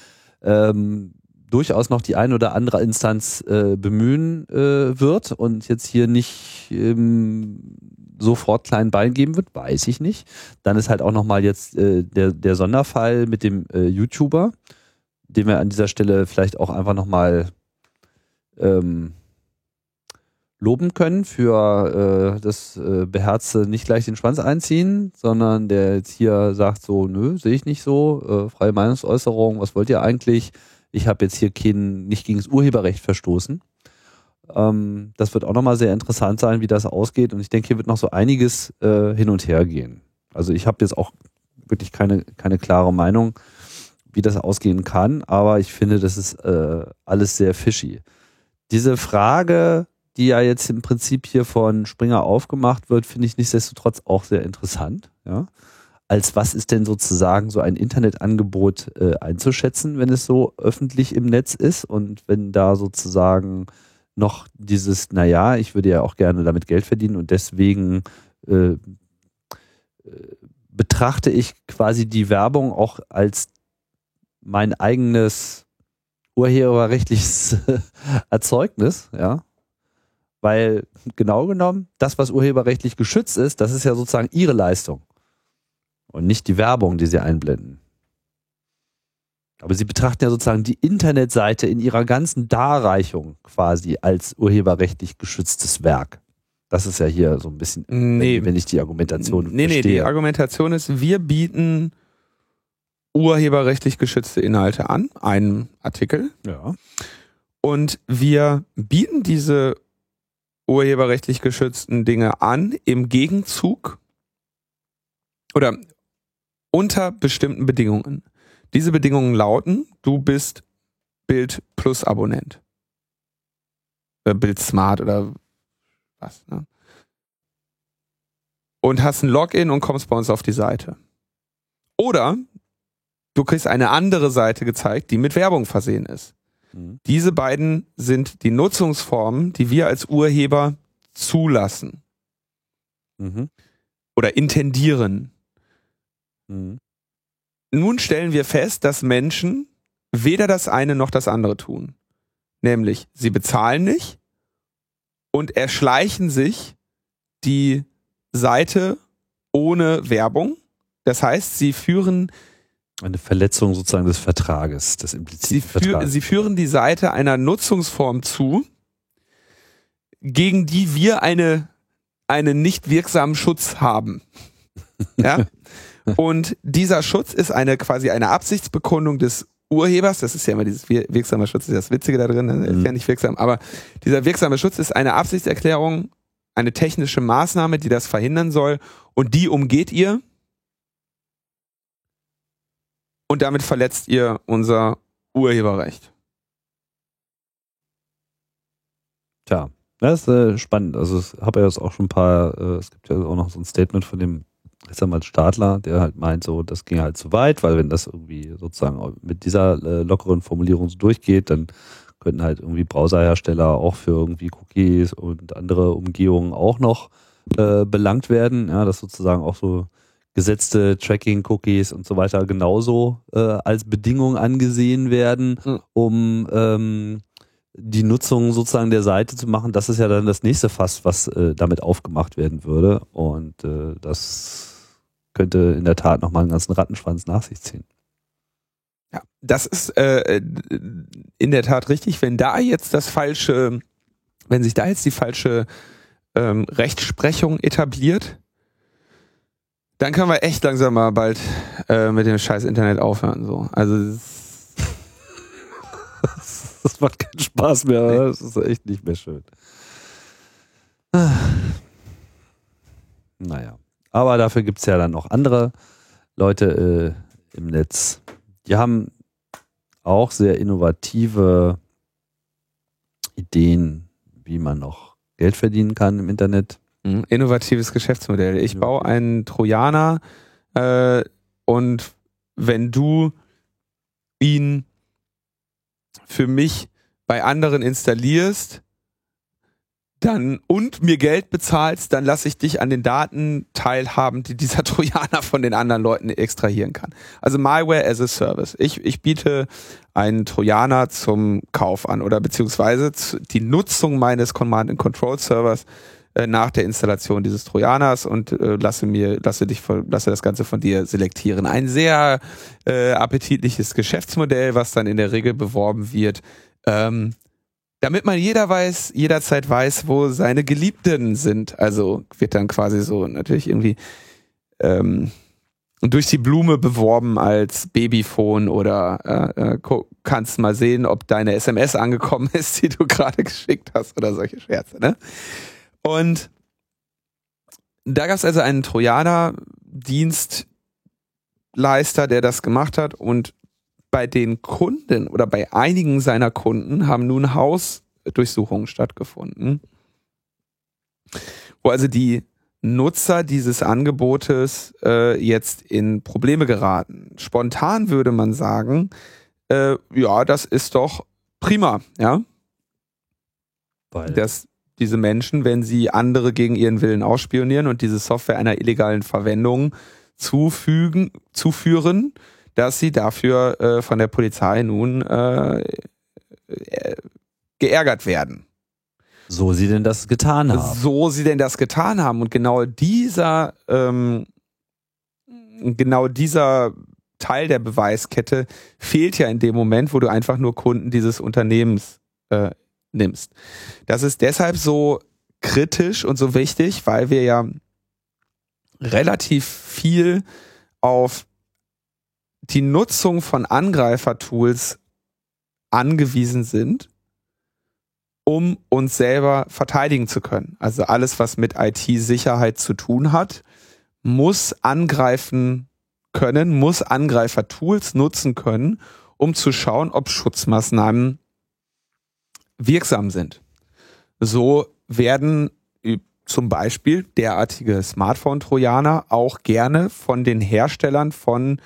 ähm, durchaus noch die ein oder andere Instanz äh, bemühen äh, wird und jetzt hier nicht ähm, sofort kleinen Bein geben wird, weiß ich nicht. Dann ist halt auch nochmal jetzt äh, der, der Sonderfall mit dem äh, YouTuber, den wir an dieser Stelle vielleicht auch einfach nochmal ähm, loben können für äh, das äh, beherzte nicht gleich den Schwanz einziehen, sondern der jetzt hier sagt so, nö, sehe ich nicht so, äh, freie Meinungsäußerung, was wollt ihr eigentlich? Ich habe jetzt hier kein, nicht gegen das Urheberrecht verstoßen. Ähm, das wird auch nochmal sehr interessant sein, wie das ausgeht und ich denke, hier wird noch so einiges äh, hin und her gehen. Also ich habe jetzt auch wirklich keine, keine klare Meinung, wie das ausgehen kann, aber ich finde, das ist äh, alles sehr fishy. Diese Frage, die ja jetzt im Prinzip hier von Springer aufgemacht wird, finde ich nichtsdestotrotz auch sehr interessant. Ja? Als was ist denn sozusagen so ein Internetangebot äh, einzuschätzen, wenn es so öffentlich im Netz ist und wenn da sozusagen noch dieses, naja, ich würde ja auch gerne damit Geld verdienen und deswegen äh, äh, betrachte ich quasi die Werbung auch als mein eigenes urheberrechtliches (laughs) Erzeugnis, ja. Weil genau genommen, das, was urheberrechtlich geschützt ist, das ist ja sozusagen ihre Leistung. Und nicht die Werbung, die sie einblenden. Aber sie betrachten ja sozusagen die Internetseite in ihrer ganzen Darreichung quasi als urheberrechtlich geschütztes Werk. Das ist ja hier so ein bisschen, Nee, wenn, wenn ich die Argumentation nee, nee, verstehe. die Argumentation ist, wir bieten urheberrechtlich geschützte Inhalte an, einen Artikel, ja. und wir bieten diese urheberrechtlich geschützten Dinge an im Gegenzug oder unter bestimmten Bedingungen. Diese Bedingungen lauten, du bist Bild Plus Abonnent. Äh, Bild Smart oder was, ne? Und hast ein Login und kommst bei uns auf die Seite. Oder du kriegst eine andere Seite gezeigt, die mit Werbung versehen ist. Mhm. Diese beiden sind die Nutzungsformen, die wir als Urheber zulassen Mhm. oder intendieren. Mhm. Nun stellen wir fest, dass Menschen weder das eine noch das andere tun. Nämlich, sie bezahlen nicht und erschleichen sich die Seite ohne Werbung. Das heißt, sie führen, Eine Verletzung sozusagen des Vertrages, des sie, impliziten fü Vertrages. sie führen die Seite einer Nutzungsform zu, gegen die wir eine, einen nicht wirksamen Schutz haben. Ja? (laughs) Und dieser Schutz ist eine quasi eine Absichtsbekundung des Urhebers. Das ist ja immer dieses wir- wirksame Schutz, das ist das Witzige da drin, das ist Mhm. ja nicht wirksam, aber dieser wirksame Schutz ist eine Absichtserklärung, eine technische Maßnahme, die das verhindern soll und die umgeht ihr. Und damit verletzt ihr unser Urheberrecht. Tja, das ist äh, spannend. Also ich habe ja jetzt auch schon ein paar, äh, es gibt ja auch noch so ein Statement von dem Rechtsanwalt Stadler, der halt meint, so, das ging halt zu weit, weil wenn das irgendwie sozusagen mit dieser äh, lockeren Formulierung so durchgeht, dann könnten halt irgendwie Browserhersteller auch für irgendwie Cookies und andere Umgehungen auch noch äh, belangt werden, ja, dass sozusagen auch so gesetzte Tracking-Cookies und so weiter genauso äh, als Bedingung angesehen werden, Mhm. um ähm, die Nutzung sozusagen der Seite zu machen. Das ist ja dann das nächste Fass, was äh, damit aufgemacht werden würde. Und äh, das könnte in der Tat nochmal einen ganzen Rattenschwanz nach sich ziehen. Ja, das ist äh, in der Tat richtig. Wenn da jetzt das falsche, wenn sich da jetzt die falsche ähm, Rechtsprechung etabliert, dann können wir echt langsam mal bald äh, mit dem scheiß Internet aufhören. So, also (laughs) Das macht keinen Spaß mehr. oder? Das ist echt nicht mehr schön. Naja. Aber dafür gibt es ja dann noch andere Leute äh, im Netz. Die haben auch sehr innovative Ideen, wie man noch Geld verdienen kann im Internet. Mhm. Innovatives Geschäftsmodell. Ich baue einen Trojaner äh, und wenn du ihn für mich bei anderen installierst, dann und mir Geld bezahlst, dann lasse ich dich an den Daten teilhaben, die dieser (laughs) Trojaner von den anderen Leuten extrahieren kann. Also Malware as a Service. Ich, ich biete einen Trojaner zum Kauf an oder beziehungsweise die Nutzung meines Command and Control Servers äh, nach der Installation dieses Trojaners und äh, lasse mir, lasse dich, lasse das Ganze von dir selektieren. Ein sehr äh, appetitliches Geschäftsmodell, was dann in der Regel beworben wird. Ähm, damit man jeder weiß, jederzeit weiß, wo seine Geliebten sind. Also wird dann quasi so natürlich irgendwie ähm, durch die Blume beworben als Babyphone oder äh, äh, kannst mal sehen, ob deine SMS angekommen (laughs) ist, die du gerade geschickt hast oder solche Scherze. Ne? Und da gab es also einen Trojaner-Dienstleister, der das gemacht hat und bei den Kunden oder bei einigen seiner Kunden haben nun Hausdurchsuchungen stattgefunden, wo also die Nutzer dieses Angebotes äh, jetzt in Probleme geraten. Spontan würde man sagen, äh, ja, das ist doch prima, ja. Weil das, diese Menschen, wenn sie andere gegen ihren Willen ausspionieren und diese Software einer illegalen Verwendung zufügen, zuführen, dass sie dafür äh, von der Polizei nun äh, äh, geärgert werden. So sie denn das getan haben. So sie denn das getan haben. Und genau dieser, ähm, genau dieser Teil der Beweiskette fehlt ja in dem Moment, wo du einfach nur Kunden dieses Unternehmens äh, nimmst. Das ist deshalb so kritisch und so wichtig, weil wir ja relativ viel auf die Nutzung von Angreifertools angewiesen sind, um uns selber verteidigen zu können. Also alles, was mit IT-Sicherheit zu tun hat, muss angreifen können, muss Angreifer-Tools nutzen können, um zu schauen, ob Schutzmaßnahmen wirksam sind. So werden zum Beispiel derartige Smartphone-Trojaner auch gerne von den Herstellern von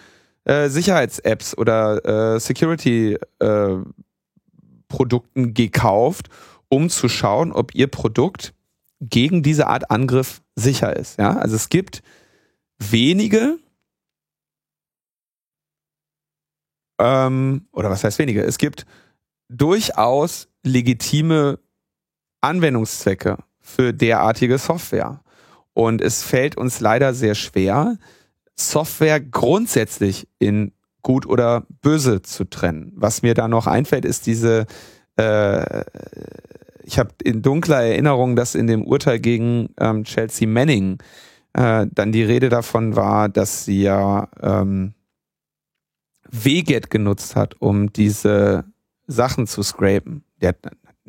äh, Sicherheits-Apps oder äh, Security-Produkten äh, gekauft, um zu schauen, ob ihr Produkt gegen diese Art Angriff sicher ist. Ja, also es gibt wenige ähm, oder was heißt wenige? Es gibt durchaus legitime Anwendungszwecke für derartige Software. Und es fällt uns leider sehr schwer, Software grundsätzlich in gut oder böse zu trennen. Was mir da noch einfällt, ist diese, äh, ich habe in dunkler Erinnerung, dass in dem Urteil gegen ähm, Chelsea Manning äh, dann die Rede davon war, dass sie ja ähm, WGET genutzt hat, um diese Sachen zu scrapen. Die hat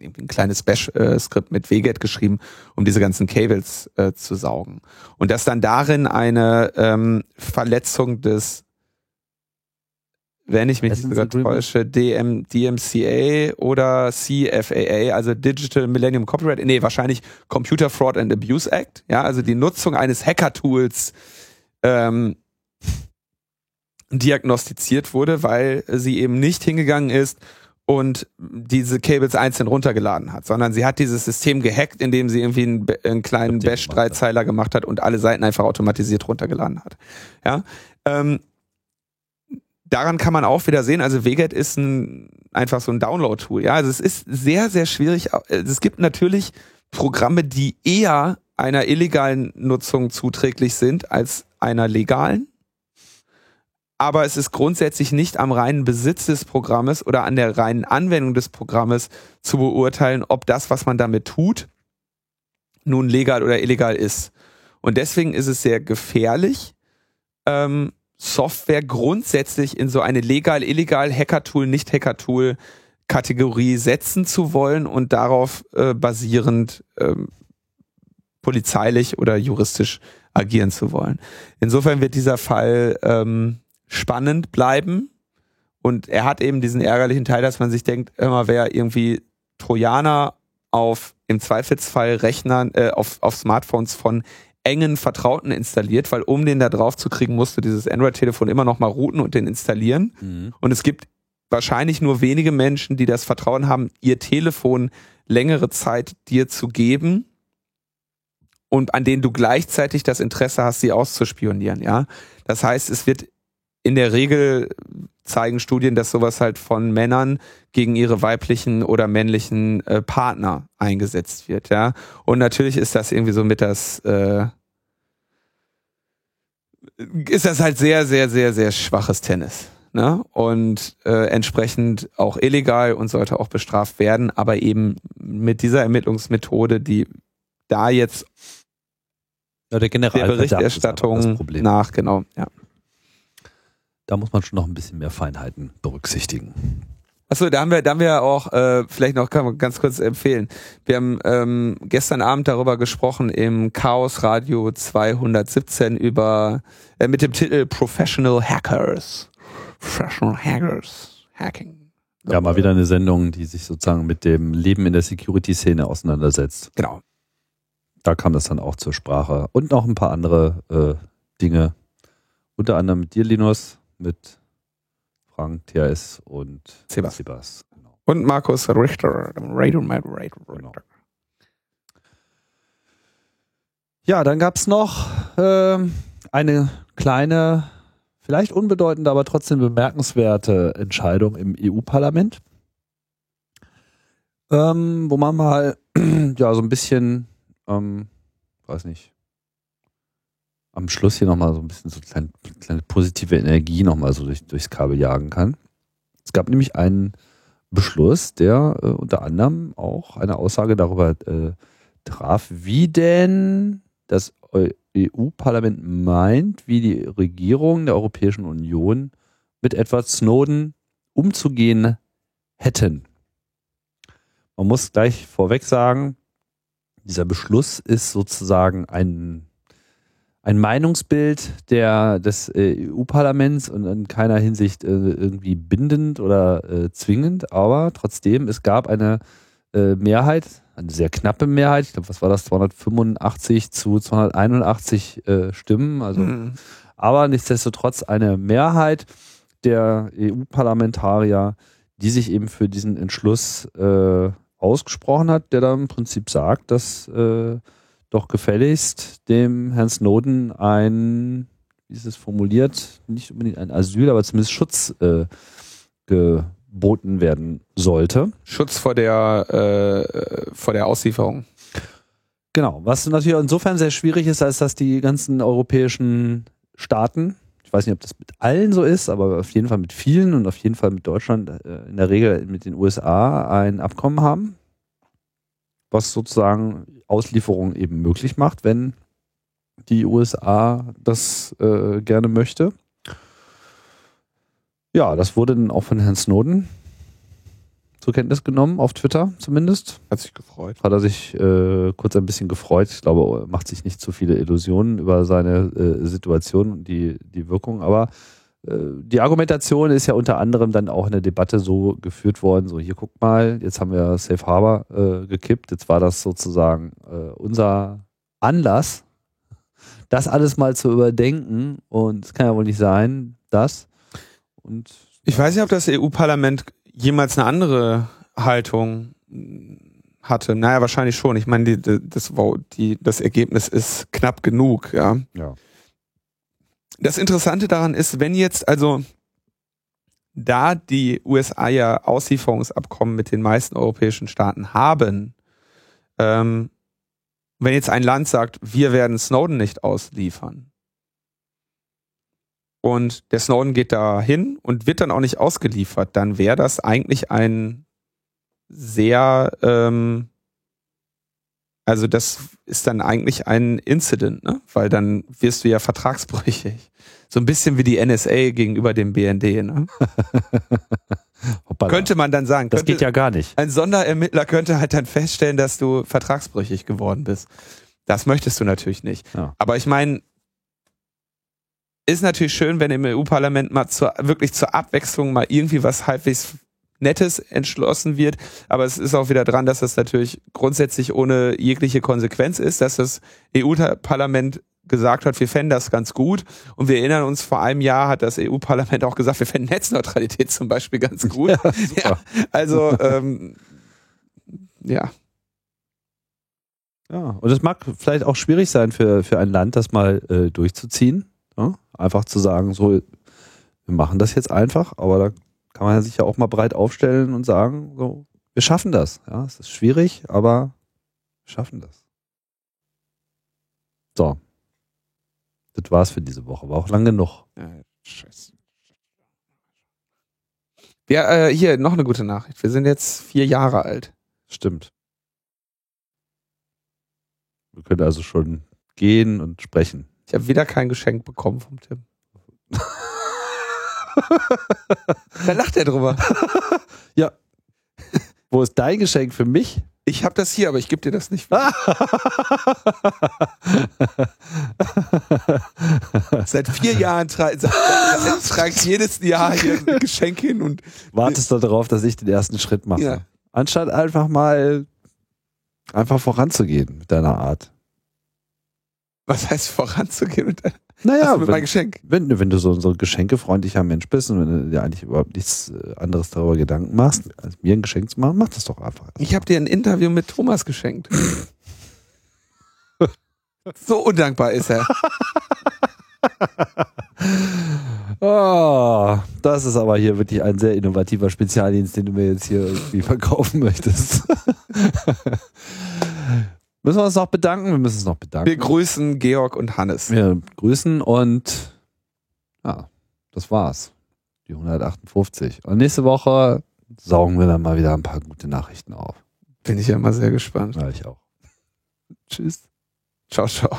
ein kleines Bash-Skript mit WGET geschrieben, um diese ganzen Cables äh, zu saugen. Und dass dann darin eine ähm, Verletzung des, wenn ich mich nicht sogar täusche, DM, DMCA oder CFAA, also Digital Millennium Copyright, nee, wahrscheinlich Computer Fraud and Abuse Act, ja, also die Nutzung eines Hacker-Tools ähm, diagnostiziert wurde, weil sie eben nicht hingegangen ist und diese Cables einzeln runtergeladen hat, sondern sie hat dieses System gehackt, indem sie irgendwie einen, einen kleinen Bash-Dreizeiler gemacht hat und alle Seiten einfach automatisiert runtergeladen hat. Ja, ähm, daran kann man auch wieder sehen, also Weget ist ein, einfach so ein Download-Tool. Ja, also es ist sehr, sehr schwierig. Es gibt natürlich Programme, die eher einer illegalen Nutzung zuträglich sind als einer legalen aber es ist grundsätzlich nicht am reinen Besitz des Programmes oder an der reinen Anwendung des Programmes zu beurteilen, ob das, was man damit tut, nun legal oder illegal ist. Und deswegen ist es sehr gefährlich, ähm, Software grundsätzlich in so eine legal, illegal, Hacker-Tool, nicht Hacker-Tool Kategorie setzen zu wollen und darauf äh, basierend ähm, polizeilich oder juristisch agieren zu wollen. Insofern wird dieser Fall ähm, spannend bleiben. Und er hat eben diesen ärgerlichen Teil, dass man sich denkt, immer wer irgendwie Trojaner auf im Zweifelsfall Rechnern, äh, auf, auf Smartphones von engen Vertrauten installiert, weil um den da drauf zu kriegen, musst du dieses Android-Telefon immer noch mal routen und den installieren. Mhm. Und es gibt wahrscheinlich nur wenige Menschen, die das Vertrauen haben, ihr Telefon längere Zeit dir zu geben und an denen du gleichzeitig das Interesse hast, sie auszuspionieren, ja. Das heißt, es wird in der Regel zeigen Studien, dass sowas halt von Männern gegen ihre weiblichen oder männlichen äh, Partner eingesetzt wird, ja. Und natürlich ist das irgendwie so mit das, äh, ist das halt sehr, sehr, sehr, sehr schwaches Tennis. Ne? Und äh, entsprechend auch illegal und sollte auch bestraft werden, aber eben mit dieser Ermittlungsmethode, die da jetzt Ja, der der Berichterstattung nach, genau, ja. Da muss man schon noch ein bisschen mehr Feinheiten berücksichtigen. Achso, da haben wir, da haben wir auch, äh, vielleicht noch kann man ganz kurz empfehlen. Wir haben ähm, gestern Abend darüber gesprochen im Chaos Radio 217 über äh, mit dem Titel Professional Hackers. Professional Hackers. Hacking. Ja, mal wieder eine Sendung, die sich sozusagen mit dem Leben in der Security-Szene auseinandersetzt. Genau. Da kam das dann auch zur Sprache. Und noch ein paar andere äh, Dinge. Unter anderem mit dir, Linus, mit Frank, THS und Sebas. Sebas. Genau. Und Markus Richter, Radio Radio Richter. Genau. Ja, dann gab's noch ähm, eine kleine, vielleicht unbedeutende, aber trotzdem bemerkenswerte Entscheidung im EU-Parlament, ähm, wo man mal (clears throat) ja so ein bisschen, ähm, weiß nicht, am Schluss hier nochmal so ein bisschen so kleine, kleine positive Energie nochmal so durch, durchs Kabel jagen kann. Es gab nämlich einen Beschluss, der äh, unter anderem auch eine Aussage darüber äh, traf, wie denn das Eu- EU-Parlament meint, wie die Regierung der Europäischen Union mit Edward Snowden umzugehen hätten. Man muss gleich vorweg sagen, dieser Beschluss ist sozusagen ein, ein Meinungsbild der, des äh, EU-Parlaments und in keiner Hinsicht äh, irgendwie bindend oder äh, zwingend, aber trotzdem, es gab eine Mehrheit, eine sehr knappe Mehrheit, ich glaube, was war das, 285 zu 281 äh, Stimmen, also Mhm. aber nichtsdestotrotz eine Mehrheit der EU-Parlamentarier, die sich eben für diesen Entschluss äh, ausgesprochen hat, der da im Prinzip sagt, dass äh, doch gefälligst dem Herrn Snowden ein, wie ist es formuliert, nicht unbedingt ein Asyl, aber zumindest Schutz äh, geboten werden sollte. Schutz vor der, äh, vor der Auslieferung. Genau, was natürlich insofern sehr schwierig ist, als dass die ganzen europäischen Staaten, ich weiß nicht, ob das mit allen so ist, aber auf jeden Fall mit vielen und auf jeden Fall mit Deutschland, äh, in der Regel mit den USA ein Abkommen haben, was sozusagen Auslieferung eben möglich macht, wenn die USA das äh, gerne möchte. Ja, das wurde dann auch von Herrn Snowden zur Kenntnis genommen, auf Twitter zumindest Hat sich gefreut. hat er sich äh, kurz ein bisschen gefreut. Ich glaube, er macht sich nicht zu viele Illusionen über seine äh, Situation und die, die Wirkung. Aber die Argumentation ist ja unter anderem dann auch in der Debatte so geführt worden, so hier guck mal, jetzt haben wir Safe Harbor äh, gekippt, jetzt war das sozusagen äh, unser Anlass, das alles mal zu überdenken und es kann ja wohl nicht sein, dass und Ich weiß nicht, ob das EU-Parlament jemals eine andere Haltung hatte. Naja, wahrscheinlich schon. Ich meine, die, das, die, das Ergebnis ist knapp genug, ja. ja. Das Interessante daran ist, wenn jetzt also da die USA ja Auslieferungsabkommen mit den meisten europäischen Staaten haben, ähm, wenn jetzt ein Land sagt, wir werden Snowden nicht ausliefern und der Snowden geht da hin und wird dann auch nicht ausgeliefert, dann wäre das eigentlich ein sehr, ähm, also das ist dann eigentlich ein Incident, ne? weil dann wirst du ja vertragsbrüchig. So ein bisschen wie die NSA gegenüber dem BND. Ne? (laughs) Könnte man dann sagen. das könnte, geht ja gar nicht. Ein Sonderermittler könnte halt dann feststellen, dass du vertragsbrüchig geworden bist. Das möchtest du natürlich nicht. Ja. Aber ich meine, ist natürlich schön, wenn im EU-Parlament mal zur, wirklich zur Abwechslung mal irgendwie was halbwegs Nettes entschlossen wird. Aber es ist auch wieder dran, dass das natürlich grundsätzlich ohne jegliche Konsequenz ist, dass das EU-Parlament gesagt hat, wir fänden das ganz gut. Und wir erinnern uns, vor einem Jahr hat das EU-Parlament auch gesagt, wir fänden Netzneutralität zum Beispiel ganz (laughs) gut. Ja, Ja, also ähm, ja. Ja, und es mag vielleicht auch schwierig sein für, für ein Land, das mal äh, durchzuziehen. Ja? Einfach zu sagen, so, wir machen das jetzt einfach, aber da kann man sich ja auch mal breit aufstellen und sagen, so, wir schaffen das. Ja, es ist schwierig, aber wir schaffen das. So. Das war's für diese Woche. War auch lang genug. Ja, scheiße. Ja, äh, hier noch eine gute Nachricht. Wir sind jetzt vier Jahre alt. Stimmt. Wir können also schon gehen und sprechen. Ich habe wieder kein Geschenk bekommen vom Tim. (laughs) (laughs) da lacht er drüber. Wo ist dein Geschenk für mich? Ich habe das hier, aber ich gebe dir das nicht. (laughs) Seit vier Jahren tra tra trage ich jedes Jahr hier ein Geschenk hin und Wartest du darauf, dass ich den ersten Schritt mache. Ja. Anstatt einfach mal einfach voranzugehen mit deiner Art. was heißt voranzugehen mit, deinem- Naja, mit meinem wenn, Geschenk? wenn, wenn du so, so ein geschenkefreundlicher Mensch bist und wenn du dir eigentlich überhaupt nichts äh, anderes darüber Gedanken machst, als mir ein Geschenk zu machen, mach das doch einfach. Ich habe dir ein Interview mit Thomas geschenkt. (laughs) so undankbar ist er. Oh, (laughs) das ist aber hier wirklich ein sehr innovativer Spezialdienst, den du mir jetzt hier irgendwie verkaufen möchtest. (laughs) müssen wir uns noch bedanken? Wir müssen uns noch bedanken. Wir grüßen Georg und Hannes. Wir grüßen und ja, das war's. Die 158. Und nächste Woche saugen wir dann mal wieder ein paar gute Nachrichten auf. Bin ich ja mal sehr gespannt. Ja, ich auch. Tschüss. Ciao, ciao.